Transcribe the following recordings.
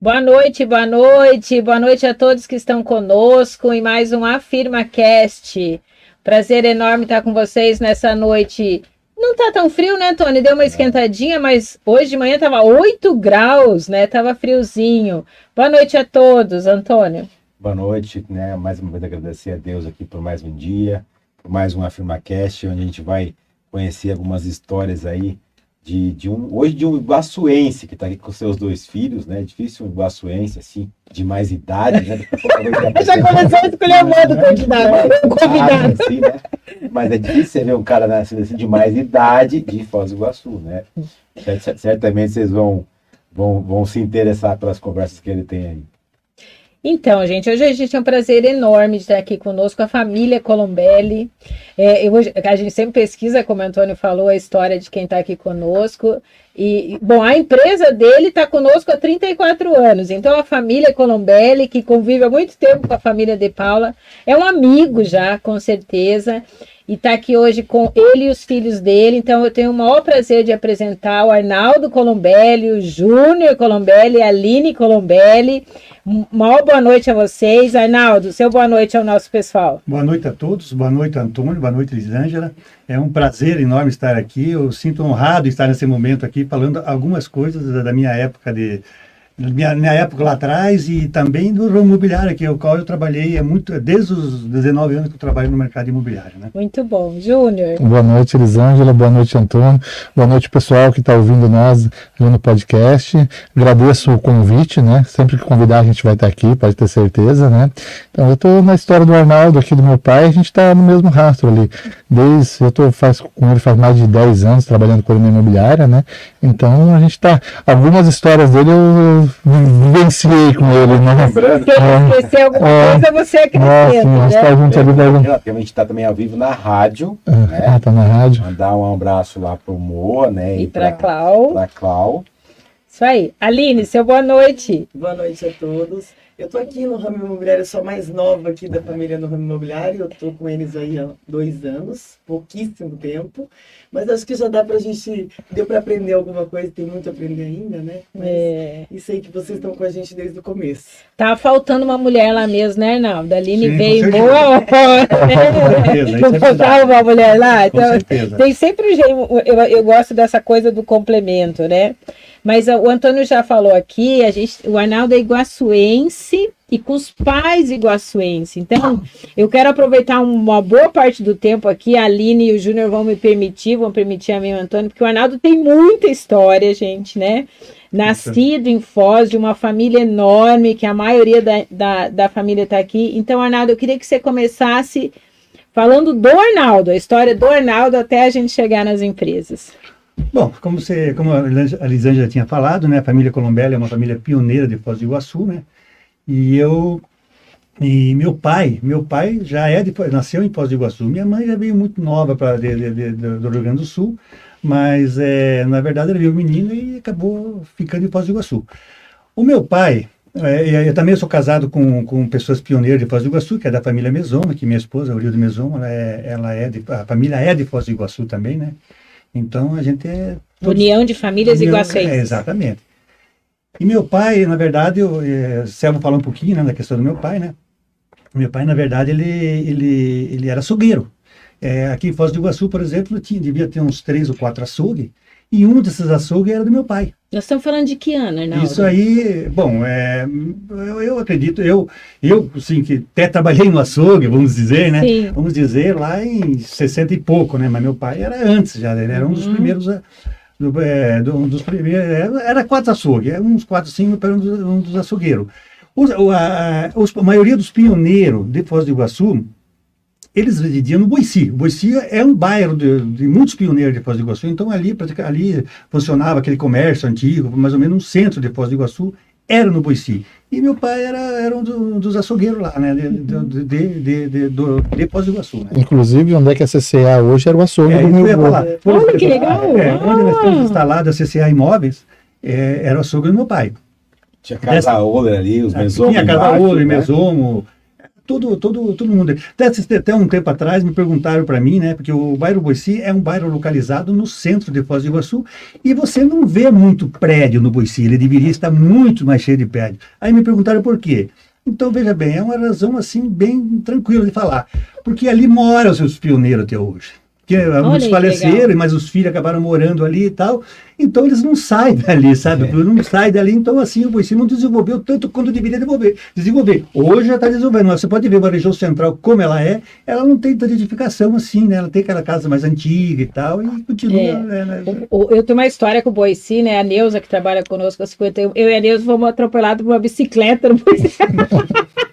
Boa noite, boa noite, boa noite a todos que estão conosco em mais um AfirmaCast. Prazer enorme estar com vocês nessa noite. Não tá tão frio, né, Tony? Deu uma esquentadinha, mas hoje de manhã tava 8 graus, né? Tava friozinho. Boa noite a todos, Antônio. Boa noite, né? Mais uma vez agradecer a Deus aqui por mais um dia, por mais um AfirmaCast, onde a gente vai conhecer algumas histórias aí de, de um hoje de um iguaçuense que está aqui com seus dois filhos, né? Difícil um iguaçuense assim de mais idade, né? Já começou a escolher o modo candidato, convidado. Assim, né? Mas é difícil você ver um cara nascido assim, de mais idade de Foz do Iguaçu, né? Certamente vocês vão, vão, vão se interessar pelas conversas que ele tem aí. Então, gente, hoje a gente tem um prazer enorme de estar aqui conosco, a família Colombelli. É, eu, a gente sempre pesquisa, como o Antônio falou, a história de quem está aqui conosco. E, bom, a empresa dele está conosco há 34 anos. Então, a família Colombelli, que convive há muito tempo com a família de Paula, é um amigo já, com certeza e está aqui hoje com ele e os filhos dele. Então, eu tenho o maior prazer de apresentar o Arnaldo Colombelli, o Júnior Colombelli, a Aline Colombelli. Maior boa noite a vocês. Arnaldo, seu boa noite ao nosso pessoal. Boa noite a todos, boa noite, Antônio, boa noite, Lisângela. É um prazer enorme estar aqui. Eu sinto honrado estar nesse momento aqui falando algumas coisas da minha época de minha, minha época lá atrás e também do ramo imobiliário, que é o qual eu trabalhei é muito, desde os 19 anos que eu trabalho no mercado imobiliário. Né? Muito bom. Júnior. Boa noite, Elisângela. Boa noite, Antônio. Boa noite, pessoal que está ouvindo nós no podcast. Agradeço o convite, né? Sempre que convidar a gente vai estar aqui, pode ter certeza, né? Então, eu estou na história do Arnaldo aqui do meu pai, a gente está no mesmo rastro ali. Desde, eu faz, com ele faz mais de 10 anos trabalhando com ele na imobiliária, né? Então, a gente está, algumas histórias dele eu vivenciei com ele, né? Lembrando. Se eu esquecer alguma é, coisa, você acrescenta, né? Tá junto ali, a gente está também ao vivo na rádio. É, né? Ah, tá na rádio. Mandar um abraço lá pro Moa, né? E, e para Clau. Pra Clau. Isso aí. Aline, seu boa noite. Boa noite a todos. Eu estou aqui no ramo imobiliário, sou a mais nova aqui da família no ramo imobiliário. Eu estou com eles aí há dois anos, pouquíssimo tempo. Mas acho que já dá para a gente. Deu para aprender alguma coisa, tem muito a aprender ainda, né? Mas é. E sei que vocês estão com a gente desde o começo. Tá faltando uma mulher lá mesmo, né, Arnaldo? A Aline Sim, veio boa. Não é faltava uma mulher lá. Então, tem sempre um jeito. Eu, eu gosto dessa coisa do complemento, né? Mas o Antônio já falou aqui, a gente, o Arnaldo é iguaçuense e com os pais iguaçuense. Então, eu quero aproveitar uma boa parte do tempo aqui, a Aline e o Júnior vão me permitir, vão permitir a mim e o Antônio, porque o Arnaldo tem muita história, gente, né? Nascido em Foz, de uma família enorme, que a maioria da, da, da família está aqui. Então, Arnaldo, eu queria que você começasse falando do Arnaldo, a história do Arnaldo até a gente chegar nas empresas. Bom, como, você, como a Lisângela tinha falado, né, a família Colombelli é uma família pioneira de Foz do Iguaçu, né? E eu e meu pai, meu pai já é de, nasceu em Foz do Iguaçu. Minha mãe já veio muito nova para do Rio Grande do Sul, mas é, na verdade ela veio menina e acabou ficando em Foz do Iguaçu. O meu pai, é, eu também sou casado com, com pessoas pioneiras de Foz do Iguaçu, que é da família Mesoma, que minha esposa, Aurildo Mesoma, ela é, ela é de, a família é de Foz do Iguaçu também, né? Então a gente é. União de famílias União. É, exatamente. E meu pai, na verdade, eu, é, Selma falou um pouquinho né, da questão do meu pai, né? Meu pai, na verdade, ele, ele, ele era açougueiro. É, aqui em Foz do Iguaçu, por exemplo, tinha, devia ter uns três ou quatro açougues, e um desses açougues era do meu pai. Nós estamos falando de que ano, Arnaldo? Isso aí, bom, é, eu, eu, acredito, eu, eu, assim, que até trabalhei no açougue, vamos dizer, né? Sim. Vamos dizer, lá em 60 e pouco, né? Mas meu pai era antes já, ele era um dos uhum. primeiros, é, do, é, do, um dos primeiros, era quatro açougues, uns quatro, cinco, para um dos, um dos açougueiros. Os, a, os, a maioria dos pioneiros de Foz do Iguaçu, eles residiam no Boici. O Boici é um bairro de, de, muitos pioneiros de Foz do Iguaçu, então ali, ali funcionava aquele comércio antigo, mais ou menos um centro de Foz do Iguaçu, era no Boici. E meu pai era, era um, do, dos açougueiros lá, né, de, de, de, de, do, de Foz do Iguaçu. Né? Inclusive, onde é que a CCA hoje era o açougue é, do meu avô. Olha que legal! É, onde nós estamos instalados a CCA Imóveis, é, era o açougue do meu pai. Tinha Casa Oler ali, os mesomos. Tinha Casa Oler, né? mesomo, todo, todo, todo mundo. Até, até um tempo atrás me perguntaram para mim, né? Porque o bairro Boici é um bairro localizado no centro de Foz do Iguaçu e você não vê muito prédio no Boici, ele deveria estar muito mais cheio de prédio. Aí me perguntaram por quê. Então, veja bem, é uma razão assim bem tranquila de falar. Porque ali moram os seus pioneiros até hoje que muitos faleceram, mas os filhos acabaram morando ali e tal. Então eles não saem dali, sabe? É. Não saem dali. Então, assim, o ensino não desenvolveu tanto quanto deveria desenvolver. desenvolver. Hoje já está desenvolvendo. Você pode ver uma região central como ela é, ela não tem tanta edificação assim, né? Ela tem aquela casa mais antiga e tal, e continua. É. Né, né? Eu tenho uma história com o Boici, né? A Neuza, que trabalha conosco há 51. Eu e a Neuza fomos atropelados por uma bicicleta no Boici.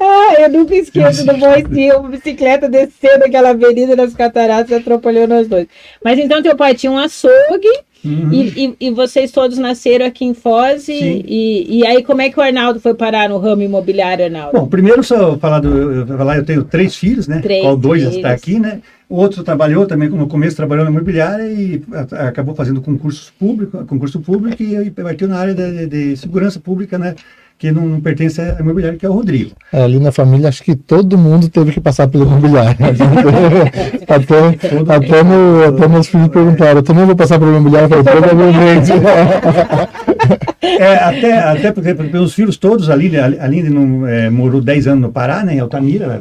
Ah, eu nunca esqueço do Moicinho, uma bicicleta descendo aquela avenida das cataratas e atrapalhou nós dois. Mas então teu pai tinha um açougue uhum. e, e, e, vocês todos nasceram aqui em Foz e, e, e, aí como é que o Arnaldo foi parar no ramo imobiliário, Arnaldo? Bom, primeiro só falar do, eu, falar, eu tenho três filhos, né? Três Qual dois filhos. está aqui, né? O outro trabalhou também, no começo trabalhou na imobiliária e acabou fazendo concursos público, concurso público e partiu na área de, de segurança pública, né? Que não pertence à imobiliária, que é o Rodrigo. É, ali na família, acho que todo mundo teve que passar pelo imobiliário. até, até, no, até meus filhos perguntaram, eu também vou passar pelo imobiliário? Eu falei, provavelmente. é, até, até porque, meus filhos todos ali, ali não, é, morou 10 anos no Pará, né, em Altamira,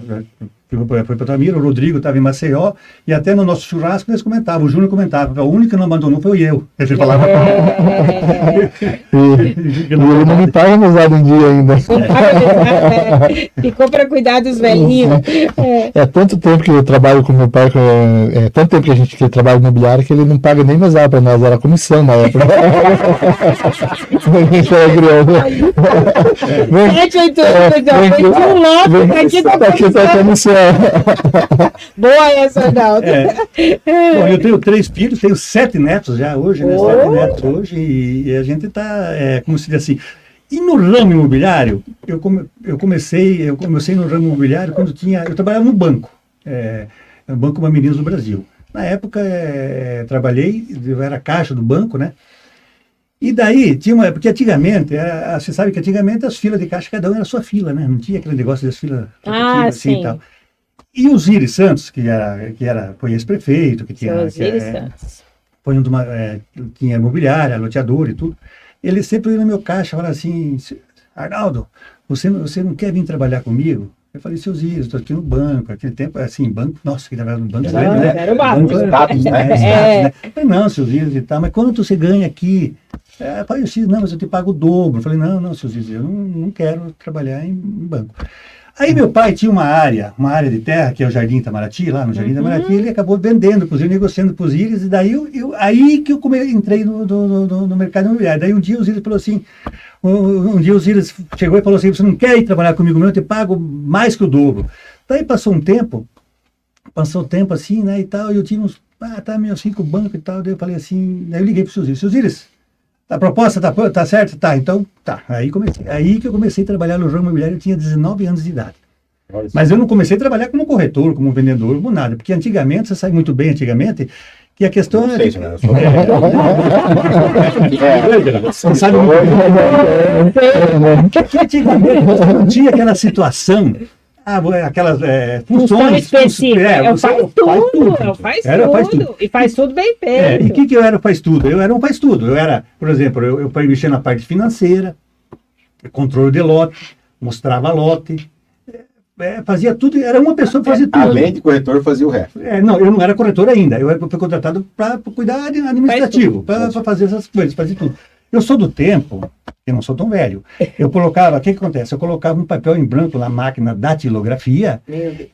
foi para Tamira, o Rodrigo estava em Maceió, e até no nosso churrasco eles comentavam, o Júnior comentava, o único que não abandonou foi eu. Ele falava. É. e, ele não me paga mesada em dia ainda. Ficou para cuidar dos velhinhos. É. é. tanto tempo que eu trabalho com meu pai, é, é tanto tempo que a gente que trabalha no imobiliário que ele não paga nem mesada para nós, era comissão na época. a gente era Sete, oito anos, vem, um lote, aqui tá, aqui tá comissão. Boa essa, Arnaldo. É. Bom, eu tenho três filhos, tenho sete netos já hoje, né? Sete netos hoje, e, e a gente está, é, como se diz assim, e no ramo imobiliário, eu, come, eu comecei, eu comecei no ramo imobiliário quando tinha, eu trabalhava no banco, é, no Banco Mamirinos do Brasil. Na época, é, trabalhei, eu era caixa do banco, né? E daí, tinha uma, porque antigamente, era, você sabe que antigamente as filas de caixa, cada um era a sua fila, né? Não tinha aquele negócio das filas ah, assim sim. e tal. E o Zíris Santos, que era, que era, foi ex-prefeito, que tinha. Que, é. Foi um uma, é, tinha imobiliária, loteador e tudo. Ele sempre ia no meu caixa e falava assim: Arnaldo, você, você não quer vir trabalhar comigo? Eu falei, seu Zíris, estou aqui no banco, aquele tempo, assim, banco, nossa, que trabalhava no banco, era, grande, né? Era o banco. Status, né? Status, é. né? Eu falei, não, seu Zíris e tal, mas quanto você ganha aqui? É, eu falei, não, mas eu te pago o dobro. Eu falei, não, não, seu Zíris, eu não, não quero trabalhar em, em banco. Aí meu pai tinha uma área, uma área de terra, que é o Jardim Itamaraty, lá no Jardim uhum. Itamaraty, ele acabou vendendo para os negociando para os íris, e daí eu, eu, aí que eu come, entrei no, no, no, no, mercado imobiliário. Daí um dia os íris falou assim, um, um dia os íris chegou e falou assim, você não quer ir trabalhar comigo não, eu te pago mais que o dobro. Daí passou um tempo, passou um tempo assim, né, e tal, e eu tinha uns, ah, tá meio assim com o banco e tal, daí eu falei assim, daí eu liguei para os seus íris, seus íris, a proposta tá, tá certa? Tá, então tá. Aí, comecei, aí que eu comecei a trabalhar no ramo imobiliário, eu tinha 19 anos de idade. Mas eu não comecei a trabalhar como corretor, como vendedor, como nada. Porque antigamente, você sabe muito bem antigamente, que a questão não é. Sei, né? Sou... Você sabe muito bem. Que antigamente não tinha aquela situação ah, é aquelas é, funções. específicas. É, eu faz, tudo, faz tudo. Eu faz, era, tudo, faz tudo. E faz tudo bem feito. É, e o que, que eu era faz tudo? Eu era um faz tudo. Eu era, por exemplo, eu, eu mexia na parte financeira, controle de lote, mostrava lote, é, fazia tudo, era uma pessoa que fazia tudo. Além de corretor, fazia o resto. É, não, eu não era corretor ainda, eu fui contratado para cuidar administrativo, para fazer essas coisas, fazer tudo. Eu sou do tempo, eu não sou tão velho. Eu colocava, o que, que acontece? Eu colocava um papel em branco na máquina da datilografia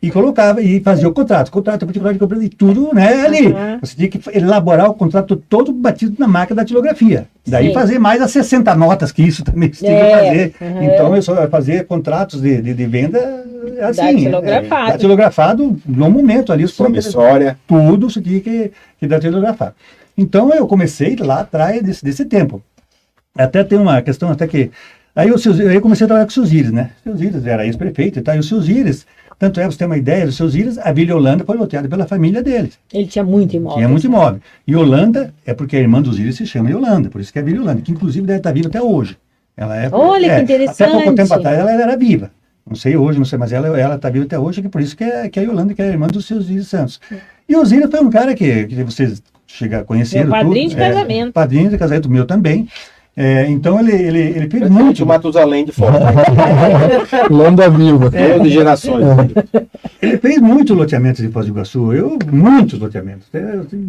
e colocava e fazia o contrato. Contrato, particular de contrato e tudo, né, ali. Uhum. Você tinha que elaborar o contrato todo batido na máquina da datilografia. Daí Sim. fazer mais as 60 notas que isso também você tinha que é, fazer. Uhum. Então eu só fazia contratos de, de, de venda assim. Datilografado. É, datilografado no momento ali. Os Promissória. Tudo você tinha que, que datilografar. Então eu comecei lá atrás desse, desse tempo. Até tem uma questão até que... Aí eu, eu comecei a trabalhar com o seus Íris, né? Íris era ex-prefeito e tal. E os seus Íris, tanto é, você tem uma ideia, seus Íris, a Vila Holanda foi loteada pela família deles. Ele tinha muito imóvel. Tinha muito imóvel. E Holanda é porque a irmã dos Íris se chama Yolanda, por isso que é a Vila Holanda, que inclusive deve estar viva até hoje. Ela é, Olha é, que interessante. Até pouco tempo atrás ela era viva. Não sei hoje, não sei, mas ela ela está viva até hoje, que por isso que é, que é a Yolanda, que é a irmã dos seus Osíris Santos. E o Osíris foi um cara que, que vocês chegaram a conhecer. Meu padrinho tudo, de casamento. É, padrinho de casamento meu também. É, então ele, ele, ele fez muito. De Matusalém de fora. Landa viva. É, de gerações. Ele fez muito loteamento em Foz do Iguaçu. Eu, muitos loteamentos.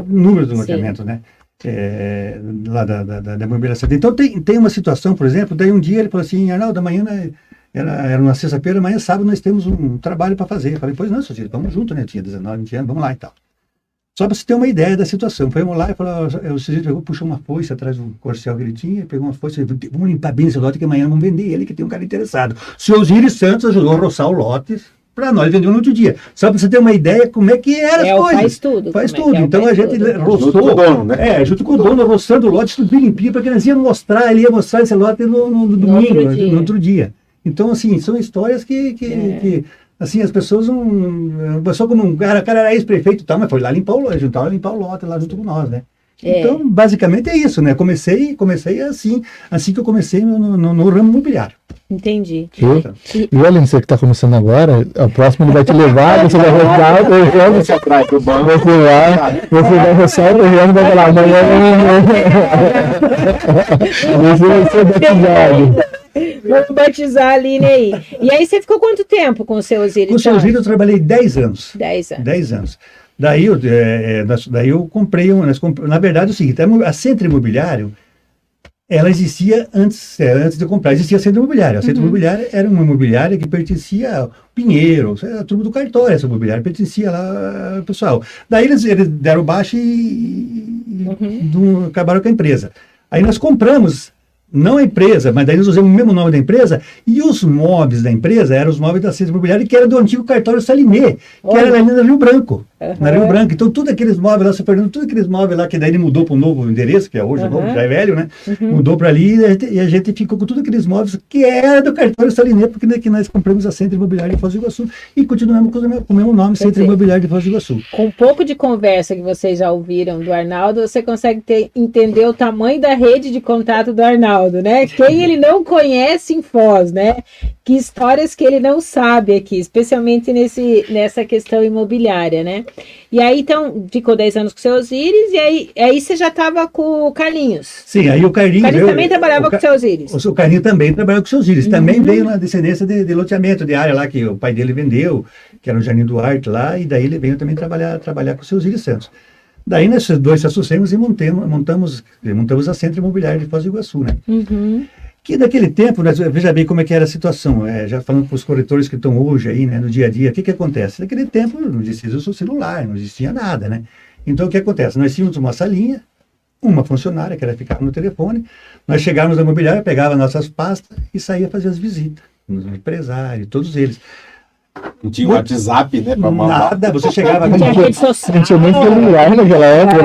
Números de loteamentos, né? É, lá da, da, da, da Então tem, tem uma situação, por exemplo, daí um dia ele falou assim, Arnaldo, amanhã né, era, era uma sexta-feira, amanhã sábado nós temos um trabalho para fazer. Eu falei, pois não, Sofia, vamos junto, né? Eu tinha 19, 20 anos, vamos lá e tal. Só para você ter uma ideia da situação. Fomos lá e falou, o sujeito pegou, puxou uma foice atrás do corcel que ele tinha, pegou uma foice, vamos limpar bem esse lote que amanhã vamos vender ele, que tem um cara interessado. O senhor Osiris Santos ajudou a roçar o lote para nós vender no outro dia. Só para você ter uma ideia como é que era é, as coisas. Faz tudo. Faz tudo. É então a gente tudo. roçou. Junto com o dono, né? É, junto com o dono, roçando o lote, tudo bem limpinho, para que nós íamos mostrar, ele ia mostrar esse lote no, no, no domingo, no outro, no outro, dia. Então, assim, são histórias que, que, é. que Assim, as pessoas não. A pessoa como um cara, cara era ex-prefeito e tal, mas foi lá limpar o, juntar, limpar o lote lá junto com nós, né? É. Então, basicamente é isso, né? Comecei, comecei assim, assim que eu comecei no, no, no ramo imobiliário. Entendi. E, e Ellen, você que está começando agora, a próxima ele vai te levar, você vai roçar o terreno. Você vai, você vai roçar o e vai falar, amanhã. Você vai ser batizado. Vamos batizar a Aline aí. E aí você ficou quanto tempo com o seu Osíris? Com o seu Osíris eu trabalhei 10 anos. 10 anos. 10 anos. Daí eu, é, é daí eu comprei, um, na verdade é o seguinte, a Centro Imobiliário, ela existia antes, é, antes de eu comprar, existia a Centro Imobiliário. A Centro uhum. Imobiliário era uma imobiliária que pertencia ao Pinheiro, a turma do cartório, essa imobiliária pertencia lá ao pessoal. Daí eles, eles deram baixo e, uhum. acabaram com a empresa. Aí nós compramos não a empresa, mas daí nós usamos o mesmo nome da empresa, e os móveis da empresa eram os móveis da Ciência Imobiliária, que era do antigo cartório Salimê, que Olha. era ali na Rio Branco. Uhum. Na Rio Branco. Então, tudo aqueles móveis lá, Fernando, tudo aqueles móveis lá, que daí ele mudou para um novo endereço, que é hoje uhum. novo, já é velho, né? Uhum. Mudou para ali e a, gente, e a, gente, ficou com tudo aqueles móveis que era do cartório Salimê, porque né, que nós compramos a Centro Imobiliária de Foz do Iguaçu e continuamos com o, com o mesmo nome, Centro dizer, Imobiliário de Foz do Iguaçu. Com um pouco de conversa que vocês já ouviram do Arnaldo, você consegue ter, entender o tamanho da rede de contato do Arnaldo, né? Quem ele não conhece em Foz, né? Que histórias que ele não sabe aqui, especialmente nesse, nessa questão imobiliária, né? E aí, então, ficou 10 anos com o seu Osiris, e aí, aí você já estava com o Carlinhos. Sim, aí o Carlinhos... O Carlinhos eu, também trabalhava o, com o seu Osiris. O, o Carlinhos também trabalhava com o seu Osiris. Uhum. Também veio na descendência de, de, loteamento, de área lá que o pai dele vendeu, que era o Jardim Duarte lá, e daí ele veio também trabalhar, trabalhar com o seu Osiris Santos. Daí nós dois se associamos e montamos, montamos, montamos a Centro Imobiliário de Foz do Iguaçu, né? Uhum que naquele tempo, né, veja bem como é que era a situação, é, já falando para os corretores que estão hoje aí, né, no dia a dia, o que que acontece? Naquele tempo não existia o seu celular, não existia nada, né? Então o que acontece? Nós tínhamos uma salinha, uma funcionária que era ficar no telefone, nós chegávamos na imobiliária, pegava nossas pastas e saía fazer as visitas, nos empresários, todos eles. Não tinha WhatsApp, né? Pra Nada, você chegava não tinha rede social. Não tinha nem celular naquela época.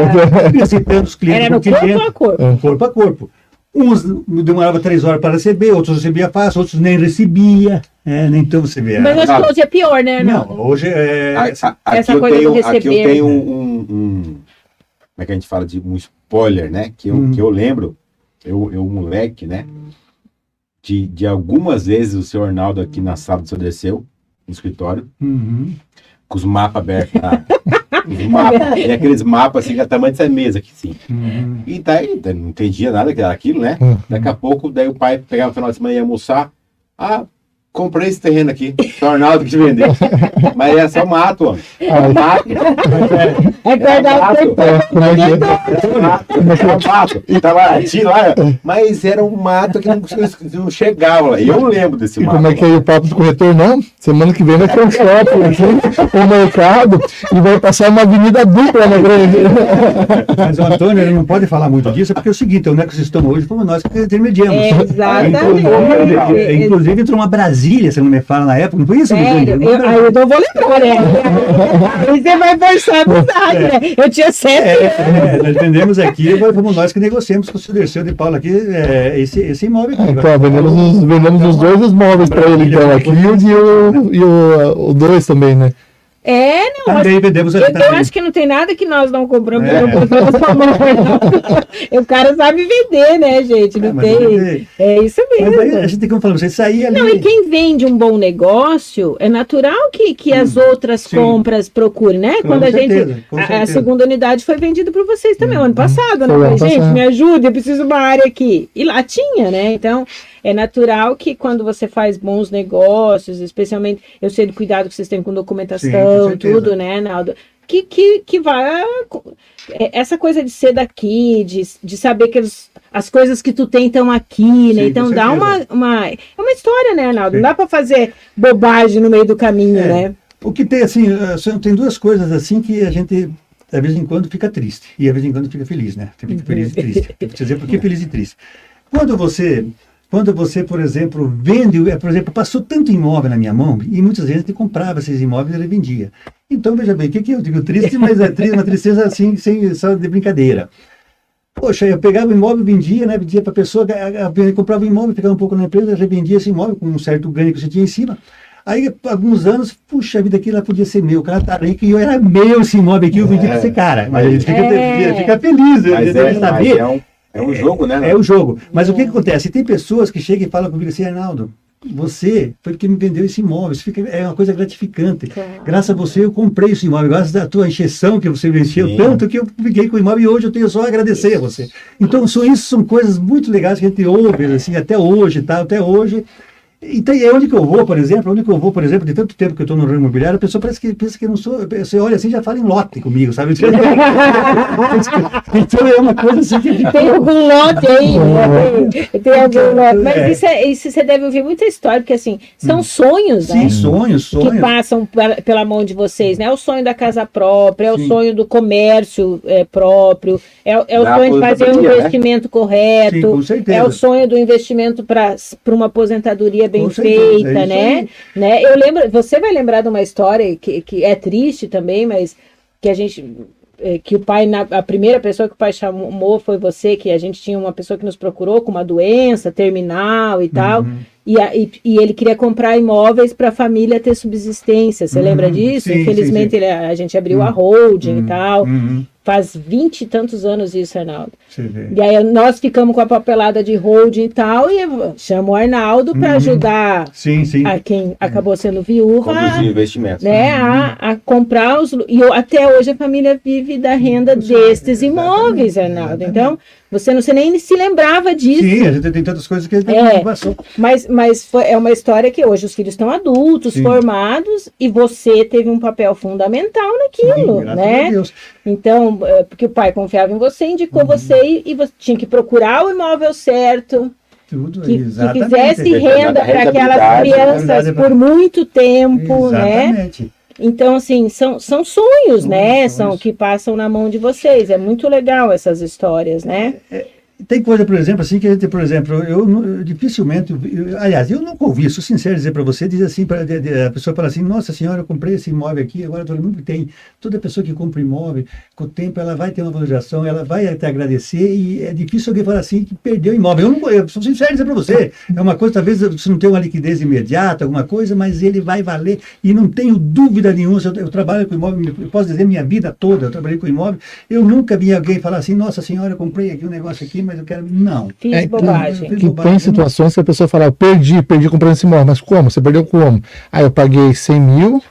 Era no corpo a corpo. Corpo a corpo. Uns demorava três horas para receber, outros recebia fácil, outros nem recebia. É, nem então você vê. Mas acho que hoje é pior, né? Não, não hoje é. A, a, essa coisa tenho, do receber. Aqui eu tenho um, um, Como é que a gente fala de um spoiler, né? Que eu, hum. que eu lembro, eu, eu moleque, né? De, de algumas vezes o senhor Arnaldo aqui na sala do seu desceu, no escritório, uhum. com os mapas abertos lá. Mapa, e aqueles mapas assim, que é tamanho dessa mesa aqui, sim. Uhum. E daí, não entendia nada que era aquilo, né? Uhum. Daqui a pouco, daí o pai pegava no final de semana e ia almoçar. Ah, comprei esse terreno aqui, o Arnaldo que te vendeu. Mas é só mato, homem. É mato. É verdade. É mato. Tava tinha lá, mas era um mato que não, não chegava lá. Eu lembro desse e mato. como é que é o papo do corretor? Não, semana que vem vai ter um shopping aqui, um mercado, e vai passar uma avenida dupla na grande. Mas o Antônio ele não pode falar muito disso, porque é o seguinte, o ecossistema hoje fomos nós que intermediamos. É, exatamente. Inclusive, inclusive entrou uma Brasília Brasília, se não me fala na época, não foi isso? Sério? Eu, aí eu não vou lembrar, né? aí você vai forçar a amizade, é. né? Eu tinha sete é, é, nós entendemos aqui, fomos nós que negociamos com o senhor Dirceu de Paula aqui, é, esse, esse imóvel aqui. Então, vendemos os, vendemos os dois os móveis para ele, então, aqui e o, e o, o dois também, né? É, não. Também vendemos eu, eu acho que não tem nada que nós não compramos é. não O cara sabe vender, né, gente? Não é, tem. É isso mesmo. Mas a gente tem como falar, você sair ali. Não, e quem vende um bom negócio, é natural que, que hum, as outras sim. compras procurem, né? Com Quando a certeza, gente. A, a, segunda unidade foi vendida para vocês também, hum, ano passado, né? Gente, me ajude, eu preciso de uma área aqui. E lá tinha, né? Então é natural que quando você faz bons negócios, especialmente, eu sei do cuidado que vocês têm com documentação, Sim, com tudo, né, Naldo? Que, que, que vai. É, essa coisa de ser daqui, de, de saber que as, as coisas que tu tem estão aqui, né? Sim, então dá uma, uma. É uma história, né, Arnaldo? Não dá para fazer bobagem no meio do caminho, é. né? O que tem, assim, eh, tem duas coisas assim que a gente de vez em quando fica triste e de vez em quando fica feliz, né? Fica feliz e triste. Vou te dizer por que feliz e triste. Quando você quando você, por exemplo, vende, é, por exemplo, passou tanto imóvel na minha mão, e muitas vezes ele comprava esses imóveis e ele vendia. Então, veja bem, o que, que eu digo? Triste, mas é triste, uma tristeza assim, sem, só de brincadeira. Poxa, eu pegava o imóvel, vendia, né? Vendia para a pessoa, comprava o imóvel, pegava um pouco na empresa, revendia esse imóvel com um certo ganho que você tinha em cima. Aí, alguns anos, puxa vida, aquilo podia ser meu. O cara tá rico e eu era meu esse imóvel aqui, eu vendi é, para esse cara. Mas a gente fica, é. fica feliz, mas é, saber. Mas é um é um jogo, né? É o jogo. Mas o que, que acontece? Tem pessoas que chegam e falam comigo assim, Arnaldo, você foi porque me vendeu esse imóvel. Isso fica, é uma coisa gratificante. Claro. Graças a você eu comprei esse imóvel. Graças à tua injeção que você venceu tanto que eu fiquei com o imóvel e hoje eu tenho só a agradecer isso. a você. Então, são, isso são coisas muito legais que a gente ouve, assim, até hoje, tá? Até hoje. Então, é onde que eu vou, por exemplo, onde que eu vou, por exemplo, de tanto tempo que eu estou no ramo imobiliário, a pessoa parece que pensa que eu não sou, você olha assim já fala em lote comigo, sabe? então é uma coisa assim que... Tem algum lote aí, tem algum lote. Mas é. Isso, é, isso você deve ouvir muita história, porque assim, são hum. sonhos, né? Sim, sonhos, sonhos. Que passam pela mão de vocês, né? É o sonho da casa própria, é o Sim. sonho do comércio é, próprio, é, é o sonho de fazer um né? investimento né? correto, Sim, com certeza. é o sonho do investimento para uma aposentadoria bem feita, é né? né? Eu lembro, você vai lembrar de uma história que, que é triste também, mas que a gente é, que o pai, na, a primeira pessoa que o pai chamou foi você, que a gente tinha uma pessoa que nos procurou com uma doença terminal e tal, uhum. e, a, e, e, ele queria comprar imóveis para a família ter subsistência. Você uhum. lembra disso? Sim, Infelizmente sim, sim. Ele, a gente abriu uhum. a holding e uhum. tal. Faz vinte e tantos anos isso, Arnaldo. E aí nós ficamos com a papelada de holding e tal, e chamo o Arnaldo para uhum. ajudar sim, sim. a quem acabou sendo viúva. Conduzir investimentos. Né, uhum. a, a, comprar os. E eu, até hoje a família vive da renda destes imóveis, Arnaldo. Então, você não você nem se lembrava disso. Sim, a gente tem tantas coisas que a gente é, passou. Mas, mas foi, é uma história que hoje os filhos estão adultos, Sim. formados, e você teve um papel fundamental naquilo, Sim, né? Então, é, porque o pai confiava em você, indicou uhum. você e, e você tinha que procurar o imóvel certo. Tudo, que, que fizesse renda para aquelas crianças por muito tempo, né? exatamente. né? Então, assim, são, são sonhos, né? São que passam na mão de vocês. É muito legal essas histórias, né? É, tem coisa, por exemplo, assim, que a gente, por exemplo, eu, eu dificilmente, eu, aliás, eu nunca ouvi, sou sincero dizer para você, diz assim, pra, de, de, a pessoa fala assim, nossa senhora, eu comprei esse imóvel aqui, agora todo mundo tem, toda pessoa que compra imóvel, com o tempo ela vai ter uma valorização, ela vai até agradecer e é difícil alguém falar assim que perdeu o imóvel. Eu, não, eu sou sincero dizer para você, é uma coisa, talvez você não tenha uma liquidez imediata, alguma coisa, mas ele vai valer e não tenho dúvida nenhuma, eu, eu trabalho com imóvel, eu posso dizer minha vida toda, eu trabalhei com imóvel, eu nunca vi alguém falar assim, nossa senhora, eu comprei aqui um negócio aqui, mas eu quero. Não. Fiz é, bobagem. Que, que tem situações que a pessoa fala, eu perdi, perdi comprando esse imóvel, mas como? Você perdeu como? Aí eu paguei 100 mil,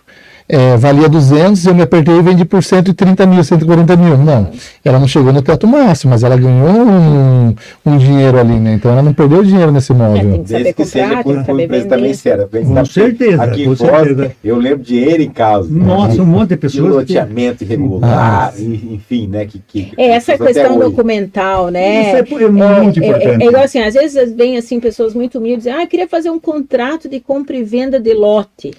é, valia 200, eu me apertei e vendi por 130 mil, 140 mil. Não, ela não chegou no teto máximo, mas ela ganhou um, um dinheiro ali, né? Então ela não perdeu dinheiro nesse imóvel. É, Desde que seja por uma empresa também séria. Com certeza, aqui com certeza. eu lembro de ele em casa. Nossa, um monte de pessoas. De loteamento que... irregular, ah. enfim, né? Que, que, é, essa questão documental, né? Isso é, é muito é, importante. É, é, igual assim, às vezes vem assim pessoas muito humildes, ah, queria fazer um contrato de compra e venda de lote.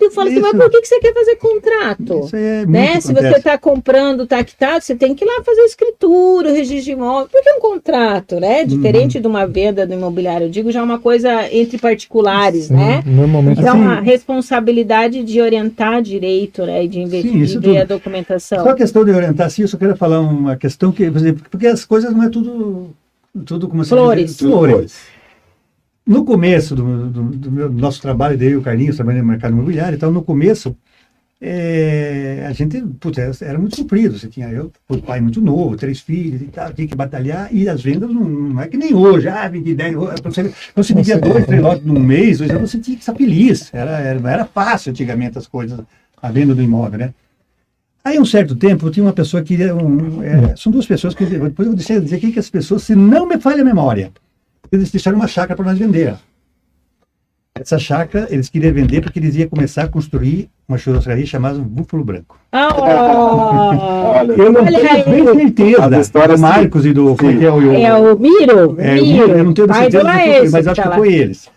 Eu falo assim, mas por que, que você quer fazer contrato? Isso é né? Se você está comprando tactado, você tem que ir lá fazer escritura, registro de imóvel. Por que um contrato, né? Uhum. Diferente uhum. de uma venda do imobiliário. Eu digo já uma coisa entre particulares, Sim, né? Normalmente então, assim, a responsabilidade de orientar direito, né? E de investir ver a documentação. Só a questão de orientar, sim, eu só queria falar uma questão que, por exemplo, porque as coisas não é tudo, tudo como se Flores. Diz, flores no começo do, do, do, meu, do nosso trabalho, daí o Carlinhos trabalhando no mercado imobiliário, então no começo é, a gente, putz, era, muito sofrido. Você tinha eu, pai muito novo, três filhos e tal, tinha que batalhar, e as vendas não, não é que nem hoje, ah, 20, 10, você, você vendia dois, três lotes num mês, hoje você tinha que estar feliz. Era, era, era fácil antigamente as coisas, a venda do imóvel, né? Aí, um certo tempo, eu tinha uma pessoa que. Um, é, são duas pessoas que. Depois eu vou dizer, dizer que as pessoas, se não me falha a memória, eles deixaram uma chácara para nós vender. Essa chácara eles queriam vender porque eles iam começar a construir uma churrascaria chamada Búfalo Branco. Oh, eu não tenho certeza do Marcos e do... É o, é o Miro? É, o Miro, eu não tenho certeza, foi, mas acho que foi eles.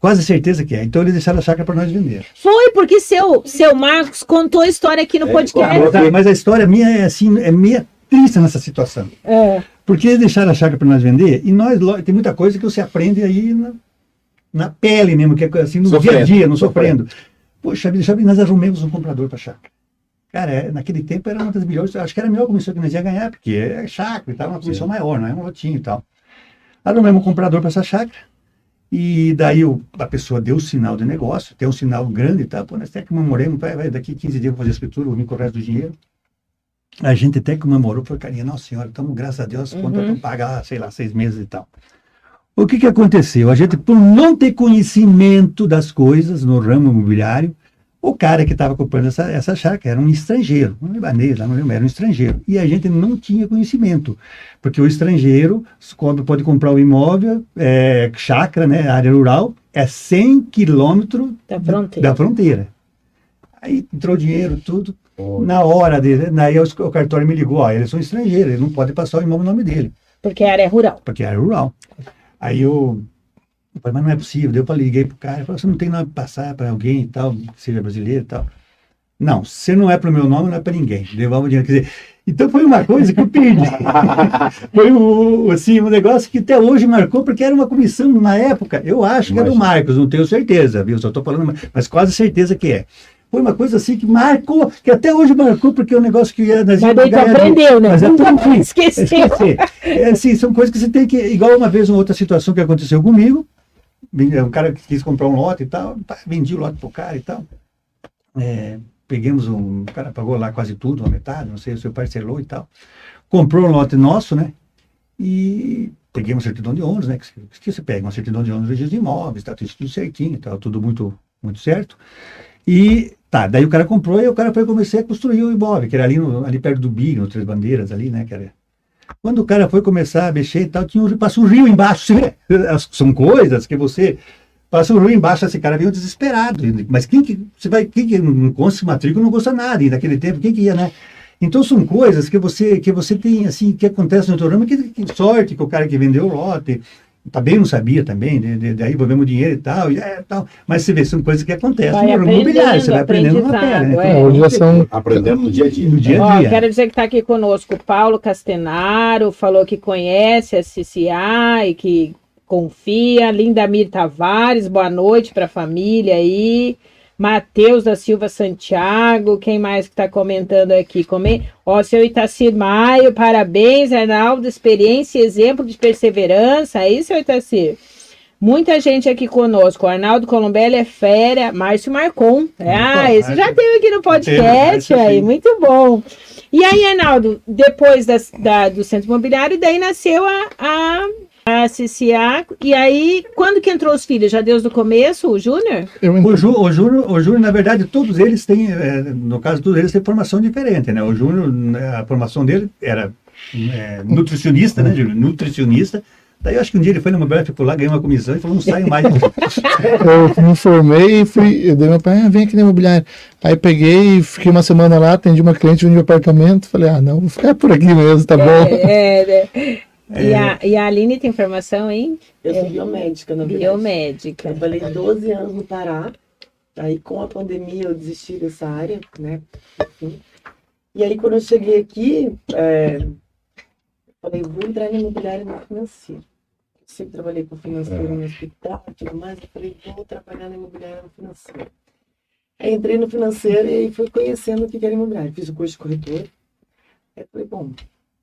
Quase certeza que é. Então eles deixaram a chácara para nós vender. Foi, porque seu, seu Marcos contou a história aqui no é, podcast. Claro, mas a história minha é assim, é meia triste nessa situação. É. Porque eles deixaram a chácara para nós vender e nós, tem muita coisa que você aprende aí na, na pele mesmo, que é assim, no sofrendo, dia a dia, não sofrendo. sofrendo. Poxa, nós arrumamos um comprador para chácara. Cara, é, naquele tempo era uma das melhores, acho que era a melhor comissão que nós ia ganhar, porque é chácara e tal, uma comissão Sim. maior, não é um lotinho e tal. Arrumamos um comprador para essa chácara, e daí o, a pessoa deu o sinal de negócio, tem um sinal grande e tal, pô, nós até comemoramos, vai, vai, daqui 15 dias eu vou fazer a escritura, vou me correr do dinheiro. A gente até comemorou, falou, carinha, nossa senhora, estamos, graças a Deus, uhum. conta pagar, sei lá, seis meses e tal. O que, que aconteceu? A gente, por não ter conhecimento das coisas no ramo imobiliário, o cara que estava comprando essa, essa chácara era um estrangeiro, um libanês, não lembro, era um estrangeiro. E a gente não tinha conhecimento, porque o estrangeiro pode comprar o imóvel, é, chácara, né, área rural, é 100 quilômetros da fronteira. da fronteira. Aí entrou dinheiro, tudo. Na hora dele, daí o, o cartório me ligou, ó, eles são estrangeiros, ele não pode passar o imóvel no nome dele. Porque a área é rural. Porque a área é rural. Aí eu, eu falei, mas não é possível. Daí eu falei, liguei pro cara, falei, você não tem nome para passar para alguém e tal, que seja brasileiro e tal. Não, se não é para o meu nome, não é para ninguém. Devolve o dinheiro. Quer dizer, então foi uma coisa que eu perdi. foi o, assim, um negócio que até hoje marcou, porque era uma comissão na época, eu acho que é do Marcos, não tenho certeza, viu? Só estou falando, mas quase certeza que é foi uma coisa assim que marcou, que até hoje marcou, porque é um negócio que ia nas Mas daí aprendeu, né? Mas é tudo esquecer. esquecer. É assim, são coisas que você tem que. Igual uma vez, uma outra situação que aconteceu comigo. Um cara que quis comprar um lote e tal, vendi o lote pro cara e tal. É, pegamos um. O cara pagou lá quase tudo, uma metade, não sei, o seu parcelou e tal. Comprou um lote nosso, né? E peguei uma certidão de ônus, né? Que, que você pega uma certidão de ônus registro de imóveis, tá tudo certinho, tá tudo muito, muito certo. E Tá, daí o cara comprou e o cara foi começar a construir o imóvel, que era ali, no, ali perto do Big, no Três Bandeiras ali, né? Era... Quando o cara foi começar a mexer e tal, tinha um, passa um rio embaixo. São coisas que você. Passa um rio embaixo, esse cara veio desesperado. Mas quem que. Você vai. Quem que não consta matrícula não custa nada. E naquele tempo, quem que ia, né? Então são coisas que você que você tem assim que acontece no teu ramo, que, que sorte que o cara que vendeu o lote, também não sabia também, de, de, daí envolvemos dinheiro e tal, e é, tal. Mas você vê, são coisas que acontecem vai no imobiliário, você vai aprendendo na pele. Né? É. Então, já são... Aprendendo no dia a dia. No dia a dia. Ó, quero dizer que está aqui conosco o Paulo Castenaro, falou que conhece a CCA e que confia. Lindamir Tavares, boa noite para a família aí. Matheus da Silva Santiago, quem mais que está comentando aqui? Come... Ó, seu Itacir Maio, parabéns, Arnaldo, experiência e exemplo de perseverança. Aí, seu Itacir. Muita gente aqui conosco. Arnaldo Colombelli é fera. Márcio Marcon. Ah, esse já teve aqui no podcast. aí, muito bom. E aí, Arnaldo, depois das, da, do Centro Imobiliário, daí nasceu a, a a CCA. E aí, quando que entrou os filhos? Já desde o começo, o Júnior? O, Jú, o, Júnior, o Júnior, na verdade, todos eles têm, é, no caso, todos eles têm formação diferente, né? O Júnior, né, a formação dele era é, nutricionista, né, Júnior? Nutricionista. Daí eu acho que um dia ele foi no Mobile, ficou lá, ganhou uma comissão e falou, não saio mais. eu me formei e fui, eu dei meu pai, ah, vem aqui na imobiliária. Aí peguei, fiquei uma semana lá, atendi uma cliente no apartamento, falei, ah, não, vou ficar por aqui mesmo, tá é, bom. É, é. E, a, e a Aline tem formação em? Eu sou biomédica, na verdade. Biomédica. Trabalhei 12 anos no Pará. Aí, com a pandemia, eu desisti dessa área, né? Enfim. E aí, quando eu cheguei aqui, é, falei, vou entrar no imobiliário no financeiro. sempre trabalhei com financeiro no hospital e tudo mais. Eu falei, vou trabalhar no imobiliário no financeiro. Aí, entrei no financeiro e fui conhecendo o que era imobiliário. Fiz o curso de corretor. Aí, falei, bom,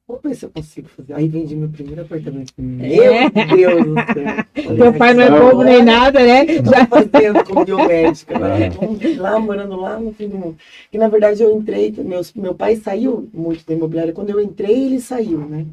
Vou ver se eu consigo fazer. Aí vendi meu primeiro apartamento. É. Meu Deus do céu. Meu pai não é bobo nem nada, né? Já fazendo como biomédica. Né? Lá, morando lá no fim do mundo. E na verdade eu entrei, meu, meu pai saiu muito da imobiliária. Quando eu entrei, ele saiu, né?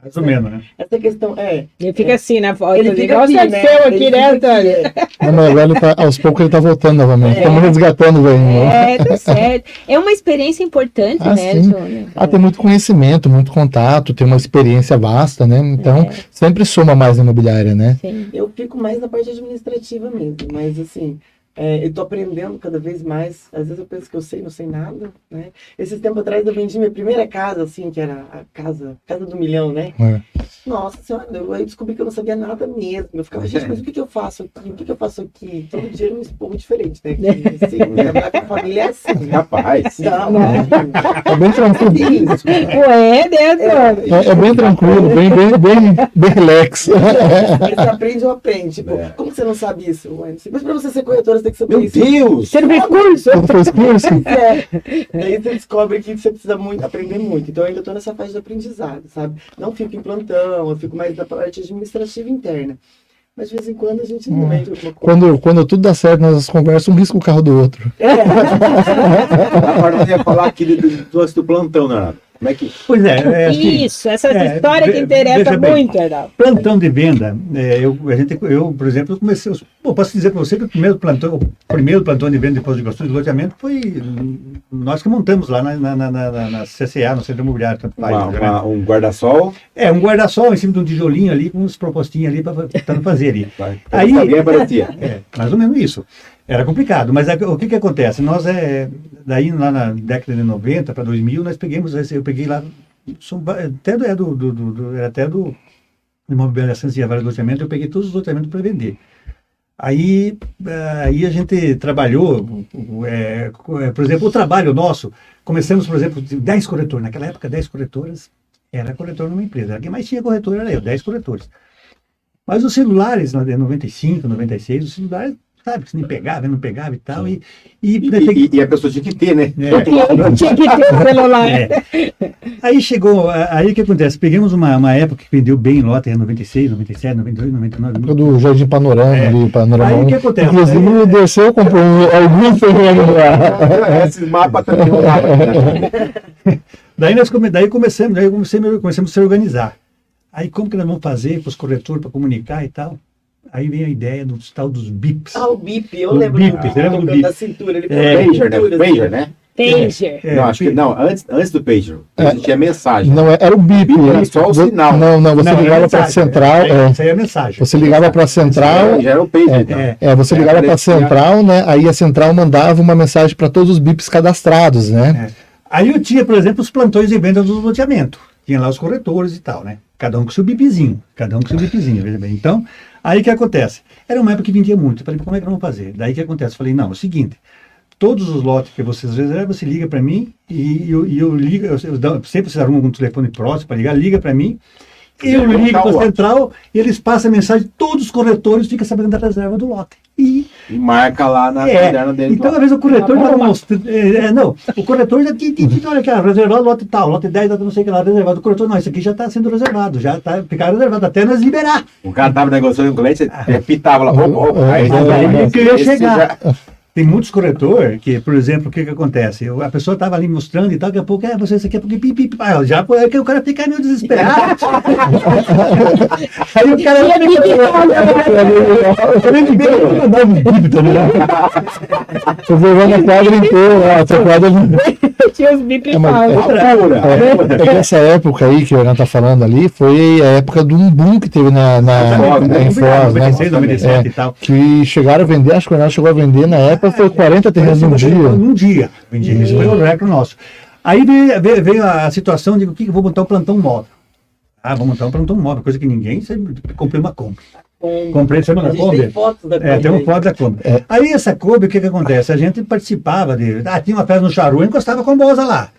Mais ou menos, né? Essa questão é. Ele fica é, assim na foto. Ele fica assim, né? seu aqui, né, Antônio? Não, mas agora tá, aos poucos ele tá voltando novamente. Estamos é. resgatando o velhinho. É, tá certo. É uma experiência importante, ah, né, Júnior? Ah, tem muito conhecimento, muito contato, tem uma experiência vasta, né? Então, é. sempre soma mais na imobiliária, né? Sim. Eu fico mais na parte administrativa mesmo, mas assim. É, eu estou aprendendo cada vez mais. Às vezes eu penso que eu sei, não sei nada, né? Esses tempos atrás eu vendi minha primeira casa, assim, que era a casa, casa do milhão, né? É. Nossa senhora, eu aí descobri que eu não sabia nada mesmo. Eu ficava, gente, mas o que, que eu faço aqui? O que, que eu faço aqui? Todo dia um esporro diferente, né? Que, assim, trabalhar com a família é assim. Rapaz. Não, não. É bem tranquilo. Ué, né, é, é bem tranquilo, bem, bem, bem, bem relax. Você aprende ou aprende. Tipo, é. como você não sabe isso? Ué, mas para você ser corretora, você Meu isso. Deus! Você não fez curso? Você fez curso? É. Daí você descobre que você precisa muito, aprender muito. Então eu ainda estou nessa fase de aprendizado, sabe? Não fico em plantão, eu fico mais na parte administrativa interna. Mas de vez em quando a gente não hum. alguma coisa. Quando, quando tudo dá certo nas conversas, um risca o carro do outro. É. Agora eu ia falar aqui do, do, do plantão, né? Como é que... Pois é. é assim, Isso, essa é, história que interessa bem, muito, Arnaldo. Plantão de venda, é, eu, a gente, eu, por exemplo, eu comecei. Eu, posso dizer para você que o primeiro plantão, o primeiro plantão de venda de pós-graduação de loteamento foi nós que montamos lá na, na, na, na CCA, no Centro Imobiliário. Tanto faz, uma, uma, um guarda-sol? É, um guarda-sol em cima de um tijolinho ali, com uns propostinhas ali para fazer ali. Aí, é, mais ou menos isso. Era complicado, mas o que que acontece? Nós, é, daí lá na década de 90 para 2000, nós pegamos, eu peguei lá, até do, é do, do, do até do imobiliação e vários loteamentos, eu peguei todos os loteamentos para vender. Aí, aí a gente trabalhou, é, é, por exemplo, o trabalho nosso, começamos, por exemplo, 10 corretores, naquela época 10 corretoras, era corretor numa empresa, quem mais tinha corretor era eu, 10 corretores. Mas os celulares, em 95, 96, os celulares sabe? Que se nem pegava, não pegava e tal. E, e, e, e, a pessoa tinha que ter, né? É. tinha que ter o celular. É. Aí chegou, aí o que acontece? Pegamos uma, uma época que vendeu bem lote, 96, 97, 98, 99. Do Jardim Panorama é. ali, Panorama. Aí o que acontece? Inclusive aí, desceu, comprou alguns terrenos lá. Esse mapa também né? Daí nós come, daí começamos, daí comecemos, começamos a se organizar. Aí como que nós vamos fazer com os corretores para comunicar e tal? Aí vem a ideia do tal dos bips. Ah, o bip, eu do lembro bip, do, você lembra do bip? da cintura. Ele é, pager, né? Pager, né? Pager. É, não, acho que não, antes, antes do pager. É, tinha mensagem. Não, era o bip. bip era só o sinal. Não, não, você não, ligava para a central. É, isso aí é a mensagem. Você ligava para a central. Já era o pager, é, então. é, você ligava para a central, né? Aí a central mandava uma mensagem para todos os bips cadastrados, né? Aí eu tinha, por exemplo, os plantões de venda do loteamento. Tinha lá os corretores e tal, né? Cada um com seu bipzinho. Cada um com seu bipzinho, veja bem. Então, Aí o que acontece? Era uma época que vendia muito. Eu falei, como é que vamos fazer? Daí o que acontece? Eu falei, não, é o seguinte, todos os lotes que vocês reservam, você liga para mim e eu, e eu ligo, eu, eu, sempre vocês arrumam um telefone próximo para ligar, liga para mim, eu ligo para a central e eles passam a mensagem, todos os corretores ficam sabendo da reserva do lote. E, e marca lá na é, caderno dele. Então, às vezes, o corretor já mostra. É, é, não, o corretor já tinha, olha aqui, reservado lote tal, lote 10, não sei o que lá, reservado. O corretor, não, isso aqui já está sendo reservado, já está ficar reservado, até nós liberar. O cara estava negociando com o cliente, você pitava lá, opa, opa, aí, aí, aí, aí, chegar. Tem muitos corretores que, por exemplo, o que, que acontece? A pessoa estava ali mostrando e tal, daqui a pouco, é, você, isso aqui é porque pipi, ah, já é que o cara fica meio desesperado. Aí o cara. Vou na quadra inteira, a quadra. Tinha os bip é, é, é, que essa época aí que o Renan tá falando ali foi a época de um boom que teve na, na, Foz, né? 97 e tal. Que chegaram a vender, acho que o Renan chegou a vender na época foi 40 terrenos num dia. Num dia. Vendi. Isso foi o recorde nosso. Aí veio, veio a situação de o que, que vou montar um plantão móvel. Ah, vou montar um plantão móvel, coisa que ninguém. Comprei uma Kombi. Comprei, sabe uma Kombi? Tem fotos da Kombi. É, tem uma foto da Kombi. É. Aí essa Kombi, o que que acontece? A gente participava de... Ah, tinha uma festa no Charu, encostava com a Bosa lá.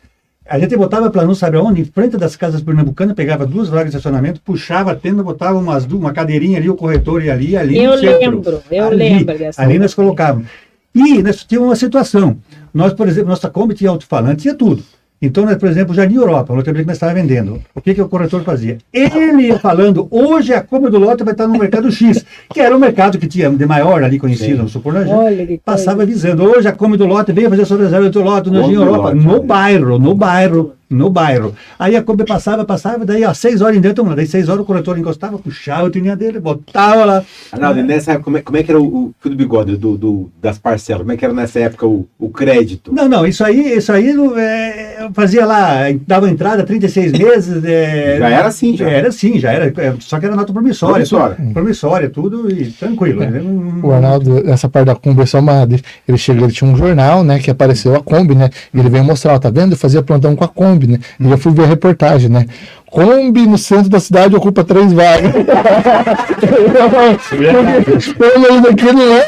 A gente botava para não sabe aonde, em frente das casas pernambucanas, pegava duas vagas de estacionamento, puxava a tenda, botava umas, uma cadeirinha ali, o corretor ia ali, ali Eu lembro, eu ali, lembro dessa. Ali nós colocávamos. E nós tínhamos uma situação. Nós, por exemplo, nossa Kombi tinha alto-falante, tinha tudo. Então, né, por exemplo, o Jardim Europa, o loteamento que nós estávamos vendendo, o que, que o corretor fazia? Ele ia falando, hoje a compra do lote vai estar no mercado X, que era o mercado que tinha de maior ali conhecido, no Supornagem, passava avisando, hoje a compra do lote veio fazer a sua reserva do lote no Jardim Europa, no né? bairro, no bairro, no bairro. Aí a Kombi passava, passava, daí ó, seis horas em dentro, mano, daí seis horas o corretor encostava, puxava o tininha dele, botava lá. Arnaldo, nessa época, como é, como é que era o, o do bigode, do, do, das parcelas? Como é que era nessa época o, o crédito? Não, não, isso aí, isso aí é, eu fazia lá, dava entrada 36 meses. É, já era assim, já. Era assim, já era, é, só que era nota promissória. Promissória. Tudo, promissória, tudo e tranquilo. É. O Arnaldo, essa parte da Kombi é só uma. Ele chegou, ele tinha um jornal, né, que apareceu a Kombi, né? E ele veio mostrar, ó, tá vendo? Eu fazia plantão com a Kombi, né? E eu fui ver a reportagem, né? Kombi no centro da cidade ocupa três vagas. Eu daqui não é,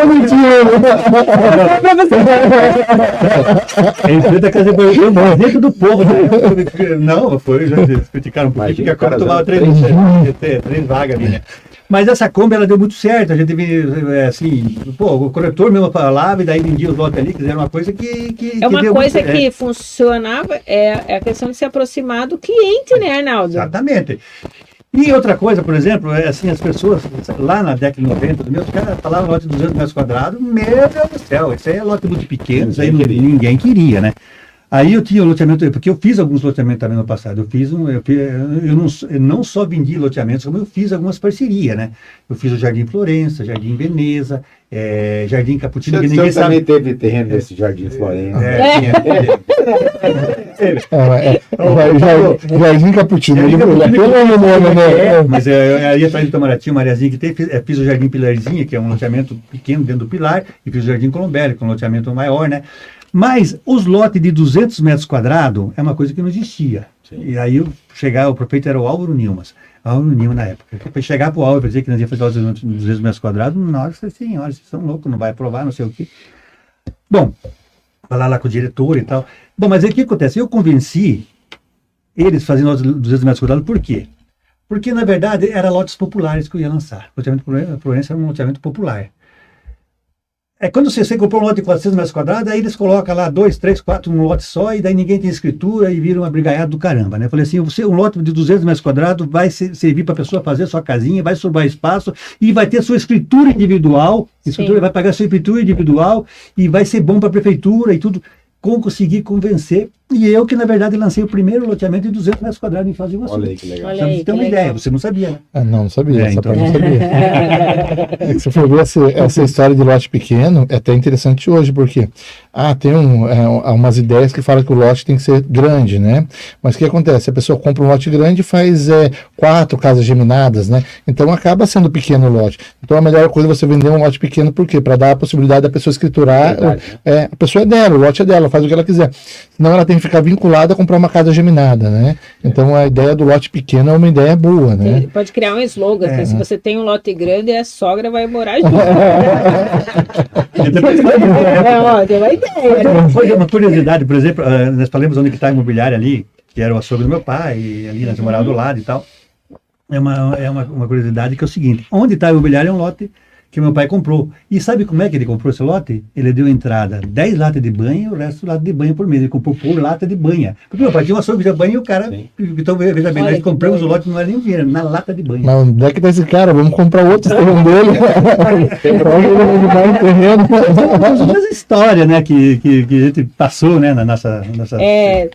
é mentira. Frente à casa de dentro do povo. Né? Não, foi, já criticaram um pouquinho, porque a Kombi tomava três, três vagas ali, né? Mas essa Kombi ela deu muito certo. A gente teve, é, assim, pô, o corretor mesmo falava e daí vendia os lotes ali, que era uma coisa que. que é uma que coisa muito, que é. funcionava, é, é a questão de se aproximar do cliente, né, Arnaldo? Exatamente. E outra coisa, por exemplo, é assim, as pessoas lá na década de 90, os caras falavam lote de 200 metros quadrados, meu Deus do céu, isso aí é lote muito pequeno, isso aí ninguém queria, né? Aí eu tinha o loteamento, porque eu fiz alguns loteamentos também no passado. Eu fiz um, eu, eu, não, eu não só vendi loteamentos, como eu fiz algumas parcerias, né? Eu fiz o Jardim Florença, Jardim Veneza, é, Jardim Caputino, que ninguém sabe. também teve terreno nesse Jardim Florença. É, é. tinha. É, Jardim Caputino, ele pelo nome, né? Mas aí atrás do Itamaraty, o Mariazinha que tem, fiz, fiz o Jardim Pilarzinha, que é um loteamento pequeno dentro do Pilar, e fiz o Jardim Colombelli, que é um loteamento maior, né? Mas os lotes de 200 metros quadrados é uma coisa que não existia. Sim. E aí eu chegava, o prefeito era o Álvaro Nilmas. Álvaro Nilmas na época. Para chegar para o Álvaro e dizer que nós ia fazer lotes de 200 metros quadrados, na hora eu falei assim, olha, vocês são loucos, não vai aprovar, não sei o quê. Bom, falar lá com o diretor e tal. Bom, mas aí o que acontece? Eu convenci eles fazendo lotes de 200 metros quadrados, por quê? Porque, na verdade, era lotes populares que eu ia lançar. O loteamento Florença era um loteamento popular. É quando você, você comprou um lote de 400 metros quadrados, aí eles colocam lá dois, três, quatro num lote só, e daí ninguém tem escritura e vira uma brigaiada do caramba, né? Eu falei assim, você, um lote de 200 metros quadrados vai servir para a pessoa fazer sua casinha, vai sobrar espaço e vai ter sua escritura individual, escritura, vai pagar sua escritura individual e vai ser bom para a prefeitura e tudo conseguir convencer. E eu que, na verdade, lancei o primeiro loteamento de 200 metros quadrados em do Iguaçu. Olha aí que legal. Olha aí, você tem uma legal. ideia, você não sabia, né? Ah, não, não sabia, é, então... não sabia. é se for ver essa, essa história de lote pequeno, é até interessante hoje, porque ah, tem um, é, umas ideias que falam que o lote tem que ser grande, né? Mas o que acontece? A pessoa compra um lote grande e faz é, quatro casas geminadas, né? Então acaba sendo pequeno o lote. Então a melhor coisa é você vender um lote pequeno, por quê? Para dar a possibilidade da pessoa escriturar. Verdade, é, a pessoa é dela, o lote é dela, faz o que ela quiser. Senão ela tem que ficar vinculada a comprar uma casa geminada, né? Então a ideia do lote pequeno é uma ideia boa, né? pode criar um slogan, é, se você tem um lote grande, a sogra vai morar junto. é, ó, tem uma ideia. Foi uma curiosidade, por exemplo, ah, nós falamos onde está a imobiliária ali, que era o açougue do meu pai, e ali nós morávamos do lado e tal. É uma, é uma, uma curiosidade que é o seguinte, onde está a imobiliária é um lote que meu pai comprou. E sabe como é que ele comprou esse lote? Ele deu entrada 10 latas de banha e o resto lata de banha por mês. Ele comprou por lata de banha. Porque meu pai tinha uma açougue de banha e o cara. Sim. Então, veja bem, Olha nós compramos o lote, não era nem dinheiro, na lata de banha. Mas onde é que tá esse cara? Vamos comprar outro terreno dele. Essa história, né, que, que, que, a gente passou, né, na nossa, nossa é,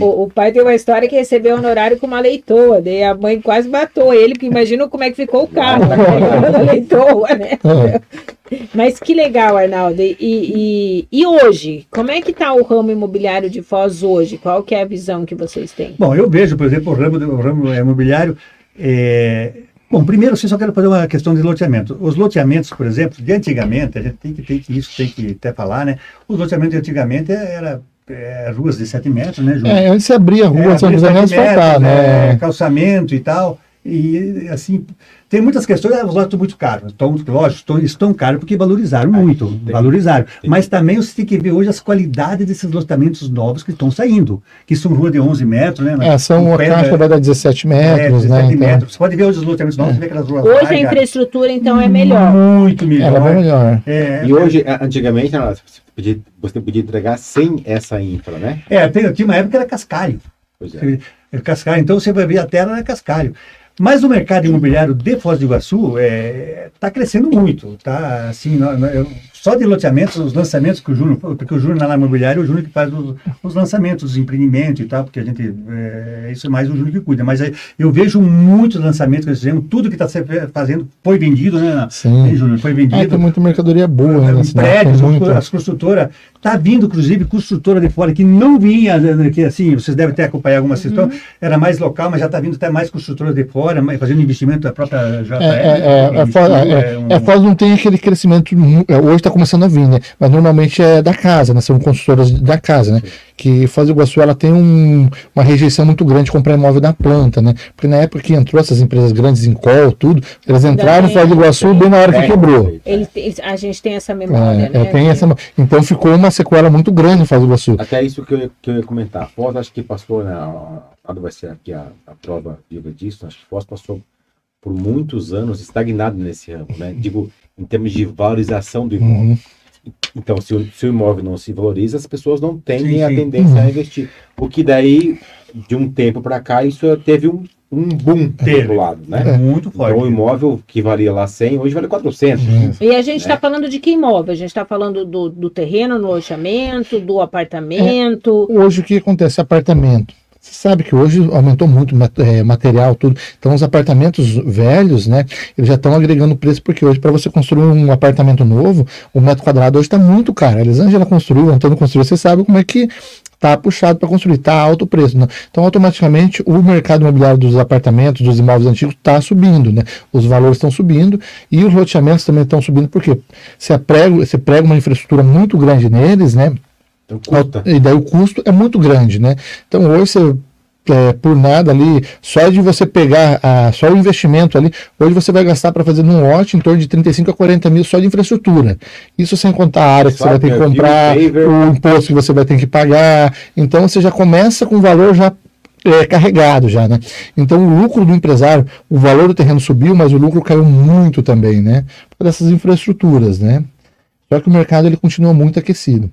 o, o, pai tem uma história que recebeu honorário com uma leitoa. Daí a mãe quase matou ele, porque imagina como é que ficou o carro. leitoa, né? É. Mas que legal, Arnaldo. E, e, e, hoje, como é que está o ramo imobiliário de Foz hoje? Qual que é a visão que vocês têm? Bom, eu vejo, por exemplo, o ramo, o ramo imobiliário. É... Bom, primeiro, assim, só quero fazer uma questão de loteamento. Os loteamentos, por exemplo, de antigamente, a gente tem que, tem que isso tem que até falar, né? Os loteamentos de antigamente era é, ruas de 7 metros, né, João? É, antes se abria a rua, é, São José asfaltar, né? É, calçamento e tal. E, assim, tem muitas questões, os lotes estão muito caros. Estão, lógico, estão, estão caros porque valorizaram muito, tem, valorizaram. Tem. Mas também você tem que ver hoje as qualidades desses loteamentos novos que estão saindo, que são rua de 11 metros, né? É, são uma caixa vai dar 17 metros, é, 17 né? Então... metros. Você pode ver hoje os loteamentos novos, é. ver aquelas ruas Hoje largas. a infraestrutura, então, é melhor. Muito melhor. Ela é melhor. É, e hoje, antigamente, você podia, você podia entregar sem essa infra, né? É, tem, tinha uma época que era cascalho. Pois é. Cascalho, então você vai ver a terra na cascalho. Mas o mercado imobiliário de Foz do Iguaçu está é, tá crescendo muito. Tá, assim, eu, só de loteamentos, os lançamentos que o Júnior, porque o Júnior na imobiliária, o Júnior que faz os, os, lançamentos, os empreendimentos e tal, porque a gente, é, isso é mais o Júnior que cuida. Mas eu vejo muitos lançamentos que eles fizeram, tudo que está fazendo foi vendido, né, Sim. Júnior? Foi vendido. É, tem muita mercadoria boa, né? Prédios, as construtoras, está vindo, inclusive, construtora de fora, que não vinha, né, que assim, vocês devem ter acompanhado alguma uhum. era mais local, mas já está vindo até mais construtoras de fora, fazendo investimento da própria JR. É, é, é, é, Foz, é, um... é, Foz não tem aquele crescimento, hoje está começando a vir, né? Mas normalmente é da casa, né? São construtoras da casa, né? Que Foz do Iguaçu ela tem um, uma rejeição muito grande de comprar imóvel da planta, né? Porque na época que entrou essas empresas grandes em call, tudo, elas entraram em Foz do Iguaçu bem na hora que é, quebrou. Ele, a gente tem essa memória, é, né? Tem essa, então ficou uma sequela muito grande em Foz do Iguaçu. Até isso que eu, que eu ia comentar. Foz acho que passou, né? Quando vai ser aqui a, a prova viva disso, acho que Foz passou por muitos anos estagnado nesse ramo, né? Digo, em termos de valorização do imóvel. Uhum. Então, se o, se o, imóvel não se valoriza, as pessoas não têm sim, a tendência a investir. O que daí, de um tempo para cá, isso teve um, um boom teve. do lado, né? É muito forte. Então, o imóvel que valia lá 100, hoje vale 400. Uhum. E a gente está né? falando de que imóvel? A gente está falando do, do terreno no loteamento, do apartamento? É, hoje, o que acontece? Apartamento você sabe que hoje aumentou muito é, material, tudo. Então, os apartamentos velhos, né, eles já estão agregando preço, porque hoje, para você construir um apartamento novo, o metro quadrado hoje está muito caro. A Elisângela construiu, o Antônio construiu, você sabe como é que está puxado para construir, está alto o preço. Né? Então, automaticamente, o mercado imobiliário dos apartamentos, dos imóveis antigos, está subindo, né? Os valores estão subindo e os loteamentos também estão subindo, porque se prega, você prega uma infraestrutura muito grande neles, né? Então, e daí o custo é muito grande, né? Então hoje você é, por nada ali, só de você pegar a, só o investimento ali, hoje você vai gastar para fazer num lote em torno de 35 a 40 mil só de infraestrutura. Isso sem contar a área que você vai ter que comprar, o imposto que você vai ter que pagar. Então você já começa com o valor já é, carregado já, né? Então o lucro do empresário, o valor do terreno subiu, mas o lucro caiu muito também, né? Por essas infraestruturas, né? Só que o mercado ele continua muito aquecido.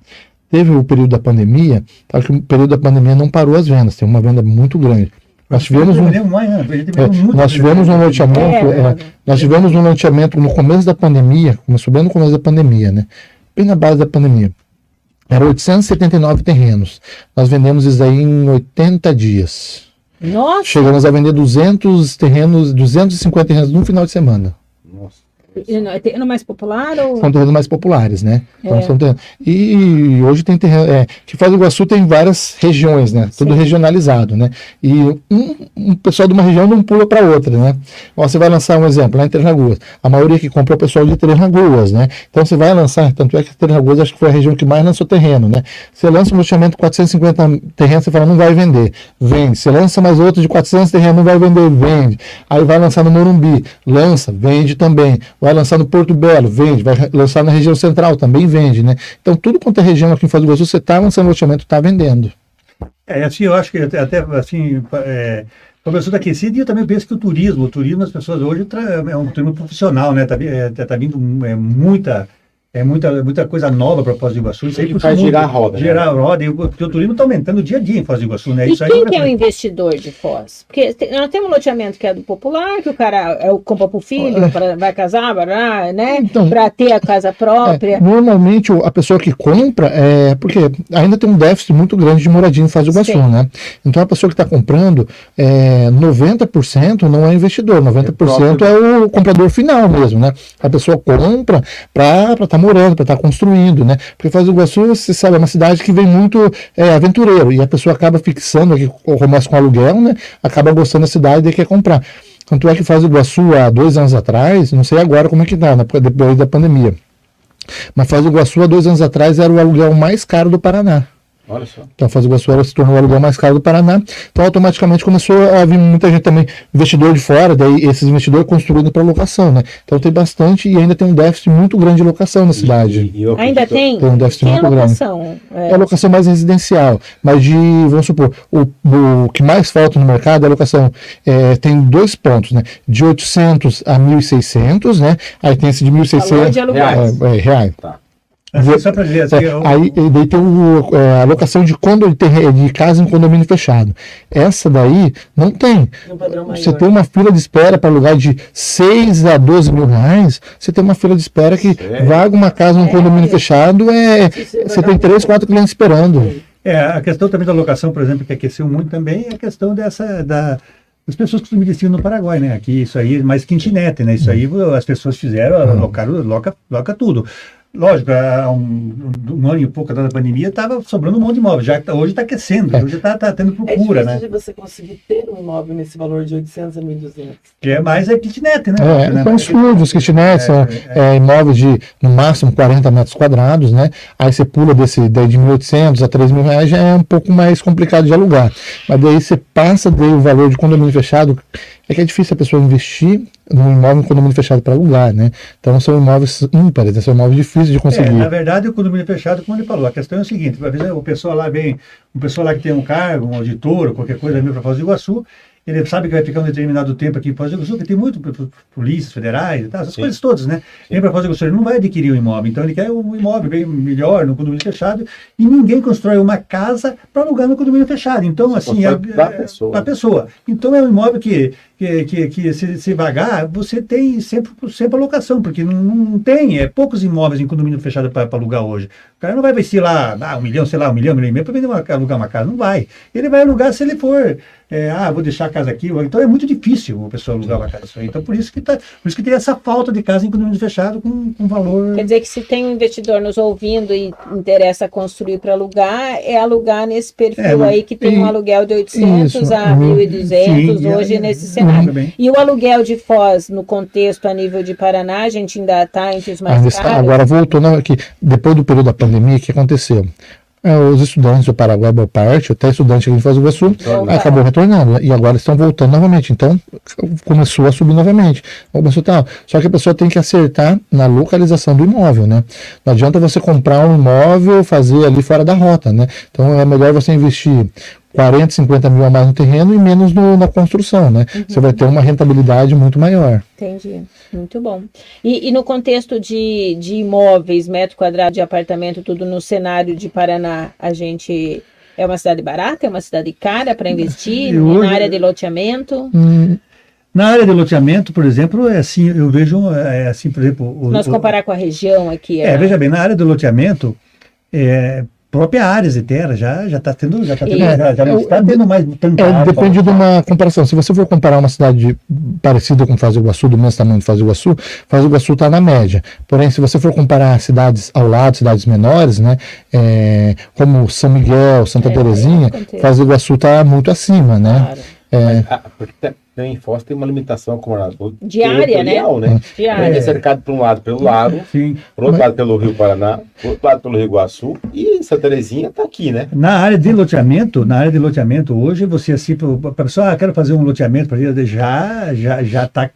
Teve o período da pandemia, tá, que o período da pandemia não parou as vendas, tem uma venda muito grande. Nós tivemos um, é, nós tivemos um loteamento, é, é, nós tivemos um loteamento no começo da pandemia, começou bem no começo da pandemia, né? Bem na base da pandemia. Era 879 terrenos. Nós vendemos isso aí em 80 dias. Nossa! Chegamos a vender 200 terrenos, 250 terrenos num final de semana. É terreno mais popular? Ou... São terrenos mais populares, né? Então, é. E hoje tem terreno. É, que Foz do Iguaçu tem várias regiões, né? Tudo Sim. regionalizado, né? E um, um, pessoal de uma região não pula para outra, né? Você vai lançar um exemplo lá em Três Lagoas. A maioria que comprou é o pessoal de Três Lagoas, né? Então você vai lançar, tanto é que Três Lagoas acho que foi a região que mais lançou terreno, né? Você lança um loteamento de 450 terrenos, você fala, não vai vender. Vende. Você lança mais outro de 400 terrenos, não vai vender. Vende. Aí vai lançar no Morumbi. Lança, vende também vai lançar no Porto Belo, vende, vai lançar na região central, também vende, né? Então, tudo quanto é região aqui em Foz do Iguaçu, você está lançando loteamento, está vendendo. É, assim, eu acho que até, assim, é, começou aquecido e eu também penso que o turismo, o turismo, as pessoas hoje é um turismo profissional, né? Está é, tá vindo é, muita é muita, muita coisa nova para Foz do Iguaçu. Isso aí faz girar a roda. Girar né? a roda. E o, o turismo está aumentando dia a dia em Foz do Iguaçu, né? E Isso quem que é o investidor de Foz? Porque tem, nós temos um loteamento que é do popular, que o cara é o compra para o filho, pra, vai casar, né? Então, para ter a casa própria. É, normalmente a pessoa que compra é porque ainda tem um déficit muito grande de moradia em Foz do Iguaçu, Sim. né? Então a pessoa que está comprando, é, 90% não é investidor, 90% é, é o comprador final mesmo, né? A pessoa compra para estar tá morando, para estar tá construindo, né? Porque Foz do Iguaçu, você sabe, é uma cidade que vem muito é, aventureiro e a pessoa acaba fixando aqui, começa com aluguel, né? Acaba gostando da cidade e quer comprar. Tanto é que Foz do Iguaçu, há dois anos atrás, não sei agora como é que está, depois da pandemia, mas Foz do Iguaçu, há dois anos atrás, era o aluguel mais caro do Paraná. Olha só. Então, Foz do Iguaçu se tornou o aluguel mais caro do Paraná. Então, automaticamente começou a vir muita gente também, investidor de fora, daí esses investidores construindo para locação, né? Então, tem bastante e ainda tem um déficit muito grande de locação na cidade. E, e ainda tem? Tem um déficit tem muito locação, grande. É. é a locação mais residencial, mas de, vamos supor, o, o que mais falta no mercado é a locação. É, tem dois pontos, né? De 800 a 1.600, né? Aí tem esse de 1.600 reais. É, é, reais. Tá. Assim, só para dizer, assim, é, eu... Aí daí tem o, é, a locação de, condo, de casa em condomínio fechado. Essa daí não tem. Um você tem uma fila de espera para lugar de 6 a 12 mil reais. Você tem uma fila de espera que Sério? vaga uma casa em um condomínio é. fechado, é, você tem 3, 4 clientes esperando. É, a questão também da locação, por exemplo, que aqueceu muito também, é a questão dessa da, as pessoas costumam dizer no Paraguai, né? Aqui isso aí é mais quintinete, né? Isso aí as pessoas fizeram, uhum. locaram, loca, loca tudo. Lógico, há um, um, ano e pouco da pandemia estava sobrando um monte de imóvel. Já, tá, hoje está aquecendo, é. hoje está tá tendo procura, é né? É de você conseguir ter um imóvel nesse valor de 800 a 1.200. Que é mais é kitnet, né? É, né? são estúdios, kitnets, são é, é, imóveis de no máximo 40 metros quadrados, né? Aí você pula desse daí de 1.800 a 3.000 reais, já é um pouco mais complicado de alugar. Mas daí você passa daí o valor de condomínio fechado, é que é difícil a pessoa investir num imóvel em condomínio fechado para alugar, né? Então são imóveis ímpares, né? são imóveis difíceis de conseguir. É, na verdade, o condomínio fechado, como ele falou, a questão é o seguinte: às vezes o pessoal lá vem, um pessoal lá que tem um cargo, um auditor, ou qualquer coisa, vem para Foz do Iguaçu, ele sabe que vai ficar um determinado tempo aqui em Foz do Iguaçu, porque tem muito polícias federais e tal, essas Sim. coisas todas, né? Vem para Foz do Iguaçu, ele não vai adquirir um imóvel, então ele quer um imóvel bem melhor, no condomínio fechado, e ninguém constrói uma casa para alugar no condomínio fechado. Então, assim, é, para a pessoa. Pessoa. Então é um imóvel que, que, que, que se, se vagar, você tem sempre, sempre alocação, porque não, não tem, é poucos imóveis em condomínio fechado para alugar hoje. O cara não vai investir lá, ah, um milhão, sei lá, um milhão, um milhão e meio para vender uma, alugar uma casa. Não vai. Ele vai alugar se ele for é, ah, vou deixar a casa aqui. Então é muito difícil a pessoa alugar uma casa. Então por isso que tá, por isso que tem essa falta de casa em condomínio fechado com, com valor. Quer dizer que se tem um investidor nos ouvindo e interessa construir para alugar, é alugar nesse perfil é, aí que tem e, um aluguel de 800 isso, a 1.200 sim, hoje é, nesse cenário. E o aluguel de Foz no contexto a nível de Paraná, a gente ainda está entre os mais caros. Agora voltou aqui depois do período da pandemia, o que aconteceu? É, os estudantes do Paraguai, boa parte, até estudante aqui de Foz do Iguaçu, acabou retornando. E agora estão voltando novamente. Então, começou a subir novamente. Começou tal. Só que a pessoa tem que acertar na localização do imóvel, né? Não adianta você comprar um imóvel, fazer ali fora da rota, né? Então, é melhor você investir 40, 50 mil a mais no terreno e menos no, na construção, né? Uhum. Você vai ter uma rentabilidade muito maior. Entendi. Muito bom. E, e, no contexto de, de imóveis, metro quadrado de apartamento, tudo no cenário de Paraná, a gente. É uma cidade barata? É uma cidade cara para investir? Hoje, na área de loteamento? Hum, na área de loteamento, por exemplo, é assim, eu vejo, é assim, por exemplo... O, Nós comparar o, com a região aqui... É, é, veja bem, na área do loteamento, é, própria áreas de terra já já está tendo já, tá tendo, é, já, já não está tendo mais tanta é, depende de uma comparação. Se você for comparar uma cidade parecida com do Iguaçu do mesmo tamanho de do Iguaçu do Iguaçu está na média. Porém se você for comparar cidades ao lado cidades menores né é, como São Miguel Santa é, Terezinha do Iguaçu está muito acima né? Claro. É. Mas, em Foz tem uma limitação acumulador diária, né? né? Diária. É cercado por um lado pelo lago, Sim. por outro Mas... lado pelo Rio Paraná, por outro lado pelo Rio Iguaçu e Santa Terezinha está aqui, né? Na área de loteamento, na área de loteamento hoje você assim, para pessoa, ah, quero fazer um loteamento para já já já está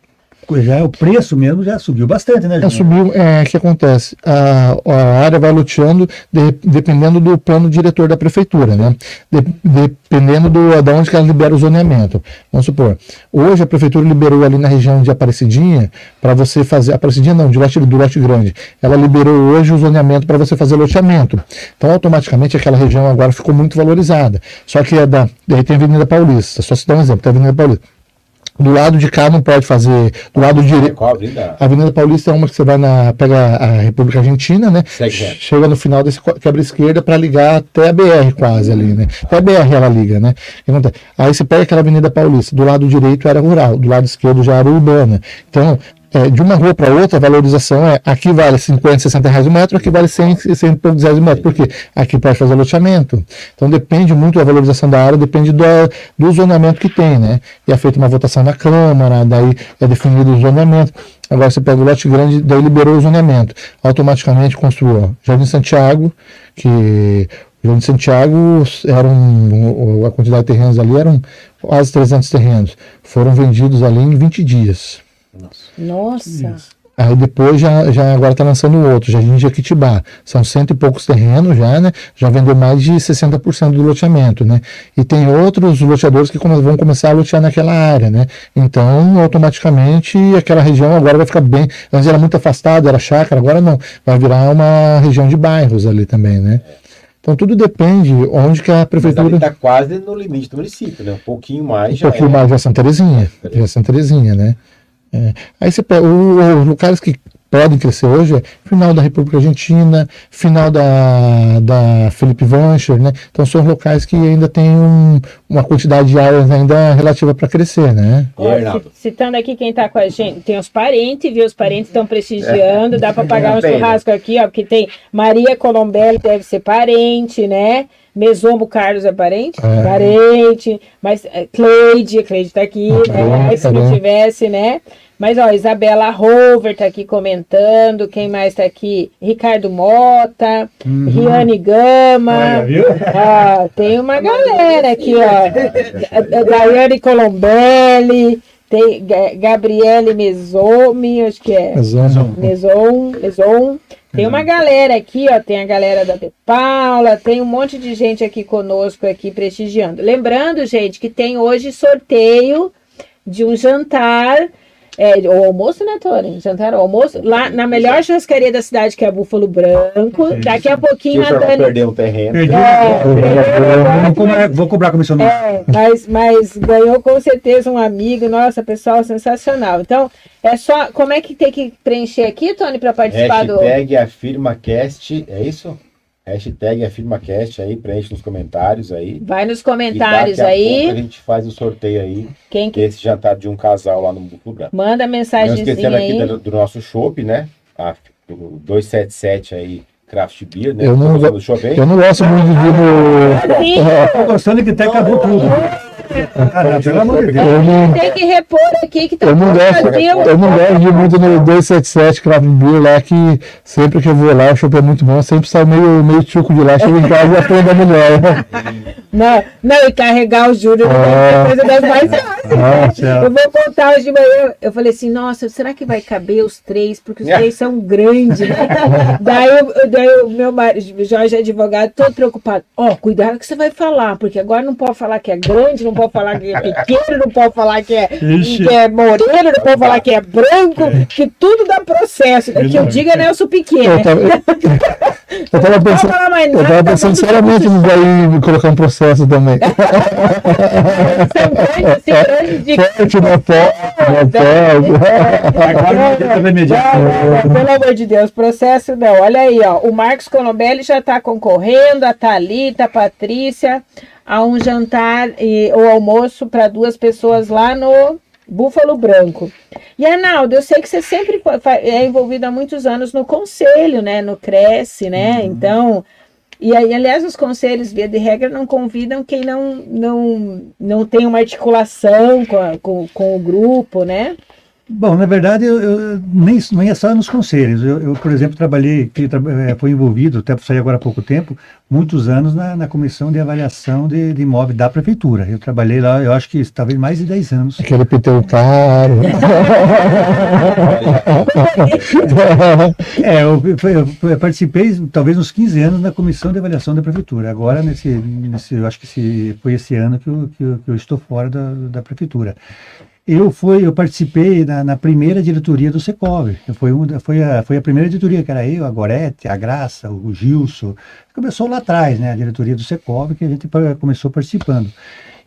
já o preço mesmo já subiu bastante, né? Já subiu, é que acontece, a, a área vai loteando de, dependendo do plano diretor da prefeitura, né? De, dependendo do da onde que ela libera o zoneamento. Vamos supor, hoje a prefeitura liberou ali na região de Aparecidinha para você fazer Aparecidinha não, de lote do lote grande. Ela liberou hoje o zoneamento para você fazer loteamento. Então automaticamente aquela região agora ficou muito valorizada. Só que é da, daí tem a Avenida Paulista. Só se dar um exemplo, tem a Avenida Paulista do lado de cá não pode fazer. Do lado direito. A Avenida Paulista é uma que você vai na. pega a República Argentina, né? Chega no final desse quebra esquerda para ligar até a BR quase ali, né? Até a BR ela liga, né? Aí você pega aquela Avenida Paulista. Do lado direito era rural, do lado esquerdo já era urbana. Então, é, de uma rua para outra, a valorização é aqui vale 50, 60 reais o metro, aqui vale 100, 100 e poucos reais o metro. Por quê? Aqui pode fazer loteamento. Então depende muito da valorização da área, depende do, do zoneamento que tem, né? E é feita uma votação na Câmara, daí é definido o zoneamento. Agora você pega o lote grande, daí liberou o zoneamento. Automaticamente construiu Jardim Santiago, que Vila de Santiago eram, a quantidade de terrenos ali eram quase 300 terrenos. Foram vendidos ali em 20 dias. Nossa. Aí depois já, já agora está lançando outro, Jardim de Jequitibá. São cento e poucos terrenos já, né? Já vendeu mais de 60% do loteamento, né? E tem outros loteadores que vão começar a lotear naquela área, né? Então, automaticamente, aquela região agora vai ficar bem. Antes era muito afastada, era chácara, agora não. Vai virar uma região de bairros ali também, né? Então tudo depende onde que a prefeitura. está quase no limite do município, né? Um pouquinho mais. Um pouquinho é... mais já Santa Terezinha. Já Santa Terezinha, né? É. Aí você pega os lugares que podem crescer hoje é final da República Argentina, final da, da Felipe Vancher, né? Então são locais que ainda têm um, uma quantidade de áreas ainda relativa para crescer, né? Olha, citando aqui quem está com a gente, tem os parentes, viu? Os parentes estão prestigiando, dá para pagar um churrasco aqui, ó, porque tem Maria Colombelli, deve ser parente, né? Mesombo Carlos é parente? É. Parente. Mas é, Cleide, Cleide tá aqui, né? É, se não tivesse, né? Mas, ó, Isabela Rover tá aqui comentando. Quem mais tá aqui? Ricardo Mota, uhum. Riane Gama. Olha, viu? Ó, tem uma galera aqui, ó. Daiane Colombelli. Tem Gabriele Mesomi, acho que é. Meson. Meson. Meson. Tem uma galera aqui, ó, tem a galera da Paula, tem um monte de gente aqui conosco aqui prestigiando. Lembrando, gente, que tem hoje sorteio de um jantar é, o almoço, né, Tony? Jantar, o almoço. Lá na melhor churrascaria da cidade, que é a Búfalo Branco. Daqui a pouquinho a Dani. Perdeu o terreno. É, vou, cobrar, vou cobrar comissão. É, mas, mas ganhou com certeza um amigo. Nossa, pessoal, sensacional. Então, é só. Como é que tem que preencher aqui, Tony, para participar Hashtag do. Hashtag AfirmaCast, é isso? Hashtag AfirmaCast aí, preenche nos comentários aí. Vai nos comentários aí. a, gente faz o sorteio aí. Quem que... Esse jantar de um casal lá no Branco. Manda mensagem aí. Não esquecendo aqui do, do, nosso shopping, né? A, do 277 aí. Craft Beer, né? Eu não, go... eu não gosto muito de vir no. Tô gostando que até acabou tudo. Ah, pelo amor de Deus. Não, tem que repor aqui que tá eu não gosto, Eu não gosto de muito no 277 Craft Beer lá, que sempre que eu vou lá, o show é muito bom, sempre sai meio, meio chuco de lá, chego em casa e aprendo a melhor. Não, não, e carregar o Júlio é coisa das mais fáceis. eu vou contar hoje de manhã. Eu falei assim, nossa, será que vai caber os três? Porque os três são grandes, né? daí, eu, daí o meu marido, Jorge é advogado, todo preocupado. Ó, oh, cuidado que você vai falar, porque agora não pode falar que é grande, não pode falar que é pequeno, não pode falar que é, que é moreno, não pode falar que é branco, é. que tudo dá processo. Que eu diga Nelson Pequeno. Eu tava, eu tava pensando, eu tava pensando seriamente em colocar um processo também. Forte na Pelo amor de Deus, processo não. Olha aí, ó. O Marcos Colombelli já está concorrendo, a Thalita, a Patrícia, a um jantar e o almoço para duas pessoas lá no Búfalo Branco. E Arnaldo, eu sei que você sempre é envolvido há muitos anos no conselho, né? No Cresce, né? Uhum. Então, e aí, aliás, os conselhos, via de regra, não convidam quem não, não, não tem uma articulação com, a, com, com o grupo, né? Bom, na verdade, eu, eu, nem, nem é só nos conselhos. Eu, eu por exemplo, trabalhei, é, fui envolvido, até saí agora há pouco tempo, muitos anos na, na comissão de avaliação de, de imóvel da prefeitura. Eu trabalhei lá, eu acho que talvez mais de 10 anos. Aquele PTU caro. é, eu, eu, eu, participei talvez uns 15 anos na comissão de avaliação da prefeitura. Agora, nesse, nesse eu acho que esse, foi esse ano que eu, que eu, que estou fora da, da prefeitura. Eu fui, eu participei na, na primeira diretoria do Secov. Foi, um, foi, a, foi a primeira diretoria, que era eu, a Gorete, a Graça, o Gilson. Começou lá atrás, né? A diretoria do Secov, que a gente começou participando.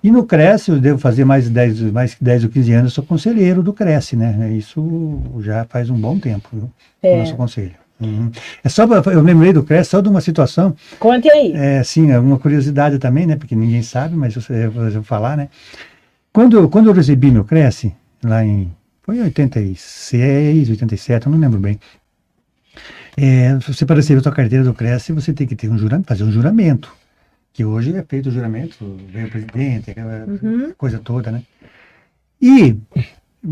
E no Cresce, eu devo fazer mais de 10, mais 10 ou 15 anos, eu sou conselheiro do Cresce, né? Isso já faz um bom tempo, viu? É. Nosso conselho. Uhum. É só, eu lembrei do Cresce só de uma situação. Conte aí. É, sim, é uma curiosidade também, né? Porque ninguém sabe, mas eu, eu vou falar, né? Quando, quando eu recebi meu Cresce, lá em. Foi 86, 87, eu não lembro bem. É, você para receber a sua carteira do Cresce, você tem que ter um juramento, fazer um juramento. Que hoje é feito o juramento, vem o presidente, aquela uhum. coisa toda, né? E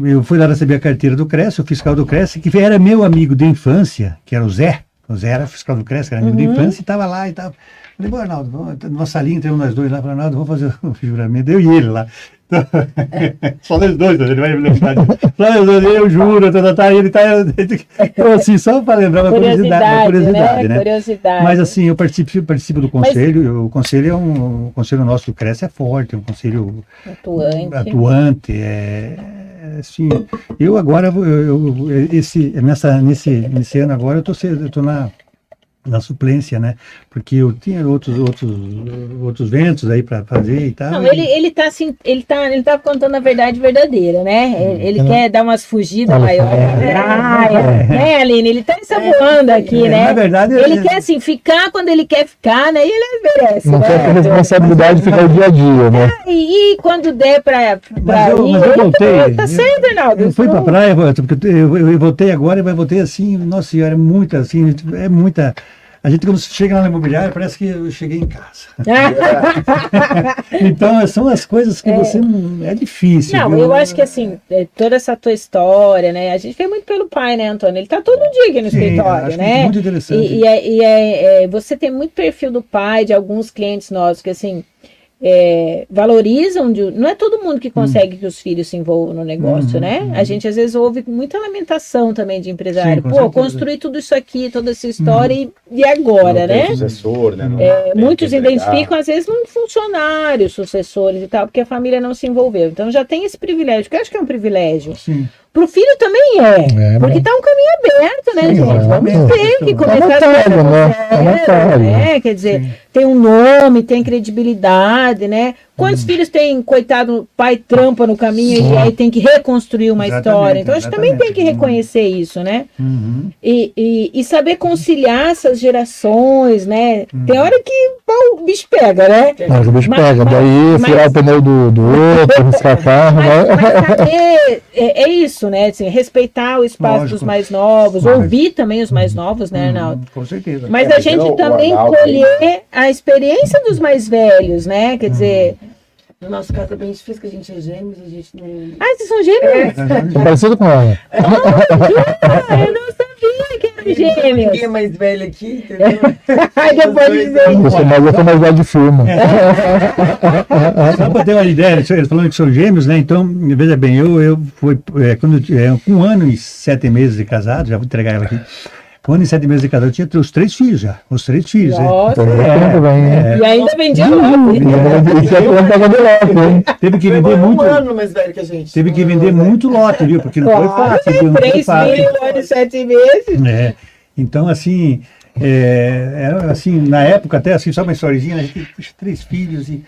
eu fui lá receber a carteira do Cresce, o fiscal do Cresce, que era meu amigo de infância, que era o Zé, o Zé era fiscal do Cresce, era amigo uhum. da infância, e estava lá e tal. Falei, bom, Arnaldo, vamos, numa salinha, entramos nós dois lá, falei, Arnaldo, vamos fazer o juramento, eu e ele lá. só nós dois, ele vai me lembrar. Só nós dois, eu juro, tá, tá, tá, ele tá. Então, assim, só para lembrar uma curiosidade, uma curiosidade, né? né? Curiosidade. Mas assim, eu participo, participo do conselho, Mas... o conselho é um. O conselho nosso do Cresce é forte, é um conselho atuante. atuante é, assim, eu agora, eu, eu, esse, nessa, nesse, nesse ano agora, eu tô na na suplência, né? Porque eu tinha outros outros outros ventos aí para fazer e tal. Não, ele ele tá assim, ele tá ele tá contando a verdade verdadeira, né? Hum. Ele, ele quer dar umas fugidas maiores, é, é, né, Aline? Ele tá ensaboando é, aqui, é, né? Na verdade, ele quer assim ficar quando ele quer ficar, né? E ele merece. Não né? quer responsabilidade de ficar o dia a dia, né? É, e, e, quando der para para ir, mas eu voltei. Tá certo, Arnaldo. Eu fui para praia, porque eu, eu, eu voltei agora, mas voltei assim, nossa senhora, é muita assim, é muita a gente, quando chega lá na imobiliária, parece que eu cheguei em casa. então, são as coisas que é. você. É difícil. Não, viu? eu acho que assim, é, toda essa tua história, né? A gente vê muito pelo pai, né, Antônio? Ele tá todo dia aqui no Sim, escritório, né? Muito interessante. E, e, é, e é, é, você tem muito perfil do pai, de alguns clientes nossos, que assim é, valorizam, de, não é todo mundo que consegue hum. que os filhos se envolvam no negócio, hum, né? Hum. A gente às vezes ouve muita lamentação também de empresário. Sim, Pô, construir tudo isso aqui, toda essa história e, e, agora, né? sucessor, né? É, muitos identificam às vezes num funcionário, sucessores e tal, porque a família não se envolveu. Então já tem esse privilégio, que eu acho que é um privilégio. Sim. Para o filho também é, é porque está um caminho aberto, né, Sim, gente? Vamos ter que começar a fazer né? né? Quer dizer, Sim. tem um nome, tem credibilidade, né? Quantos hum. filhos tem, coitado, pai trampa no caminho Sim. e aí tem que reconstruir uma exatamente, história? Então, a gente também tem que reconhecer isso, né? Uhum. E, e, e, saber conciliar essas gerações, né? Uhum. Tem hora que bom, o bicho pega, né? Mas o bicho mas, pega, mas, daí furar o pneu do, do outro, riscar carro. Mas, né? mas saber, é, é, isso, né? Assim, respeitar o espaço Lógico. dos mais novos, mas, ouvir também os mais novos, né, uhum. Arnaldo? Com certeza. Mas é, a gente também colher a experiência dos mais velhos, né? Quer dizer no nosso caso é bem difícil, que a gente é gêmeos, a gente não. Ah, vocês são gêmeos? É. Parecido com ela. Oh, eu não sabia que eram gêmeos. Ninguém é mais velho aqui, entendeu? Aí depois dizer. Eu sou mais, eu sou mais velho de firma. Só para ter uma ideia, eles falando que são gêmeos, né? Então, veja bem, eu, eu fui, é, quando é, com um ano e sete meses de casado, já vou entregar ela aqui. Com um ano e sete meses de casado, eu tinha os três filhos já. Os três filhos. Nossa, é, é, E ainda vendia lote. Teve que vender muito. Um ano mais velho que a gente. Teve que vender muito lote, viu? Porque não foi fácil. Não três filhos, um ano e sete meses. É. Então, assim, é, era assim, na época até, assim, só uma historinha, a gente teve três filhos e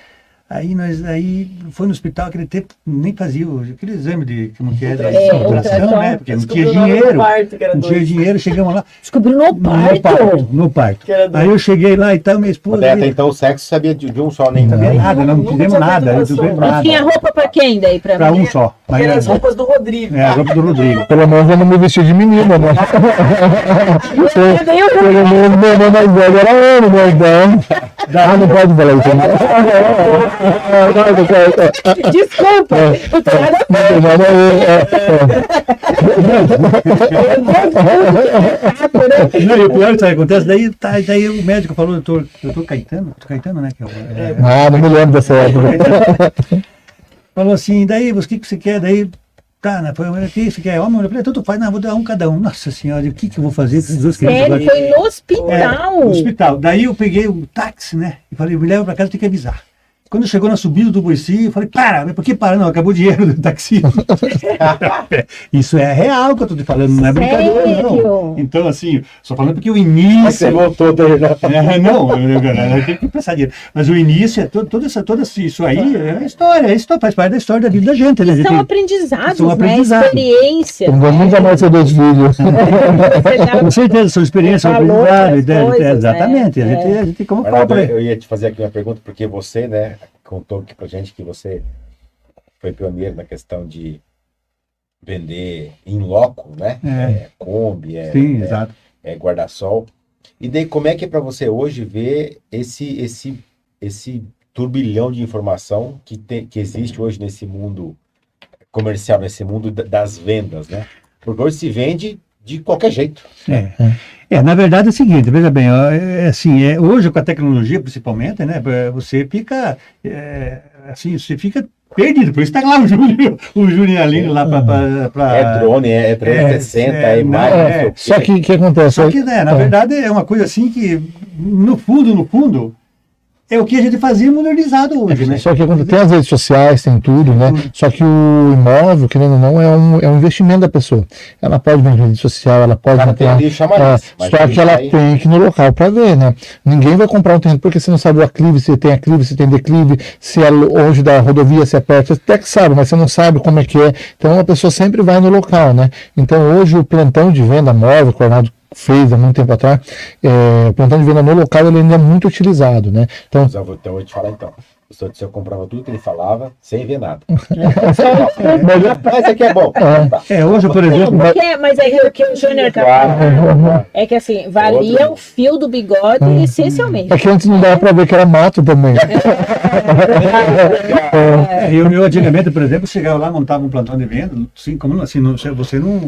Aí nós aí foi no hospital, aquele tempo nem fazia aquele exame de como que é, de é, ultrassom, né? Porque não tinha dinheiro. Parto, não tinha dinheiro, chegamos lá. Descobriu no parto. No parto. No parto. Aí eu cheguei lá e tal, minha esposa. Até, então o sexo sabia de, de um só, nem também. Nada, não, não fizemos nada. Não fizemos nada. tinha roupa para quem daí? Para um só. Mas era as roupas do Rodrigo. É, as roupas do Rodrigo. Pelo menos eu não me vesti de menina, né? Pelo menos meu irmão mais velho era homem, né? Então. Ah, não pode falar isso. Desculpa. Não, e o pior que acontece, daí, tá, daí o médico falou, doutor, doutor Caetano, doutor Caetano, né? Que é, é, ah, não me lembro dessa época. Falou assim, daí, o que, que você quer? Daí, tá, né? Foi, o que você quer? Homem, eu falei, tanto faz, não, vou dar um cada um. Nossa senhora, o que, que eu vou fazer esses dois crianças? Foi no hospital. É, no hospital. Daí eu peguei o táxi, né? E falei, me leva para casa, tem que avisar. Quando chegou na subida do Bursi, eu falei, para, mas por que para? Não, acabou o dinheiro do taxi. Isso é real que eu estou te falando, não é brincadeira, não. Então, assim, só falando porque o início. Mas você voltou daí, né? É, não, eu, tenho que pensar dinheiro. Mas o início é todo, todo, essa, todo isso aí, é história, é história, faz parte da história da vida da gente, né? São aprendizados, são aprendizados. Né? Experiência. Não vamos jamais ser dois filhos. Com certeza, são experiências, são aprendizados. Né? Exatamente. Né? A gente, a gente como fala. Eu ia te fazer aqui uma pergunta, porque você, né? Contou aqui pra gente que você foi pioneiro na questão de vender em loco, né? É. é Kombi, é, Sim, é, exato. é guarda-sol. E daí, como é que é para você hoje ver esse, esse, esse turbilhão de informação que, tem, que existe hoje nesse mundo comercial, nesse mundo das vendas, né? Porque hoje se vende de qualquer jeito. É. É, na verdade é o seguinte, veja bem, é, assim, é, hoje com a tecnologia principalmente, né, você fica, é, assim, você fica perdido, por isso está lá o Júlio, o Júlio Aline lá para... É drone, é 360, é, é, é mais... É, só que o que acontece? Só que, né, na verdade, é uma coisa assim que, no fundo, no fundo, é o que a gente fazia modernizado hoje, né? Só que tem as redes sociais, tem tudo, né? Só que o imóvel, querendo ou não, é um, é um investimento da pessoa. Ela pode ver em rede social, ela pode Cara, ter. É, só que ela aí... tem que ir no local para ver, né? Ninguém vai comprar um terreno porque você não sabe o aclive, se tem aclive, se tem declive, se é longe da rodovia, se é perto. Você até que sabe, mas você não sabe como é que é. Então a pessoa sempre vai no local, né? Então hoje o plantão de venda móvel, que o Arnaldo fez há muito tempo atrás, é, o plantão de venda no local ele ainda é muito utilizado, né? Então, Mas eu vou, então, vou te falar então. O eu comprava tudo que ele falava sem ver nada. mas aqui é bom. É, é hoje, por exemplo. Mas, mas é o que o Júnior tá É que assim, valia Outro. o fio do bigode hum. essencialmente. É que antes não dava para ver que era mato também. É, e o meu antigamente, por exemplo, chegava lá, montava um plantão de venda, assim, como assim, não, você não,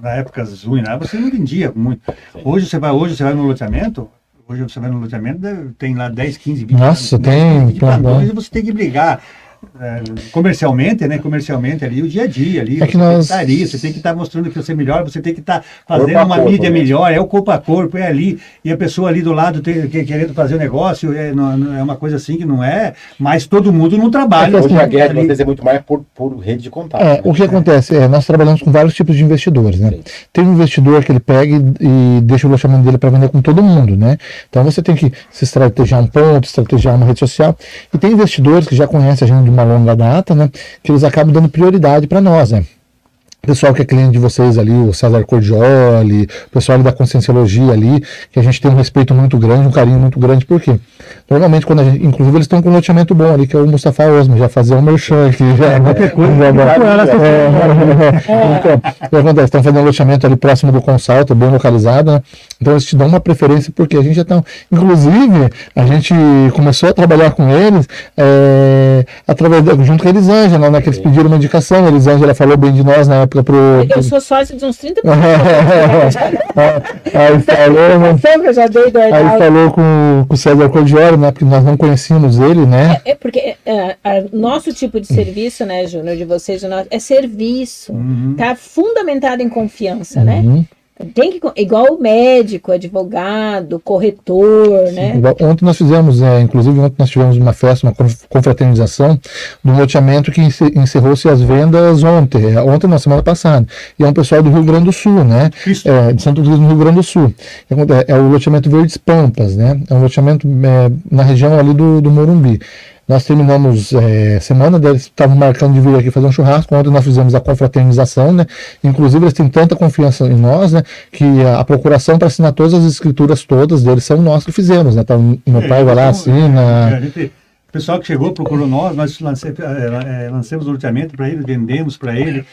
na época ruim, você não vendia muito. Hoje você vai, hoje você vai no loteamento, Hoje você vai no loteamento, tem lá 10, 15, 20 Nossa, tem. 20 você tem que brigar é, comercialmente, né? Comercialmente ali, o dia a dia ali. É que nós... tem que você tem que estar tá mostrando que você é melhor, você tem que estar tá fazendo corpo uma corpo, mídia né? melhor, é o corpo a corpo, é ali, e a pessoa ali do lado tem, querendo fazer o negócio, é, não, é uma coisa assim que não é, mas todo mundo não trabalha. É hoje a guerra vocês é muito mais por, por rede de contato. É, né? O que acontece é, nós trabalhamos com vários tipos de investidores, né? Sim. Tem um investidor que ele pega e, e deixa o loteamento dele para vender com todo mundo, né? Então você tem que se estrategiar um ponto, estrategiar uma rede social, e tem investidores que já conhecem a gente de uma longa data, né? Que eles acabam dando prioridade para nós, né? Pessoal que é cliente de vocês ali, o César Cordioli, o pessoal da Conscienciologia ali, que a gente tem um respeito muito grande, um carinho muito grande, por quê? Normalmente, quando a gente, inclusive, eles estão com um loteamento bom ali, que é o Mustafa Osmo, já fazia um merchan aqui, já, é, qualquer coisa, já, então, o que acontece? Estão fazendo um loteamento ali próximo do Consalto, bem localizado, né? Então eles te dão uma preferência, porque a gente já está, inclusive, a gente começou a trabalhar com eles, é, através, junto com a Elisângela, né, que eles pediram uma indicação, a Elisângela falou bem de nós na época pro. Eu sou sócio de uns 30 Aí falou, né? Já dei do Aí falou com, com o César Cordioli, né? Porque nós não conhecíamos ele, né? É, é porque é, é, nosso tipo de serviço, né, Júnior, de vocês, é serviço. Uhum. Tá fundamentado em confiança, né? uhum. né? Tem que, igual o médico, advogado, corretor, né? Ontem nós fizemos, é, inclusive ontem nós tivemos uma festa, uma confraternização do loteamento que encerrou-se as vendas ontem, é, ontem na semana passada. E é um pessoal do Rio Grande do Sul, né? É, de Santo Cruz, no Rio Grande do Sul. É, é, o loteamento Verdes Pampas, né? É um loteamento é, na região ali do, do Morumbi. Nós terminamos é, semana, eles estavam marcando de vir aqui fazer um churrasco. Ontem nós fizemos a confraternização, né? Inclusive, eles têm tanta confiança em nós, né? Que a, a procuração para assinar todas as escrituras todas deles são nós que fizemos, né? Então, meu é, pai vai lá, assina. É, o pessoal que chegou procurou nós, nós lancemos, é, é, o loteamento para ele, vendemos para ele.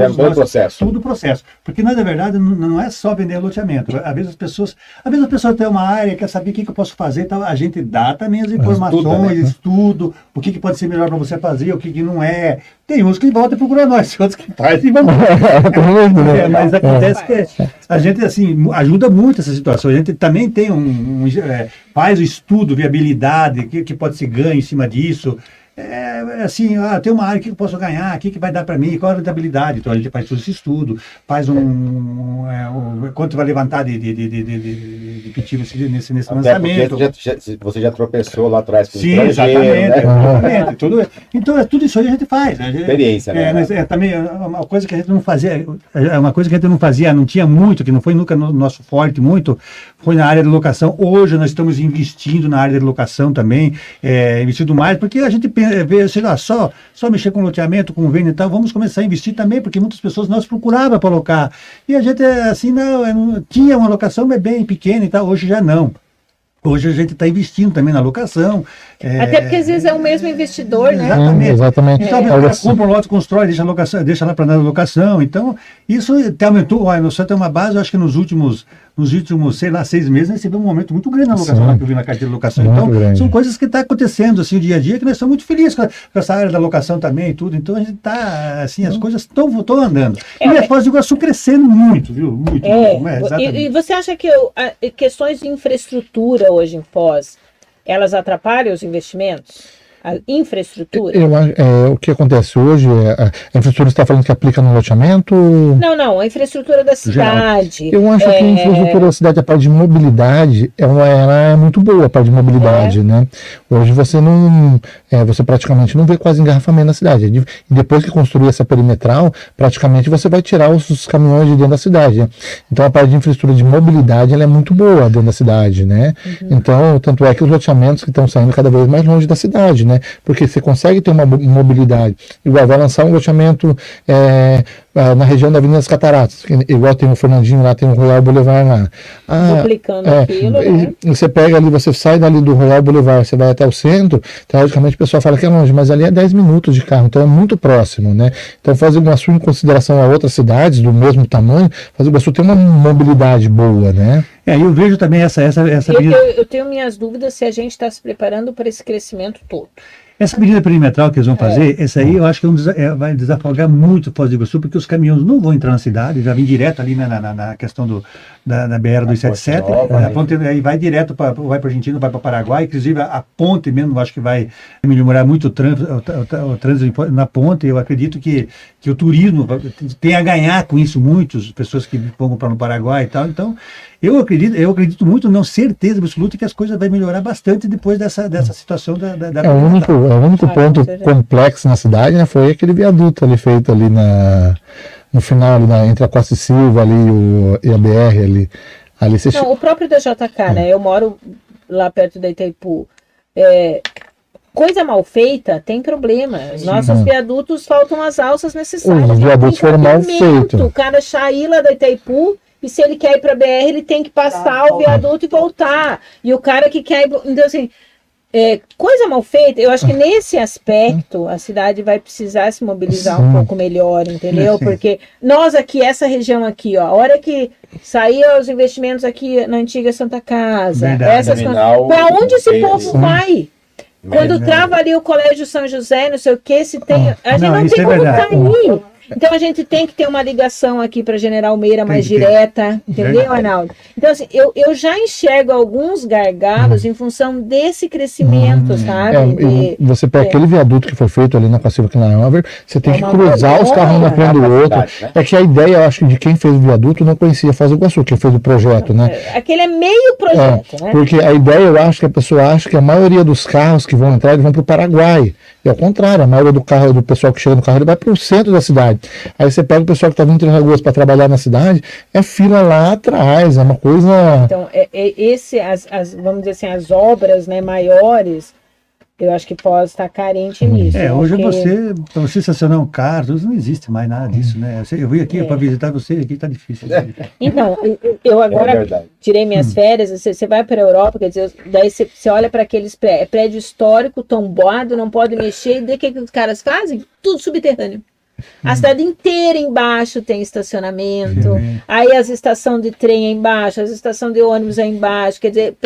É todo o processo. Tudo o processo. Porque, na verdade, não é só vender loteamento. Às vezes as pessoas, às vezes a pessoa tem uma área, quer saber o que, que eu posso fazer, então a gente dá também as informações, né? estudo, o que, que pode ser melhor para você fazer, o que, que não é. Tem uns que voltam e procuram nós, outros que fazem e vamos. é, mas acontece que a gente assim, ajuda muito essa situação. A gente também tem um, um é, faz o estudo, viabilidade, que, que pode ser ganho em cima disso é, assim, ah, tem uma área que eu posso ganhar, o que, que vai dar para mim, qual a rentabilidade? Então a gente faz todo esse estudo, faz um, um, é, um quanto vai levantar de, de, de, de, de, de nesse, nesse lançamento. Já, já, você já tropeçou lá atrás com Sim, exatamente, né? exatamente. tudo, então é tudo isso aí a gente faz. Né? Experiência, né? É, é, também é uma coisa que a gente não fazia, é uma coisa que a gente não fazia, não tinha muito, que não foi nunca no nosso forte muito, foi na área de locação. Hoje nós estamos investindo na área de locação também, é, investindo mais, porque a gente pensa ver, sei lá, só, só mexer com loteamento, com venda e tal, vamos começar a investir também, porque muitas pessoas nós procurava para alocar. E a gente, assim, não, tinha uma locação bem pequena e tal, hoje já não. Hoje a gente está investindo também na locação. É... Até porque às vezes é o mesmo investidor, né? Exatamente. Hum, exatamente. Então, é. compra um lote, constrói, deixa, locação, deixa lá para dar locação. Então, isso até aumentou. Nós só tem uma base, eu acho que nos últimos, nos últimos, sei lá, seis meses, recebeu um aumento muito grande na locação, lá que eu vi na carteira de locação. Muito então, grande. são coisas que estão tá acontecendo, assim, o dia a dia, que nós estamos muito felizes com, a, com essa área da locação também e tudo. Então, a gente está, assim, as hum. coisas estão andando. É, e a Foz do Iguaçu crescendo muito, viu? Muito. É, muito, é, e, e, você acha que eu, a, questões de infraestrutura hoje em Foz, elas atrapalham os investimentos? A infraestrutura? Eu, é, o que acontece hoje, é, a infraestrutura está falando que aplica no loteamento? Não, não, a infraestrutura da cidade. Eu acho é... que a infraestrutura da cidade, a parte de mobilidade, ela, ela é muito boa, a parte de mobilidade, é. né? Hoje você não, é, você praticamente não vê quase engarrafamento na cidade. E depois que construir essa perimetral, praticamente você vai tirar os, os caminhões de dentro da cidade. Né? Então a parte de infraestrutura de mobilidade, ela é muito boa dentro da cidade, né? Uhum. Então, tanto é que os loteamentos que estão saindo cada vez mais longe da cidade, né? Né? Porque você consegue ter uma mobilidade. Igual vai lançar um loteamento é, na região da Avenida das Cataratas, igual tem o Fernandinho lá, tem o Royal Boulevard lá. Ah, Duplicando é, aquilo, né? Você pega ali, você sai dali do Royal Boulevard, você vai até o centro, teoricamente o pessoal fala que é longe, mas ali é 10 minutos de carro, então é muito próximo, né? Então fazer uma sua em consideração a outras cidades do mesmo tamanho, fazer o Iguaçu tem uma mobilidade boa, né? É, eu vejo também essa essa essa. Eu, eu, eu tenho minhas dúvidas se a gente está se preparando para esse crescimento todo. Essa medida perimetral que eles vão fazer, é. essa aí eu acho que é um, é, vai desafogar muito Foz do Iguaçu, porque os caminhões não vão entrar na cidade, já vem direto ali na, na, na questão do, da, da BR-277, a, a ponte aí vai direto para vai para Argentina, vai para Paraguai, inclusive a, a, ponte mesmo, eu acho que vai melhorar muito o, trânsito, o, o, trânsito na ponte, eu acredito que, que o turismo tem a ganhar com isso, muitas pessoas que vão comprar no Paraguai e tal, então eu acredito, eu acredito muito, não certeza absoluta, que as coisas vão melhorar bastante depois dessa, dessa situação da, da, da é, o único, é o único ponto complexo na cidade né, foi aquele viaduto ali feito ali na no final, ali na, entre a Costa e Silva ali o, e a BR ali. ali você Não, o próprio da JK, é. né? Eu moro lá perto da Itaipu. É, coisa mal feita tem problema. Nossos Sim. viadutos faltam as alças necessárias. Os viadutos foram mal feitos. O cara sair lá da Itaipu e se ele quer ir para BR, ele tem que passar ah, o viaduto e voltar. E o cara que quer ir. Então, assim, é, coisa mal feita, eu acho que nesse aspecto a cidade vai precisar se mobilizar um pouco melhor, entendeu? Porque nós aqui, essa região aqui, ó, a hora que sair os investimentos aqui na antiga Santa Casa, Verdade, essas para onde esse povo vai? Quando trava ali o Colégio São José, não sei o que, se tem. A gente não, não tem é como sair. Então a gente tem que ter uma ligação aqui para General Meira mais direta, entendeu, Arnaldo? Então, assim, eu, eu já enxergo alguns gargalos hum. em função desse crescimento, hum. sabe? É, de, você pega é. aquele viaduto que foi feito ali na Passiva Knauer, você tem é que cruzar os carros um na frente do outro. Né? É que a ideia, eu acho, de quem fez o viaduto não conhecia Foz do Iguaçu, quem fez o projeto, né? É, aquele é meio projeto, é, né? Porque a ideia, eu acho que a pessoa acha que a maioria dos carros que vão entrar, eles vão para o Paraguai. E ao contrário, a maioria do carro, do pessoal que chega no carro, ele vai para o centro da cidade. Aí você pega o pessoal que está vindo Três Lagoas para trabalhar na cidade, é fila lá atrás, é uma coisa. Então, é, é esse, as, as, vamos dizer assim, as obras né, maiores eu acho que pode estar carente nisso. É, hoje você, para você estacionar um carro, não existe mais nada disso, né? Eu vim aqui é. para visitar você, aqui está difícil. Então, eu agora é tirei minhas hum. férias, você, você vai para a Europa, quer dizer, daí você, você olha para aqueles prédios, é prédio histórico, tombado, não pode mexer, e o que, que os caras fazem? Tudo subterrâneo. A hum. cidade inteira embaixo tem estacionamento. Uhum. Aí as estações de trem é embaixo, as estações de ônibus é embaixo. Quer dizer,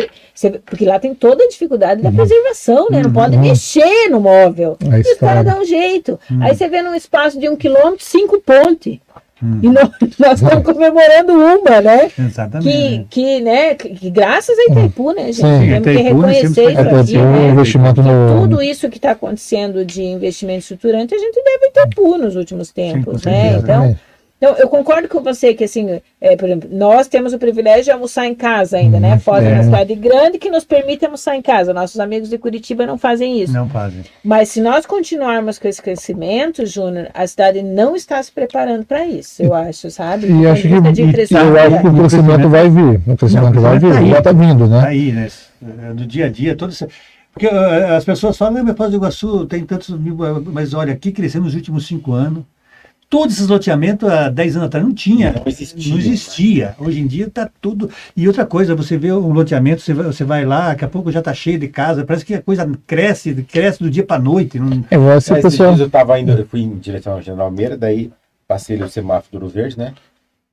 porque lá tem toda a dificuldade da uhum. preservação, né? Não pode uhum. mexer no móvel. Aí os caras dão um jeito. Uhum. Aí você vê num espaço de um quilômetro, cinco pontes. Hum. E nós, nós estamos comemorando uma, né? Exatamente. Que, que, né, que, graças a Itaipu, né, gente? Sim. Temos Itaipu, que reconhecer isso aqui, né? investimento no... Tudo isso que está acontecendo de investimento estruturante, a gente deve Itaipu nos últimos tempos, Sim, né? Então, então, eu concordo com você que, assim, é, por exemplo, nós temos o privilégio de almoçar em casa ainda, né? Uhum. Fora é. uma cidade grande que nos permite almoçar em casa. Nossos amigos de Curitiba não fazem isso. Não fazem. Mas se nós continuarmos com esse crescimento, Júnior, a cidade não está se preparando para isso, eu acho, sabe? E acho que, de e, eu acho que o crescimento vai vir. O crescimento não, vai vir, tá já está vindo, né? Tá aí, né? No dia a dia, todo esse... Porque uh, as pessoas falam, mas Foz do Iguaçu tem tantos mil... Mas olha, aqui cresceu nos últimos cinco anos todos esses loteamentos há 10 anos atrás não tinha. Não existia. Não existia. Hoje em dia está tudo. E outra coisa, você vê um loteamento, você vai, você vai lá, daqui a pouco já está cheio de casa, parece que a coisa cresce, cresce do dia para noite. Não... É, você, pessoal... Eu estava indo, eu fui em direção ao General Meira, daí passei ali o semáforo do Verde, né?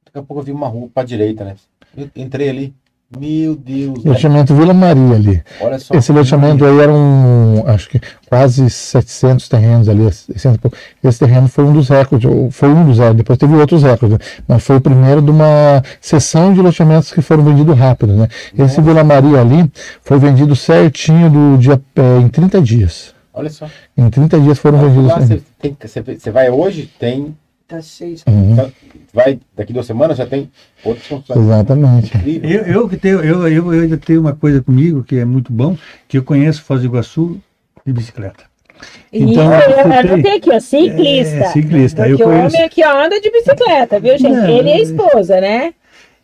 Daqui a pouco eu vi uma rua para a direita, né? Eu entrei ali. Meu Deus. Loteamento Vila Maria ali. Olha só. Esse loteamento aí era um, acho que quase 700 terrenos ali. Esse terreno foi um dos recordes, foi um dos recordes, depois teve outros recordes, mas foi o primeiro de uma sessão de loteamentos que foram vendidos rápido, né? Esse Vila Maria ali foi vendido certinho do dia, é, em 30 dias. Olha só. Em 30 dias foram vendidos. Você vai hoje, tem Tá cheio. Uhum. Vai, daqui duas semanas já tem outras funções. Exatamente. Eu, eu, que tenho, eu, eu, eu ainda tenho uma coisa comigo que é muito bom, que eu conheço Foz do Iguaçu de bicicleta. Então, eu, eu tem aqui, ó, ciclista. É, ciclista. Porque eu conheço... o homem aqui ó, anda de bicicleta, viu, gente? Não, Ele e a esposa, né?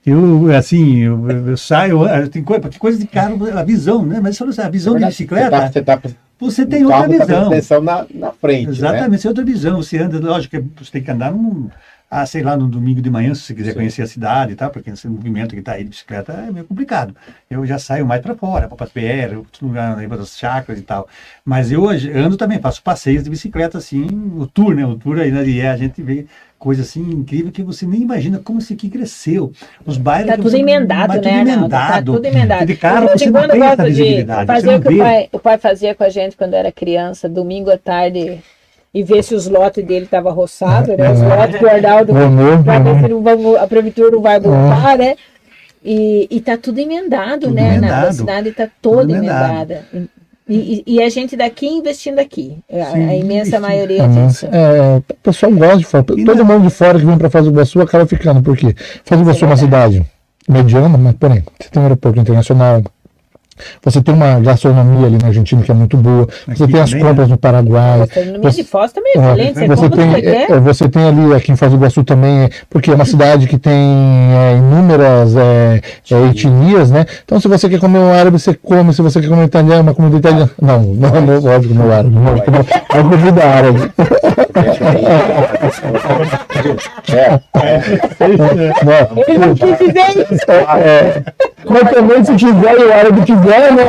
Eu, assim, eu, eu saio, tem coisa, coisa de carro, a visão, né? Mas a visão de bicicleta. Você, tá, você, tá, você tem outra visão. Tá na, na frente. Né? Exatamente, né? você tem outra visão. Você anda, lógico, você tem que andar num, ah, sei lá, no domingo de manhã, se você quiser Sim. conhecer a cidade e tal, porque esse movimento que está aí de bicicleta é meio complicado. Eu já saio mais para fora, para PR, outro lugar, para as chacras e tal. Mas eu ando também, faço passeios de bicicleta, assim, o tour, né? O tour aí na né? a gente vê coisa assim incrível que você nem imagina como isso aqui cresceu. Os bairros. Tá tudo emendado, né? Tudo emendado. Tá tudo emendado. De carro, você não tem essa visibilidade. Fazer o que o pai, o pai fazia com a gente quando era criança, domingo à tarde e ver se os lotes dele estavam roçados, né? Os lotes que o Arnaldo para ver se não vamos, a prefeitura não vai voltar, né? E, e tá tudo emendado, tudo né? Emendado. Na cidade está toda emendada. E, e, a gente daqui investindo aqui. A, a imensa maioria disso. É, o pessoal gosta de fora. Todo mundo de fora que vem para Foz do Iguaçu acaba ficando. Por quê? Foz do Iguaçu é uma cidade mediana, mas porém, você tem um aeroporto internacional, você tem uma gastronomia ali na Argentina que é muito boa. Aqui você tem as compras né? no Paraguai. A gastronomia você, de Foz também é excelente. É, você, tem, é, você tem ali aqui em Foz do Iguaçu também, porque é uma cidade que tem é, inúmeras é, é, etnias, né? Então, se você quer comer um árabe, você come. Se você quer comer um italiano, uma comida italiana. Não, não, não, não comer um árabe. Não, é uma comida árabe. Ele não quis dizer isso. Mas também, se quiser, o árabe quiser quiser, né?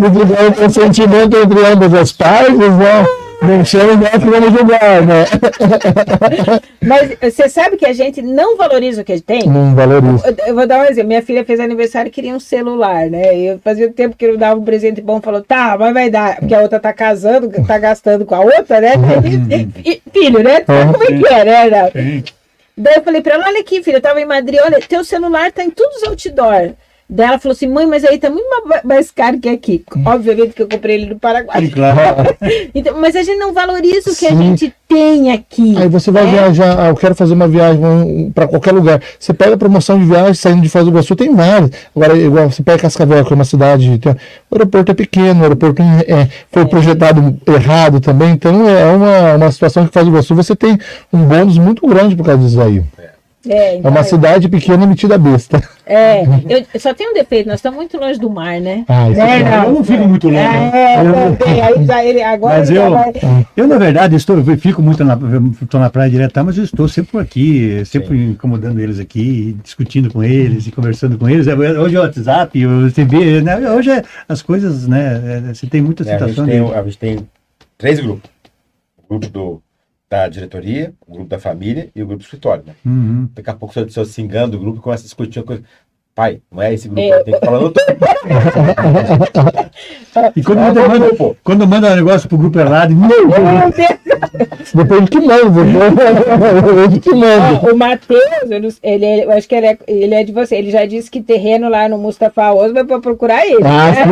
Se tiver um consentimento entre ambas as partes, né? Não chama nós que vamos julgar, né? Mas você sabe que a gente não valoriza o que a gente tem? Não valoriza. Eu, eu vou dar um exemplo. Minha filha fez aniversário e queria um celular, né? Eu fazia tempo que eu dava um presente bom, falou, tá, mas vai dar, porque a outra tá casando, tá gastando com a outra, né? Uhum. Filho, né? Sabe como é que é, né? Daí eu falei pra ela, olha aqui, filha, eu tava em Madrid, olha, teu celular tá em todos os outdoor. Daí ela falou assim, mãe, mas aí tá muito mais caro que aqui. Hum. Obviamente que eu comprei ele no Paraguai. Claro. então, mas a gente não valoriza o que Sim. a gente tem aqui. Aí você vai é? viajar, ah, eu quero fazer uma viagem para qualquer lugar. Você pega a promoção de viagem saindo de Foz do Iguaçu, tem várias. Agora, igual você pega Cascavel, que é uma cidade, tem, o aeroporto é pequeno, o aeroporto é, foi é. projetado errado também, então é uma, uma situação que Foz do Iguaçu você tem um bônus muito grande por causa disso aí. É. É, então, é uma cidade pequena metida besta. É, eu só tem um defeito, nós estamos muito longe do mar, né? Ah, isso é, não. Eu não fico muito longe. É, também, aí já ele, agora mas eu, vai... eu, na verdade, estou, eu fico muito na, estou na praia direto, mas eu estou sempre por aqui, sempre Sim. incomodando eles aqui, discutindo com eles e conversando com eles. É, hoje é o WhatsApp, o TV, né? hoje é, as coisas, né? Você tem muita situação. É, a, gente tem, a gente tem três grupos. O grupo do da diretoria, o grupo da família e o grupo do escritório. Né? Uhum. Daqui a pouco, eu se engano do grupo, começa a discutir uma coisa. Pai, não é esse grupo é. tem que falar no E quando, manda, manda, quando manda um negócio pro grupo errado, meu Deus! Depois que manda, depois que manda. O Matheus, ele, eu acho que ele é, ele é de você, ele já disse que terreno lá no Mustafa é para procurar ele. Ah, né?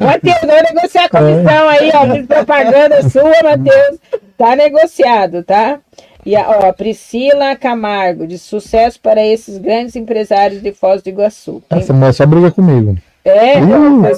Matheus, vamos negociar a comissão aí, ó, propaganda sua, Matheus. Tá negociado, tá? E a ó, Priscila Camargo, de sucesso para esses grandes empresários de Foz do Iguaçu. Essa mulher só briga comigo. É, uh!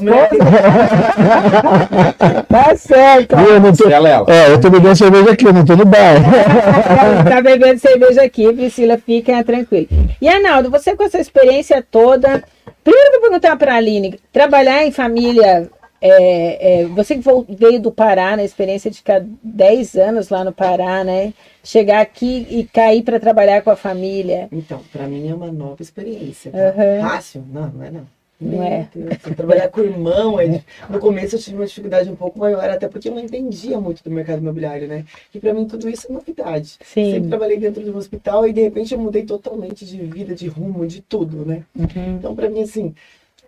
tá certo. Eu não tô, é, eu tô bebendo cerveja aqui, eu não tô no bar. tá bebendo cerveja aqui, Priscila, fica tranquilo. E Arnaldo, você com essa experiência toda, primeiro eu vou perguntar para a Aline, trabalhar em família é, é, você que veio do Pará, na experiência de ficar 10 anos lá no Pará, né? Chegar aqui e cair para trabalhar com a família. Então, para mim é uma nova experiência. Uhum. Fácil? Não, não é não. Não é? Deus, trabalhar com irmão, é, no começo eu tive uma dificuldade um pouco maior, até porque eu não entendia muito do mercado imobiliário, né? E para mim tudo isso é novidade. Sim. Sempre trabalhei dentro de um hospital e de repente eu mudei totalmente de vida, de rumo, de tudo, né? Uhum. Então para mim assim,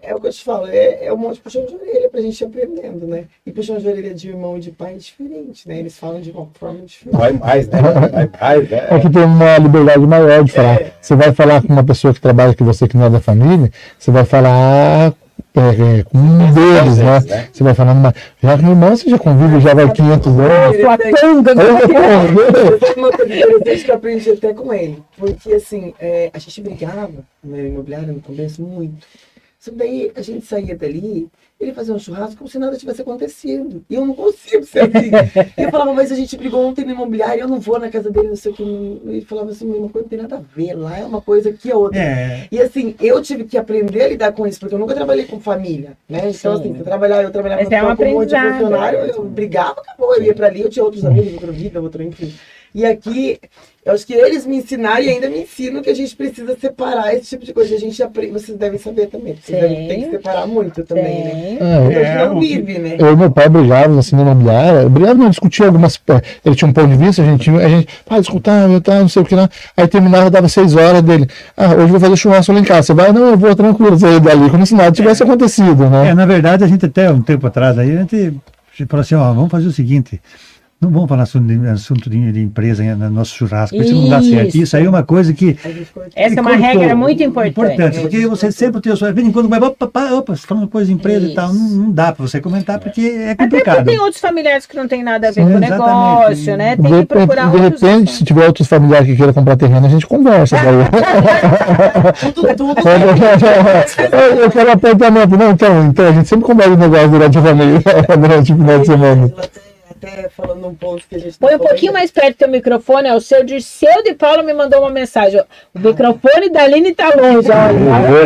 é o que eu te falo, é, é um monte de puxão de orelha pra gente ir aprendendo, né? E puxão de orelha de irmão e de pai é diferente, né? Eles falam de uma forma diferente. Vai mais, né? Vai mais, né? É que tem uma liberdade maior de falar. É. Você vai falar com uma pessoa que trabalha com você que não é da família, você vai falar é, com um deles, né? né? Você vai falar numa. Já com irmão, você já convive, já vai 500 anos. Sua tanga, Uma coisa interessante que eu aprendi até com ele. Porque, assim, é, a gente brigava no imobiliário no começo muito. Só daí a gente saía dali, ele fazia um churrasco como se nada tivesse acontecido. E eu não consigo ser assim. eu falava, mas a gente brigou ontem no imobiliário, eu não vou na casa dele, não sei o que. Ele falava assim, uma coisa não tem nada a ver, lá é uma coisa que é outra. É. E assim, eu tive que aprender a lidar com isso, porque eu nunca trabalhei com família, né? Então, Sim. assim, eu trabalhava, eu trabalhava é um com um monte de funcionário, eu brigava, acabou, eu ia pra ali, eu tinha outros amigos, outra vida, outro, enfim. E aqui, eu acho que eles me ensinaram e ainda me ensinam que a gente precisa separar esse tipo de coisa. A gente aprende, vocês devem saber também. Vocês devem, tem que separar muito também, Sim. né? É, é, não vive, né? Eu e meu pai brigávamos assim na imobiliária. Brigávamos, não, discutia algumas. É, ele tinha um ponto de vista, a gente, a gente ah, escutava, tá, não sei o que lá. Aí terminava, dava seis horas dele. Ah, hoje eu vou fazer churrasco lá em casa. Você vai? Não, eu vou tranquilo sair dali, como se nada tivesse é. acontecido, né? É, na verdade, a gente até um tempo atrás aí, a gente falou assim, ó, vamos fazer o seguinte. Não vamos falar sobre assunto de, de empresa no nosso churrasco, porque isso não dá certo. Isso aí é uma coisa que. Essa é uma regra muito importante. Importante, porque você sempre tem o seu. De vez em quando vai, opa, opa, opa falando coisa de empresa isso. e tal. Não, não dá para você comentar, porque é complicado. Até tem outros familiares que não tem nada a ver Sim, com o negócio, né? Tem de, que procurar De repente, se tiver outros familiares que queiram comprar terreno, a gente conversa. tudo, tudo. eu quero apartamento. Não, então, então, a gente sempre conversa o negócio durante a família, durante o final de semana até falando um ponto que a gente tá Põe um pouquinho mais perto do teu microfone, é o seu Dirceu de Paula me mandou uma mensagem. O microfone da Aline tá longe, olha.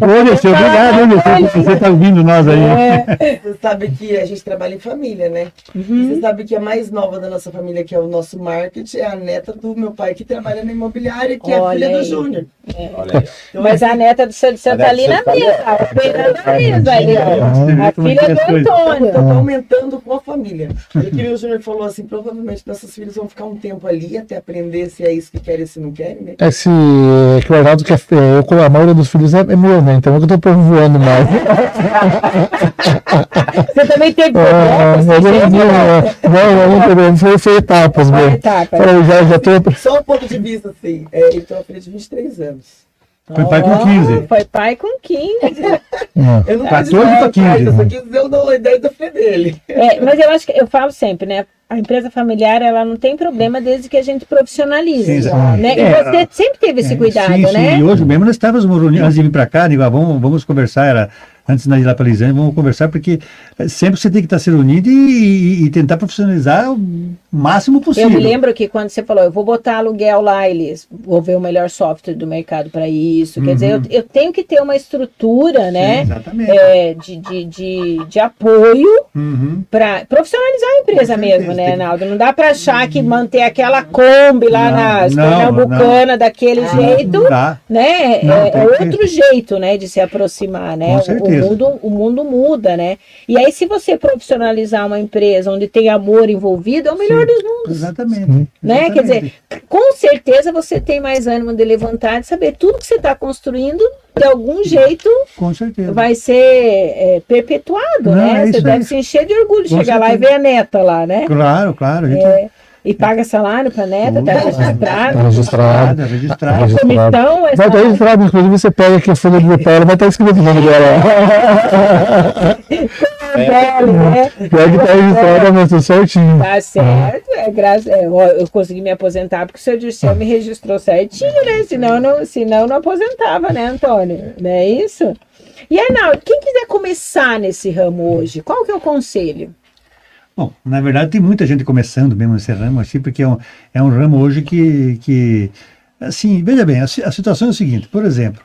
Olha, seu obrigado, você tá ouvindo nós aí. É. Você sabe que a gente trabalha em família, né? Uhum. Você sabe que a mais nova da nossa família, que é o nosso marketing, é a neta do meu pai, que trabalha na imobiliária, que olha é a filha aí. do Júnior. É. Então, Mas assim, a neta do seu Dirceu tá ali na mesa, operando a mesa ali, ó. A filha do Antônio. Tá aumentando com a família. E que o Júnior falou assim, provavelmente nossos filhos vão ficar um tempo ali até aprender se é isso que querem, se não querem, né? É se é que o Arnaldo quer, é, eu, a maioria dos filhos é, é meu, né? Então eu tô povoando mais. Você também teve é, não, não, não, não, foi, foi etapas, mesmo. Etapas. Já, já tô... Só um ponto de vista, assim, é, uma filha de 23 anos. Foi pai com 15. Foi pai com 15. eu não 14 para 15. Eu só quis dizer o ideia da fé dele. É, mas eu acho que eu falo sempre, né? a empresa familiar ela não tem problema desde que a gente profissionalize. Né? É, e você sempre teve esse é, cuidado, sim, né? Sim, e hoje mesmo nós estávamos antes de vir para cá, digo, ah, vamos, vamos conversar, era antes de ir lá para Lisânia, vamos conversar, porque eh, sempre você tem que estar se unido e, e, e, tentar profissionalizar o máximo possível. Eu me lembro que quando você falou, eu vou botar aluguel lá, eles vou ver o melhor software do mercado para isso. Uhum. Quer dizer, eu, uhum. eu, tenho que ter uma estrutura, né? exatamente. É, de, de, de, de, apoio uhum. para profissionalizar a empresa mesmo, né, Naldo? Não dá para achar que manter aquela Kombi lá não, nas Pernambucana daquele ah, jeito, né? Não, é, é outro jeito, né, de se aproximar, né? Com certeza mundo, o mundo muda, né? E aí, se você profissionalizar uma empresa onde tem amor envolvido, é o melhor Sim, dos mundos. Exatamente. Né? Exatamente. Quer dizer, com certeza você tem mais ânimo de levantar, de saber tudo que você está construindo, de algum jeito, vai ser é, perpetuado, Não, né? É você deve se encher de orgulho de chegar certeza. lá e ver a neta lá, né? Claro, claro. Gente... É. E paga salário para neta, está registrado. Está registrado. registrado. Tá registrado. Comissão, vai estar tá registrado, inclusive você pega aqui a folha de papel, vai estar escrito o nome dela. É, né? Pior que está registrado, mas tudo certinho. Tá certo. É, graças, é, eu consegui me aposentar porque o seu Dirceu me registrou certinho, né? Senão não, senão não aposentava, né, Antônio? Não é isso? E Arnaldo, quem quiser começar nesse ramo hoje, qual que é o conselho? Bom, na verdade tem muita gente começando mesmo nesse ramo, assim, porque é um, é um ramo hoje que, que assim, veja bem, a, a situação é o seguinte, por exemplo,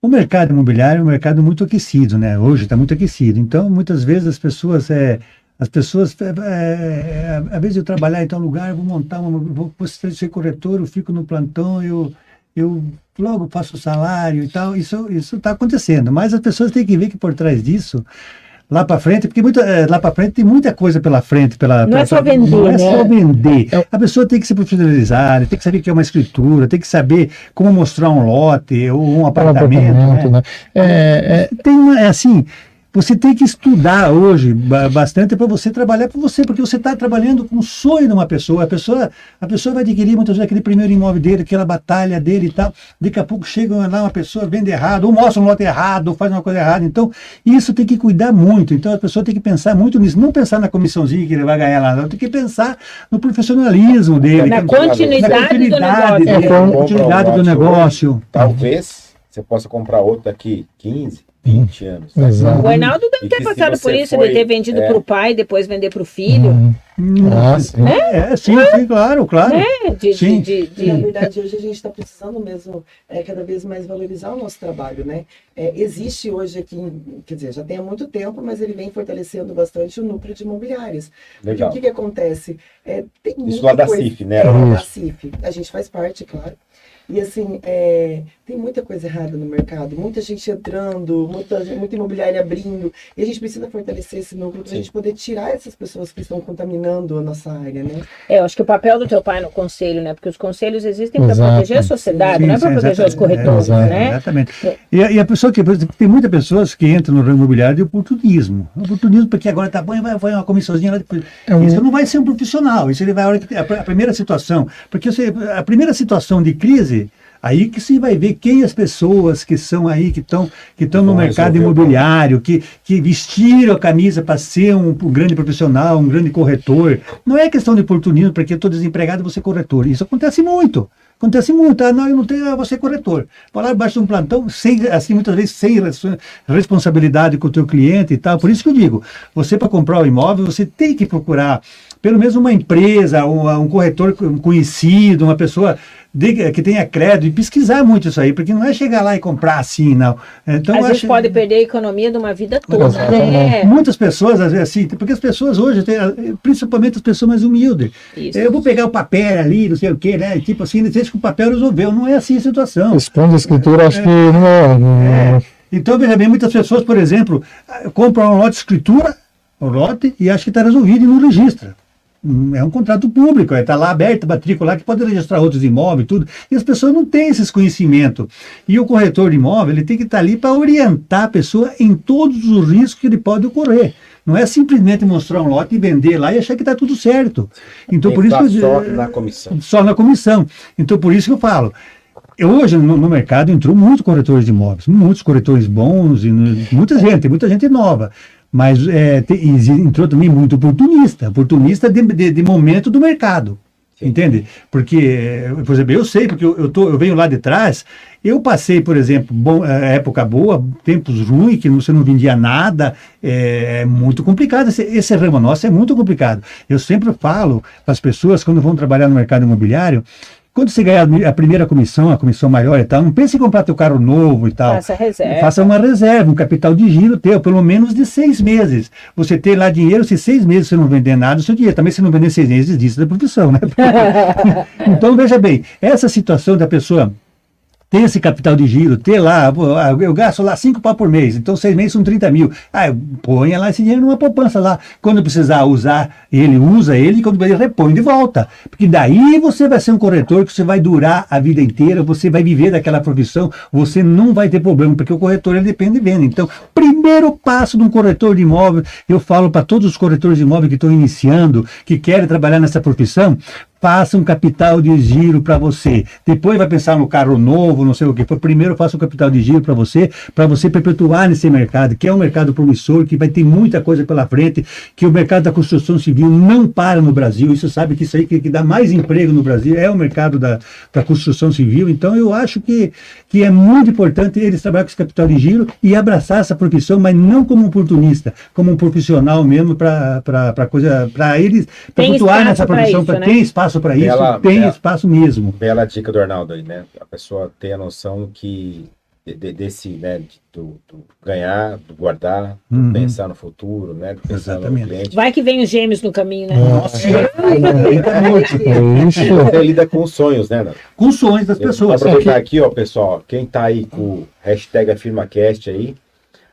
o mercado imobiliário é um mercado muito aquecido, né? Hoje está muito aquecido. Então, muitas vezes as pessoas, é, as pessoas, é, é, às vezes eu trabalhar em tal lugar, vou montar uma, vou ser corretor, eu fico no plantão, eu, eu logo faço salário e tal. Isso está acontecendo. Mas as pessoas têm que ver que por trás disso lá para frente, porque muita, eh, lá para frente tem muita coisa pela frente. Pela, não pela, é só vender. Não é né? só vender. É a pessoa tem que se profissionalizar, tem que saber o que é uma escritura, tem que saber como mostrar um lote ou um apartamento. Um apartamento né? Né? É, é, tem uma, é assim, você tem que estudar hoje bastante para você trabalhar para você, porque você está trabalhando com o sonho de uma pessoa. A pessoa, a pessoa vai adquirir muitas vezes aquele primeiro imóvel dele, aquela batalha dele e tal. Daqui a pouco chega lá uma pessoa, vende errado, ou mostra um lote errado, ou faz uma coisa errada. Então, isso tem que cuidar muito. Então, a pessoa tem que pensar muito nisso. Não pensar na comissãozinha que ele vai ganhar lá, não. Tem que pensar no profissionalismo dele. Na continuidade, na continuidade do negócio. Dele, é, continuidade do negócio. Talvez você possa comprar outro daqui 15, 20 anos. Tá? O Arnaldo deve ter passado por isso, foi, de ter vendido é... para o pai, depois vender para o filho. Uhum. Ah, sim. É, é sim, sim, claro, claro. É, de, sim. De, de, Na verdade, hoje a gente está precisando mesmo é, cada vez mais valorizar o nosso trabalho, né? É, existe hoje aqui, quer dizer, já tem há muito tempo, mas ele vem fortalecendo bastante o núcleo de imobiliários. Legal. Porque o que, que acontece? É, tem Isso lá da CIF, né? É, da CIF. A gente faz parte, claro. E assim, é, tem muita coisa errada no mercado, muita gente entrando, muita, muita imobiliária abrindo, e a gente precisa fortalecer esse núcleo para a gente poder tirar essas pessoas que estão contaminando a nossa área, né? É, eu acho que o papel do teu pai no conselho, né? Porque os conselhos existem para proteger a sociedade, sim, não é para proteger os corretores, é, né? Exatamente. E, e, a pessoa que, tem muitas pessoas que entram no ramo imobiliário de oportunismo. Oportunismo porque agora tá bom, vai, vai uma comissãozinha lá depois. É um... Isso não vai ser um profissional, isso ele vai a, a primeira situação, porque você, a primeira situação de crise Aí que se vai ver quem as pessoas que são aí, que estão que no mercado imobiliário, que, que vestiram a camisa para ser um, um, grande profissional, um grande corretor. Não é questão de oportunismo, porque eu estou desempregado, você corretor. Isso acontece muito. Acontece muito, ah, não, eu não tenho, ah, você corretor. Vai lá embaixo de um plantão, sem, assim, muitas vezes sem responsabilidade com o teu cliente e tal. Por isso que eu digo, você para comprar o imóvel, você tem que procurar pelo menos uma empresa, um, um corretor conhecido, uma pessoa que tenha crédito e pesquisar muito isso aí, porque não é chegar lá e comprar assim, não. Então, a gente pode perder a economia de uma vida toda. Né? Muitas pessoas, às vezes, assim, porque as pessoas hoje, têm, principalmente as pessoas mais humildes, isso. eu vou pegar o papel ali, não sei o quê, né? Tipo assim, deixa que o papel resolveu. Não é assim a situação. Esconde a escritura, acho é, que não é. Não é. Então, veja bem, muitas pessoas, por exemplo, compram um lote de escritura, um lote, e acham que está resolvido e não registra é um contrato público, está é, lá aberto, matrícula que pode registrar outros imóveis, tudo. E as pessoas não têm esses conhecimentos. E o corretor de imóvel ele tem que estar tá ali para orientar a pessoa em todos os riscos que ele pode ocorrer. Não é simplesmente mostrar um lote e vender lá e achar que está tudo certo. Então tem por isso que só na comissão. Só na comissão. Então por isso que eu falo. Hoje no, no mercado entrou muitos corretores de imóveis, muitos corretores bons e muita gente, muita gente nova. Mas é, tem, entrou também muito oportunista, oportunista de, de, de momento do mercado. Sim. Entende? Porque, por exemplo, eu sei, porque eu, eu, tô, eu venho lá de trás, eu passei, por exemplo, bom, é, época boa, tempos ruins, que você não vendia nada, é, é muito complicado. Esse, esse ramo nosso é muito complicado. Eu sempre falo para as pessoas, quando vão trabalhar no mercado imobiliário, quando você ganhar a primeira comissão, a comissão maior e tal, não pense em comprar teu carro novo e tal. Faça reserva. Faça uma reserva, um capital de giro teu, pelo menos de seis meses. Você ter lá dinheiro, se seis meses você não vender nada, o seu dinheiro. Também se não vender seis meses, disso da profissão, né? então, veja bem, essa situação da pessoa ter esse capital de giro, ter lá, ah, eu gasto lá 5 pau por mês, então seis meses são 30 mil. Ah, ponha lá esse dinheiro numa poupança lá. Quando precisar usar ele, usa ele, e quando ele repõe de volta. Porque daí você vai ser um corretor que você vai durar a vida inteira, você vai viver daquela profissão, você não vai ter problema, porque o corretor ele depende de venda. Então, primeiro passo de um corretor de imóvel, eu falo para todos os corretores de imóvel que estão iniciando, que querem trabalhar nessa profissão, faça um capital de giro para você. Depois vai pensar no carro novo, não sei o que. Primeiro faça um capital de giro para você, para você perpetuar nesse mercado, que é um mercado promissor, que vai ter muita coisa pela frente, que o mercado da construção civil não para no Brasil. Isso sabe que isso aí que, que dá mais emprego no Brasil é o mercado da, da construção civil. Então eu acho que, que é muito importante eles trabalhar com esse capital de giro e abraçar essa profissão, mas não como um oportunista, como um profissional mesmo para coisa, para eles perpetuar nessa profissão, para né? ter espaço espaço para isso, tem bela, espaço mesmo. Bela dica do Arnaldo aí, né? A pessoa ter a noção que de, desse, né, de, do, do, ganhar, do guardar, do uhum. pensar no futuro, né, do pensar Exatamente. no cliente. Vai que vem os gêmeos no caminho, né? Nossa, Você lida com os sonhos, né? Com os sonhos das pessoas. Vou aproveitar aqui, ó, pessoal, quem tá aí com o hashtag AfirmaCast aí,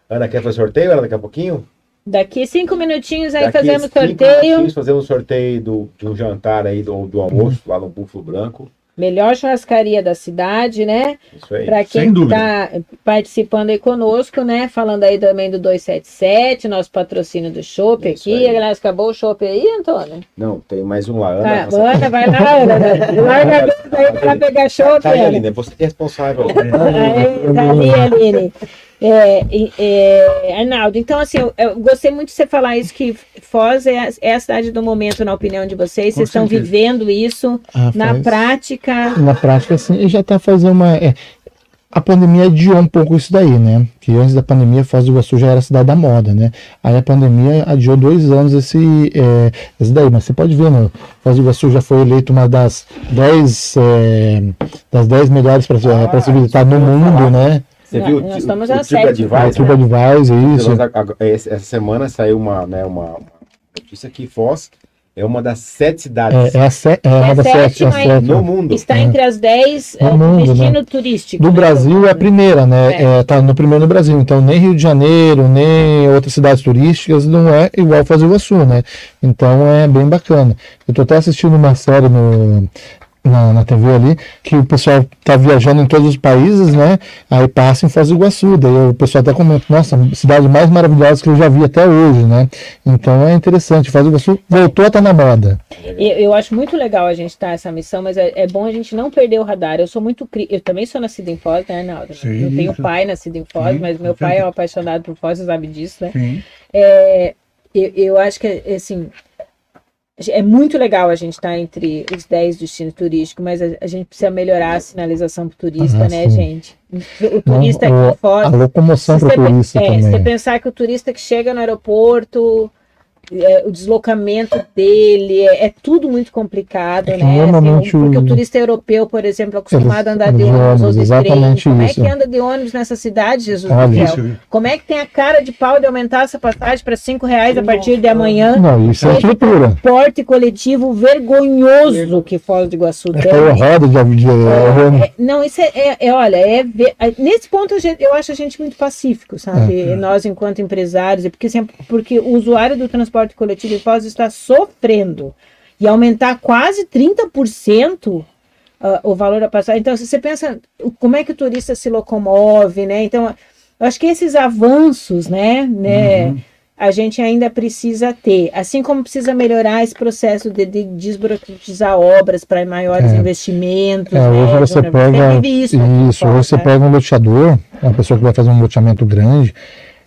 Ana, quer fazer sorteio, Ana, daqui a pouquinho? Daqui cinco minutinhos aí Daqui fazemos sorteio. Fazemos sorteio do, de um jantar aí, do, do almoço, lá no Búfalo Branco. Melhor churrascaria da cidade, né? Isso aí. Para quem está participando aí conosco, né? Falando aí também do 277, nosso patrocínio do Chopp aqui. Aliás, acabou o Chopp aí, Antônio? Não, tem mais um lá. Ana, ah, nossa... Ana vai lá, Ana. Larga a aí para pegar Chopp. Tá aí, Aline, você é responsável. Tá aí, Aline. É, é, Arnaldo, então assim, eu, eu, gostei muito de você falar isso, que Foz é a, é a cidade do momento, na opinião de vocês. vocês estão vivendo isso ah, na faz, prática. Na prática, sim, e já está fazendo uma. É, a pandemia adiou um pouco isso daí, né? Que antes da pandemia, Foz do Iguaçu já era a cidade da moda, né? Aí a pandemia adiou dois anos esse, é, esse daí. Mas você pode ver, né? Foz do Iguaçu já foi eleito uma das dez, é, das dez melhores para ah, se visitar no mundo, né? Você viu nós estamos o, o TripAdvisor? TripAdvisor, isso. Essa semana saiu uma, né, uma notícia que Foz é uma das sete cidades. É, é, se, é uma é das sete, é no mundo. Está entre as dez no é, mundo, destino né? turístico. No né? Brasil é a primeira, né? Está é. tá no primeiro no Brasil. Então, nem Rio de Janeiro, nem outras cidades turísticas não é igual Foz do Iguaçu, né? Então é bem bacana. Eu estou até assistindo uma série no na, na TV ali, que o pessoal tá viajando em todos os países, né? Aí passa em Foz do Iguaçu, daí o pessoal até comenta, nossa, cidade mais maravilhosa que eu já vi até hoje, né? Então é interessante, Foz do Iguaçu voltou a estar tá na moda. Eu, eu, acho muito legal a gente estar tá essa missão, mas é, é, bom a gente não perder o radar. Eu sou muito, eu também sou nascida em Foz, né, Arnaldo? Sim, eu tenho pai nascido em Foz, sim, mas meu pai é um apaixonado por Foz, você sabe disso, né? Sim. É, eu, eu acho que, assim, é muito legal a gente estar tá entre os 10 destinos turísticos, mas a, a, gente precisa melhorar a sinalização para o turista, ah, né, sim. gente? O turista Não, aqui fora. A locomoção para o turista é, também. Se você pensar que o turista que chega no aeroporto, é, o deslocamento dele, é, é, tudo muito complicado, é né? Assim, porque o turista europeu, por exemplo, é acostumado a andar de ônibus ou de trem. Como é que anda de ônibus nessa cidade, Jesus Olha, do Como é que tem a cara de pau de aumentar essa passagem para cinco reais a partir de amanhã? Não, isso é estrutura. Transporte coletivo vergonhoso que Foz do Iguaçu é tem. É roda de avião. É, não, isso é, é, olha, é nesse ponto eu acho a gente muito pacífico, sabe? Nós enquanto empresários, porque sempre, porque o usuário do transporte transporte coletivo em Foz está sofrendo e aumentar quase 30% uh, ah, o valor da passagem. Então, se você pensa como é que o turista se locomove, né? Então, eu acho que esses avanços, né, né uhum. a gente ainda precisa ter, assim como precisa melhorar esse processo de, de desburocratizar obras para maiores é. investimentos. É, né? hoje você pega isso, isso hoje você pega um loteador, uma pessoa que vai fazer um loteamento grande,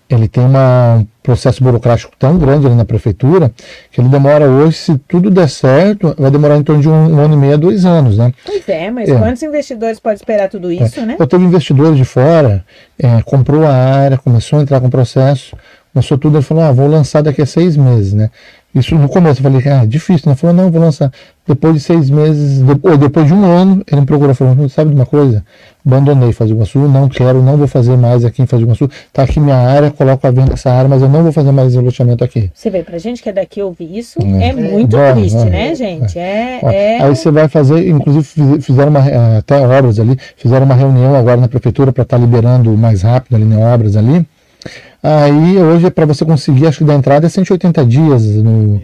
ele tem uma, um processo burocrático tão grande ali na prefeitura que ele demora hoje, se tudo der certo, vai demorar em torno de um, um ano e meio a dois anos, né? Pois é, mas é. quantos investidores podem esperar tudo isso, é. né? Eu teve investidores de fora, é, comprou a área, começou a entrar com o processo, começou tudo, ele falou, ah, vou lançar daqui a seis meses, né? Isso no começo, eu falei, ah, difícil, né? Ele falou, não, vou lançar. Depois de seis meses, ou depois de um ano, ele me procurou, falou, sabe de uma coisa? Abandonei Foz do não quero, não vou fazer mais aqui em Foz do Iguaçu. Tá aqui minha área, coloco a venda essa área, mas eu não vou fazer mais loteamento aqui. Você vê, pra gente que é daqui ouvir isso, é, é muito bom, triste, é, né, gente? É, é, Aí você vai fazer, inclusive fizeram uma, até obras ali, fizeram uma reunião agora na prefeitura para estar tá liberando mais rápido ali em obras ali. Aí hoje, para você conseguir, acho que da entrada é 180 dias no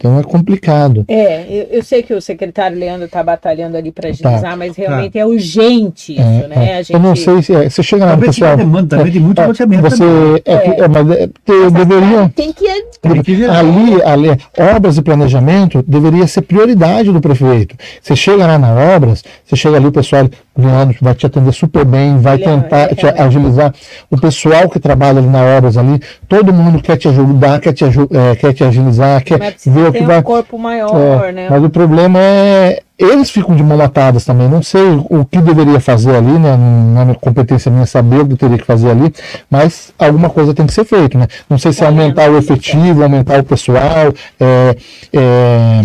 então é complicado. É, eu, eu, sei que o secretário Leandro está batalhando ali para agilizar, tá, mas realmente tá. é urgente isso, é, né? É. Gente... Eu não sei se é, você chega lá, pessoal. demanda também de muito é, loteamento. Você é, é, mas é, te, deveria tem que, tem que ali, ali, obras e planejamento deveria ser prioridade do prefeito. Você chega lá na obras, você chega ali o pessoal Leandro vai te atender super bem, vai tentar te agilizar. O pessoal que trabalha ali na obras ali, todo mundo quer te ajudar, quer te, quer te agilizar, quer ver tem vai... um corpo maior, é, né? Mas o problema é eles ficam de mão atadas também. Não sei o que deveria fazer ali, né? Não é competência minha saber o que teria que fazer ali, mas alguma coisa tem que ser feita, né? Não sei se é aumentar o efetivo, aumentar o pessoal, é, é,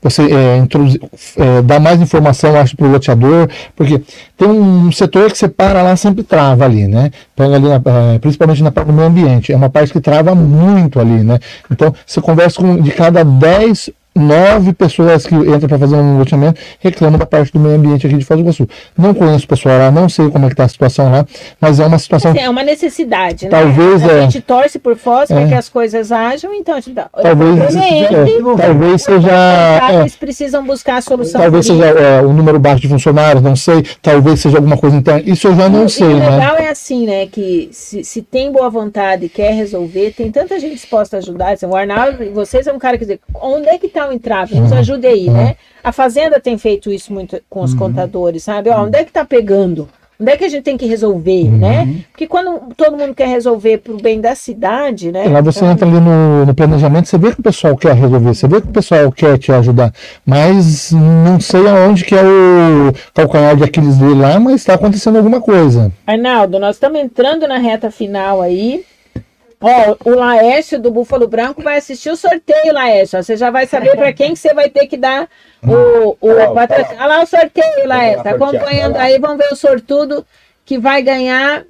você é, introduzir, é, dar mais informação, acho, para o loteador, porque tem um setor que você para lá, sempre trava ali, né? Pega ali, na, é, principalmente na parte do meio ambiente, é uma parte que trava muito ali, né? Então, você conversa com de cada 10 nove pessoas que entram para fazer um loteamento reclamam da parte do meio ambiente aqui de Foz do Iguaçu. Não conheço o pessoal lá, não sei como é que está a situação lá, mas é uma situação... É uma necessidade, né? Talvez, a é... gente torce por Foz para é. que as coisas ajam, então... Talvez, é, talvez seja... Eles precisam buscar a solução. Talvez seja é, o número baixo de funcionários, não sei, talvez seja alguma coisa interna, isso eu já não o, sei, o né? legal é assim, né, que se, se tem boa vontade e quer resolver, tem tanta gente disposta a ajudar, assim, o Arnaldo, vocês é um cara que dizer, onde é que está o entrave? Nos uhum ajude aí, né? A Fazenda tem feito isso muito com os uhum. contadores, sabe? Ó, onde é que tá pegando? Onde é que a gente tem que resolver, uhum. né? Porque quando todo mundo quer resolver para o bem da cidade, né? Lá você então... entra ali no, no, planejamento, você vê que o pessoal quer resolver, você vê que o pessoal quer te ajudar, mas não sei aonde que é o calcanhar de Aquiles dele lá, mas está acontecendo alguma coisa. Arnaldo, nós estamos entrando na reta final aí. Ó, o Laércio do Búfalo Branco vai assistir o sorteio, Laércio. Você já vai saber para quem que você vai ter que dar o, o patrocínio. Olha lá o sorteio, Laércio. Tá acompanhando aí, vamos ver o sortudo que vai ganhar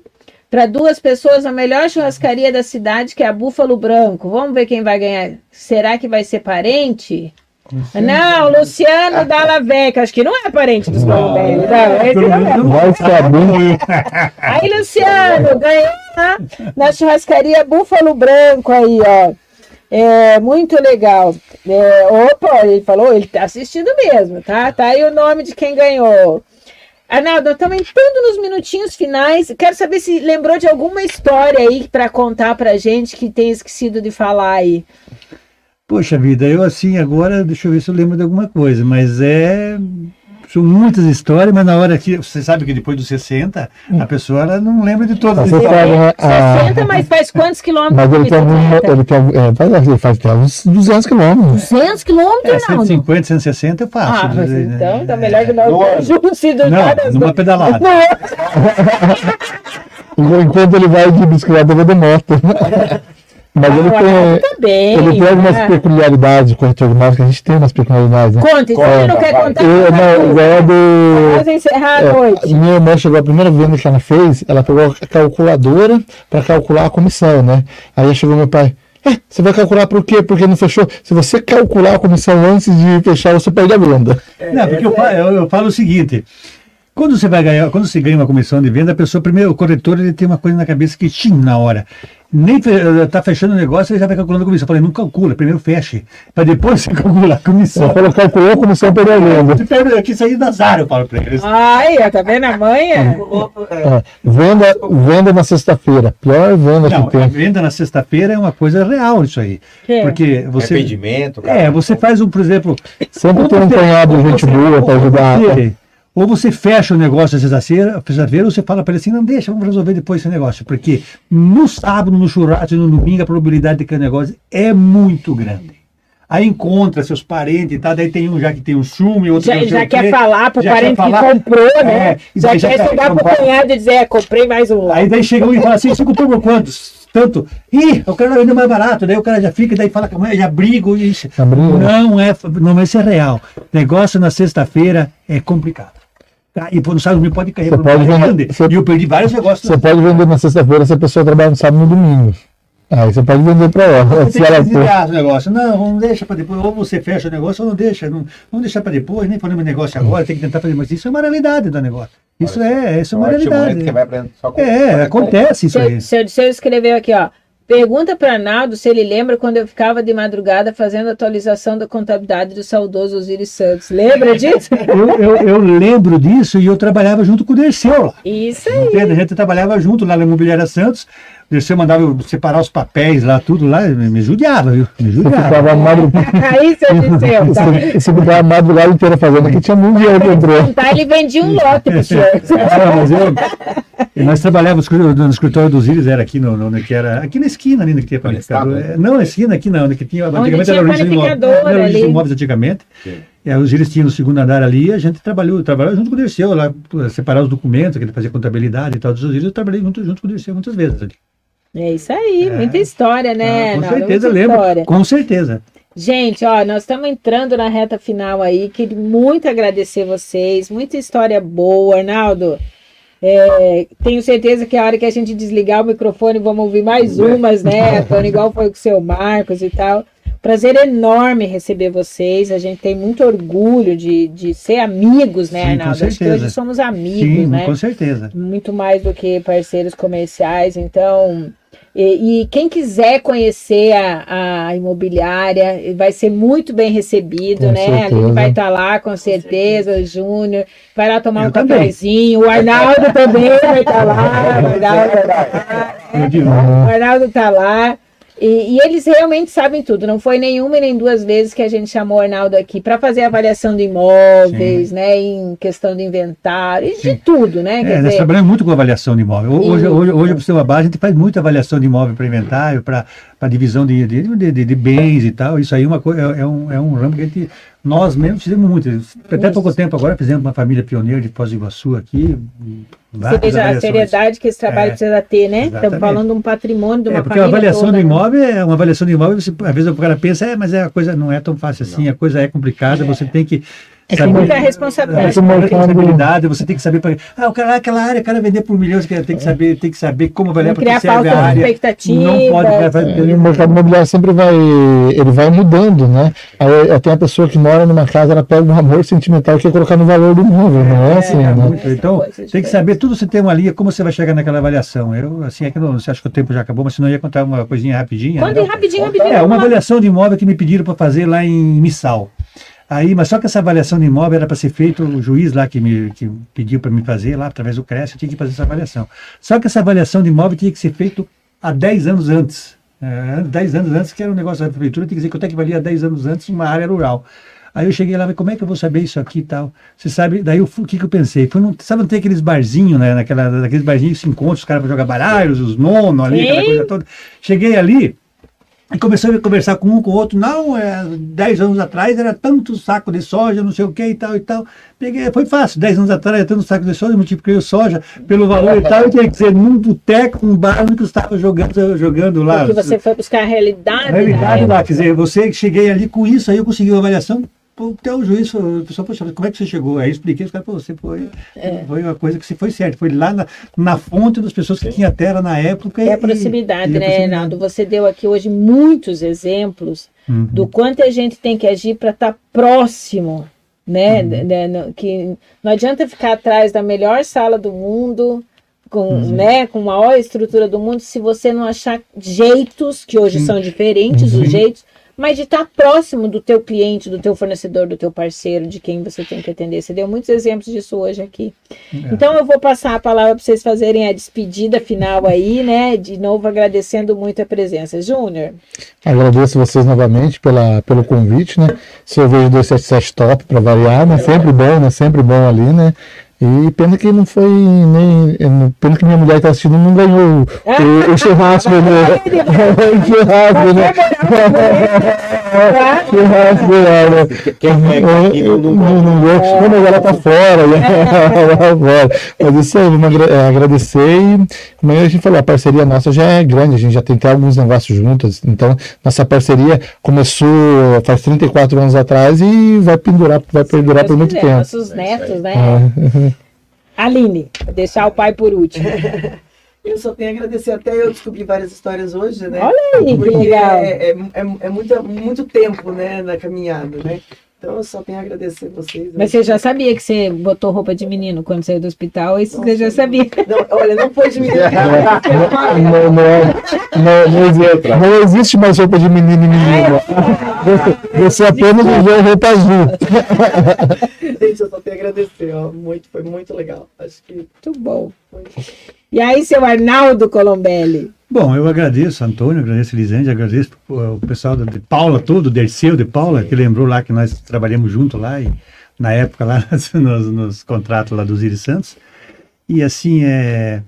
para duas pessoas a melhor churrascaria da cidade, que é a Búfalo Branco. Vamos ver quem vai ganhar. Será que vai ser parente? Não, Luciano Dalla Vecchia, acho que não é parente dos Velho. Não, Vai saber. Aí, Luciano, ganhou na, na churrascaria Búfalo Branco aí, ó. É muito legal. É, opa, ele falou, ele tá assistindo mesmo, tá? Tá aí o nome de quem ganhou. Arnaldo, estamos entrando nos minutinhos finais. Quero saber se lembrou de alguma história aí para contar pra gente que tem esquecido de falar aí. Poxa vida, eu assim agora, deixa eu ver se eu lembro de alguma coisa, mas é. São muitas histórias, mas na hora que. Você sabe que depois dos 60, a pessoa ela não lembra de todas as histórias. Né? 60, mas faz quantos quilômetros? Mas ele tem, ele tem, é, ele faz até uns 200 quilômetros. 200 quilômetros, é, não? 150, 160 eu faço. Ah, mas né? então tá melhor que nós juntos. Não, numa pedalada. Enquanto ele vai de bicicleta, eu vou de moto. Mas ele tem, ele tem algumas né? peculiaridades, corretor de marca, a gente tem umas peculiaridades. Né? Conta, então você não quer contar? Eu, não, é do. Vamos encerrar a é, noite. Minha irmã chegou, a primeira venda que ela fez, ela pegou a calculadora para calcular a comissão, né? Aí chegou meu pai. É, você vai calcular por quê? Porque não fechou. Se você calcular a comissão antes de fechar, você perde a venda. Não, porque eu, eu, eu falo o seguinte: quando você vai ganhar, quando você ganha uma comissão de venda, a pessoa, primeiro, o corretor, ele tem uma coisa na cabeça que tinha na hora. Nem está eh, fechando o negócio, ele já vai calculando a comissão. Eu falei, não calcula, primeiro feche, para depois você calcular a comissão. Você falou, calculou a comissão pela venda. Você perde aqui sair da azar, eu falo para eles. Ai, tá vendo a manha? É, venda, venda na sexta-feira, pior venda não, que tem. venda na sexta-feira é uma coisa real isso aí. Que? Porque você... Arrependimento. É, você faz um, por exemplo... Sempre tem um punhado de gente boa para ajudar. Ou você fecha o negócio na sexta-feira, sexta ou você fala para ele assim, não deixa, vamos resolver depois esse negócio. Porque no sábado, no churrasco, no domingo, a probabilidade de que o negócio é muito grande. Aí encontra seus parentes e tá, daí tem um já que tem um sumo e outro já, já quer falar pro já parente falar, que comprou, né? É, já, já quer chegar pro cunhado e dizer, é, comprei mais um. Aí daí chega um e fala assim, você comprou por quantos? Tanto. Ih, eu quero vender mais barato. Daí o cara já fica, daí fala que já brigo. Isso. Não é, não é ser real. Negócio na sexta-feira é complicado. Tá? E no sábado pode cair você pode vender, você, E eu perdi vários negócios. Você pode vender na sexta-feira se a pessoa trabalha no sábado e no domingo. Aí você pode vender para ela. Você se ela for... o negócio. Não, não deixa para depois. Ou você fecha o negócio ou não deixa. Não, não deixar para depois, nem falando negócio agora, tem que tentar fazer. Mas isso é uma realidade do negócio. Isso é, isso é uma realidade. é, acontece isso aí. Se eu escrever aqui, ó. Pergunta para Arnaldo se ele lembra quando eu ficava de madrugada fazendo atualização da contabilidade do saudoso Osiris Santos. Lembra disso? eu, eu, eu, lembro disso e eu trabalhava junto com o Derceu lá. Isso aí. Entende? A gente trabalhava junto lá na Imobiliária Santos. O Derceu mandava eu separar os papéis lá, tudo lá, me judiava, viu? Me judiava. Ficava madrugada. aí, seu Dirceu. Tá? Você ficava a madrugada inteira fazendo aqui, tinha muito dinheiro que entrou. Tá, ele vendia um lote pro senhor. Ah, mas eu, nós trabalhávamos no escritório dos Íris, era aqui no, no, que era aqui na esquina ali, que tinha panificador. É, não, na esquina aqui não, que tinha, antigamente tinha era o Imóveis, era o Imóveis antigamente. E os Íris tinham no segundo andar ali, a gente trabalhou, trabalhou junto com o Dirceu, lá, separar os documentos, que ele fazia contabilidade e tal, dos Íris, eu trabalhei junto, junto com o Dirceu muitas vezes ali. É isso aí, é. muita história, né? Ah, com certeza, lembro. História. Com certeza. Gente, ó, nós estamos entrando na reta final aí. Queria muito agradecer vocês. Muita história boa, Arnaldo. É, tenho certeza que a hora que a gente desligar o microfone, vamos ouvir mais umas, né, Antônio? Igual foi com o seu Marcos e tal. Prazer enorme receber vocês. A gente tem muito orgulho de, de ser amigos, né, Sim, Arnaldo? Acho que hoje somos amigos, Sim, né? Com certeza. Muito mais do que parceiros comerciais. Então, e, e, quem quiser conhecer a, a, imobiliária vai ser muito bem recebido, com né? Certeza. A vai estar tá lá, com certeza, o Júnior. Vai lá tomar Eu um também. cafezinho. O Arnaldo também vai estar tá lá. O Arnaldo está lá. O Arnaldo está lá. E, e, eles realmente sabem tudo. Não foi nenhuma e nem duas vezes que a gente chamou o Arnaldo aqui para fazer avaliação de imóveis, Sim. né? Em questão de inventário, e de tudo, né? Quer é, nós trabalhamos muito com avaliação de imóvel. Hoje, hoje, hoje, para ser base, a gente faz muita avaliação de imóvel para inventário, para divisão de, de, de, de, bens e tal. Isso aí é, uma, é, é, um, é um ramo que a gente nós mesmos fizemos muito. Até pouco tempo agora fizemos uma família pioneira de Foz do Iguaçu aqui. Você veja a seriedade que esse trabalho é, precisa ter, né? Exatamente. Estamos falando de um patrimônio, de uma é, porque a avaliação toda, do né? imóvel né? é uma avaliação do imóvel, você, às vezes o cara pensa, é, mas é, a coisa não é tão fácil assim, não. a coisa é complicada, é. você tem que é saber, muita responsabilidade. É, responsabilidade, você tem que saber para ah, o cara, aquela área, o cara vender por milhões, tem que saber, tem que saber como avaliar para serve a área. Expectativa, não pode, vai, vai, o mercado imobiliário sempre vai, ele vai mudando, né? Aí, tem a pessoa que mora numa casa, ela pega um amor sentimental que é colocar no valor do imóvel, não é, é assim, é, né? Então, tem que saber tudo, você tem uma linha, como você vai chegar naquela avaliação. Eu, assim, é que não, você acha que o tempo já acabou, mas se não ia contar uma coisinha rapidinha. Conta né? rapidinho, rapidinho. É, uma avaliação de imóvel que me pediram para fazer lá em Missal. Aí, mas só que essa avaliação de imóvel era para ser feito, o juiz lá que me que pediu para me fazer, lá através do CRES, eu tinha que fazer essa avaliação. Só que essa avaliação de imóvel tinha que ser feita há 10 anos antes. É, 10 anos antes, que era um negócio da prefeitura, tinha que dizer quanto é que valia 10 anos antes uma área rural. Aí eu cheguei lá, mas como é que eu vou saber isso aqui e tal? Você sabe, daí o que, que eu pensei? Foi num, sabe, não tem aqueles barzinhos, né? Naquela, naqueles barzinhos que se encontram, os caras para jogar baralhos, os nonos ali, Sim. aquela coisa toda. Cheguei ali, e começou a conversar com um, com o outro. Não, é, dez anos atrás era tanto saco de soja, não sei o que e tal e tal. Peguei, foi fácil. Dez anos atrás era tanto saco de soja, multipliquei o soja pelo valor e tal. E tinha que ser num boteco, um bar onde eu estava jogando, jogando lá. Porque você foi buscar a realidade. A realidade né? lá. Quer dizer, você cheguei ali com isso, aí eu consegui uma avaliação até o juiz, o pessoal, poxa, como é que você chegou? Aí eu expliquei, os caras, você foi, é. foi uma coisa que se foi certo, foi lá na, na fonte das pessoas que tinham terra na época. É a proximidade, e, né, Reinaldo? Você deu aqui hoje muitos exemplos uhum. do quanto a gente tem que agir para estar tá próximo, né? Uhum. Que não adianta ficar atrás da melhor sala do mundo, com, uhum. né, com a maior estrutura do mundo, se você não achar jeitos, que hoje são diferentes os uhum. jeitos, mas de estar próximo do teu cliente, do teu fornecedor, do teu parceiro, de quem você tem que atender. Você deu muitos exemplos disso hoje aqui. É. Então eu vou passar a palavra para vocês fazerem a despedida final aí, né? De novo agradecendo muito a presença. Júnior. Agradeço vocês novamente pela, pelo convite, né? Se eu vejo 277 top para variar, né? Sempre bom, né? Sempre bom ali, né? E pena que não foi nem. Pena que minha mulher está assistindo não ganhou o, o churrasco, né? o churrasco, né? né? Quem foi aqui não ganhou. Não, mas ela tá fora. Mas isso aí, vamos agradecer e, como a gente falou, a parceria nossa já é grande, a gente já tem até alguns negócios juntos. Então, nossa parceria começou faz 34 anos atrás e vai pendurar, vai perdurar por muito tempo. Nossos netos, né? É. Aline, deixar o pai por último. Eu só tenho a agradecer. Até eu descobri várias histórias hoje, né? Olha aí, Porque legal. É, é, é, é muito, muito tempo, né, na caminhada, né? Então eu só tenho a agradecer vocês. Mas você já sabia que você botou roupa de menino quando saiu do hospital? Isso você já sabia. Não, olha, não foi de menino. não, não, não, não, existe, não existe mais roupa de menino e menina. Você, você apenas usou roupa azul. Gente, eu só tenho a agradecer. Ó. Muito, foi muito legal. Acho que. Muito bom. Foi. E aí, seu Arnaldo Colombelli? Bom, eu agradeço, Antônio, agradeço, Elisande, agradeço o pessoal de Paula, todo, Derceu de Paula, que lembrou lá que nós trabalhamos junto lá, e, na época lá, nos, nos contratos lá dos Iris Santos. E assim, é...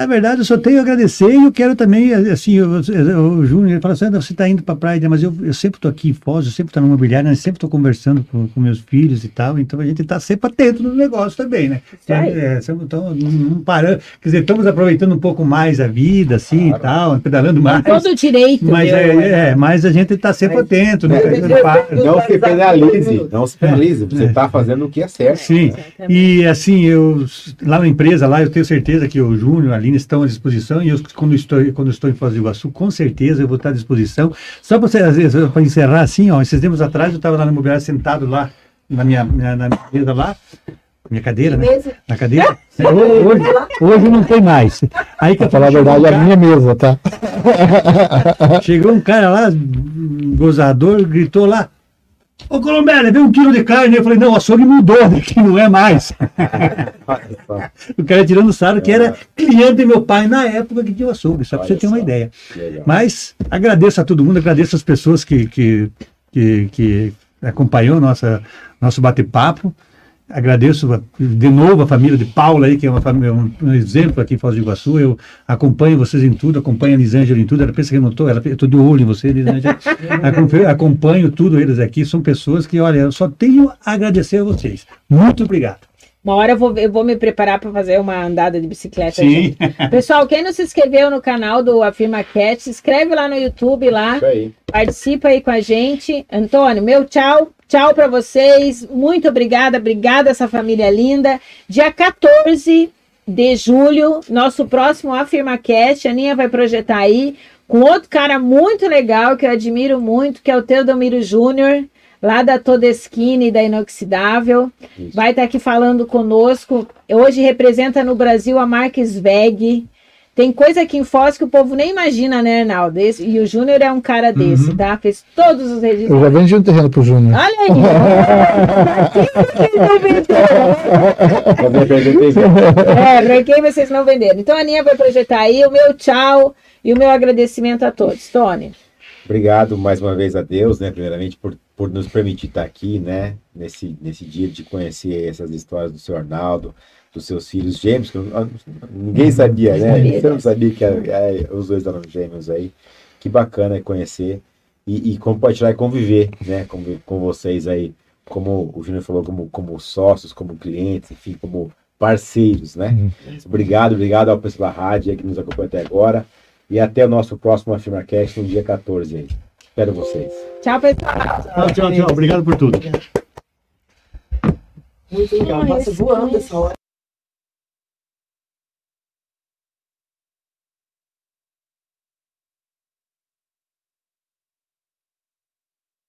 Na verdade, eu só tenho a agradecer e eu quero também, assim, o Júnior fala assim, você está indo para a praia, mas eu, eu sempre estou aqui em Foz, eu sempre estou no imobiliário, eu sempre estou conversando com, com, meus filhos e tal, então a gente está sempre atento no negócio também, né? Então, é, então, não parando, quer dizer, estamos aproveitando um pouco mais a vida, assim, claro. e tal, pedalando mais. todo direito. Mas, é, né? é, mas a gente está sempre mas, atento, né? Não, não se penalize, não se penalize, você está fazendo o que é certo. Sim, e assim, eu, lá na empresa, lá eu tenho certeza que o Júnior, a Estão à disposição e eu, quando estou, quando estou em Foz do Iguaçu, com certeza eu vou estar à disposição. Só para encerrar assim, ó, esses tempos atrás eu estava lá no imobiliário sentado lá na minha, minha, na minha mesa lá, minha cadeira, né? Na cadeira. Hoje, hoje não tem mais. Aí que falar a verdade, é a minha mesa, tá? Chegou um cara lá, um gozador, gritou lá, Ô Colombélia, veio um quilo de carne. Eu falei, não, o açougue mudou daqui, não é mais. o cara tirando sarro que era cliente do meu pai na época que tinha o açougue, só para você ter uma ideia. Mas agradeço a todo mundo, agradeço as pessoas que, que, que, que acompanhou nossa, nosso bate-papo. Agradeço de novo a família de Paula aí, que é uma família, um, um, exemplo aqui em Foz do Iguaçu. Eu acompanho vocês em tudo, acompanho a Lisângela em tudo. Ela pensa que eu não estou, ela, eu estou de olho em você, Lisângela. acompanho, acompanho tudo eles aqui. São pessoas que, olha, eu só tenho a agradecer a vocês. Muito obrigado. Uma hora eu vou, eu vou me preparar para fazer uma andada de bicicleta. Sim. Pessoal, quem não se inscreveu no canal do Afirma Cat, se inscreve lá no YouTube lá. Isso aí. Participa aí com a gente. Antônio, meu tchau. Tchau para vocês. Muito obrigada, obrigada essa família linda. Dia 14 de julho, nosso próximo AfirmaCast, a Aninha vai projetar aí com outro cara muito legal que eu admiro muito, que é o Teodomiro Júnior, lá da Todeskine e da Inoxidável. Isso. Vai estar aqui falando conosco. Hoje representa no Brasil a marca Sveg. Tem coisa aqui em Foz que o povo nem imagina, né, Arnaldo? Esse, e o Júnior é um cara desse, uhum. tá? Fez todos os registros. Eu já vendi um terreno pro Júnior. Olha aí! é, pra quem vocês não venderam. Então a Aninha vai projetar aí o meu tchau e o meu agradecimento a todos. Tony. Obrigado mais uma vez a Deus, né? Primeiramente por, por nos permitir estar aqui, né? Nesse, nesse dia de conhecer essas histórias do seu Arnaldo dos seus filhos gêmeos, que ninguém sabia, né? Você não sabia que é, os dois eram gêmeos aí. Que bacana conhecer e, e compartilhar e conviver, né? Com, com vocês aí, como o Júnior falou, como, como sócios, como clientes, enfim, como parceiros, né? Uhum. Obrigado, obrigado ao pessoal da rádio que nos acompanha até agora. E até o nosso próximo AfirmaCast no dia 14 aí. Espero vocês. Tchau, pessoal. Tchau, tchau, tchau. Obrigado por tudo. Muito legal. Passa voando essa hora.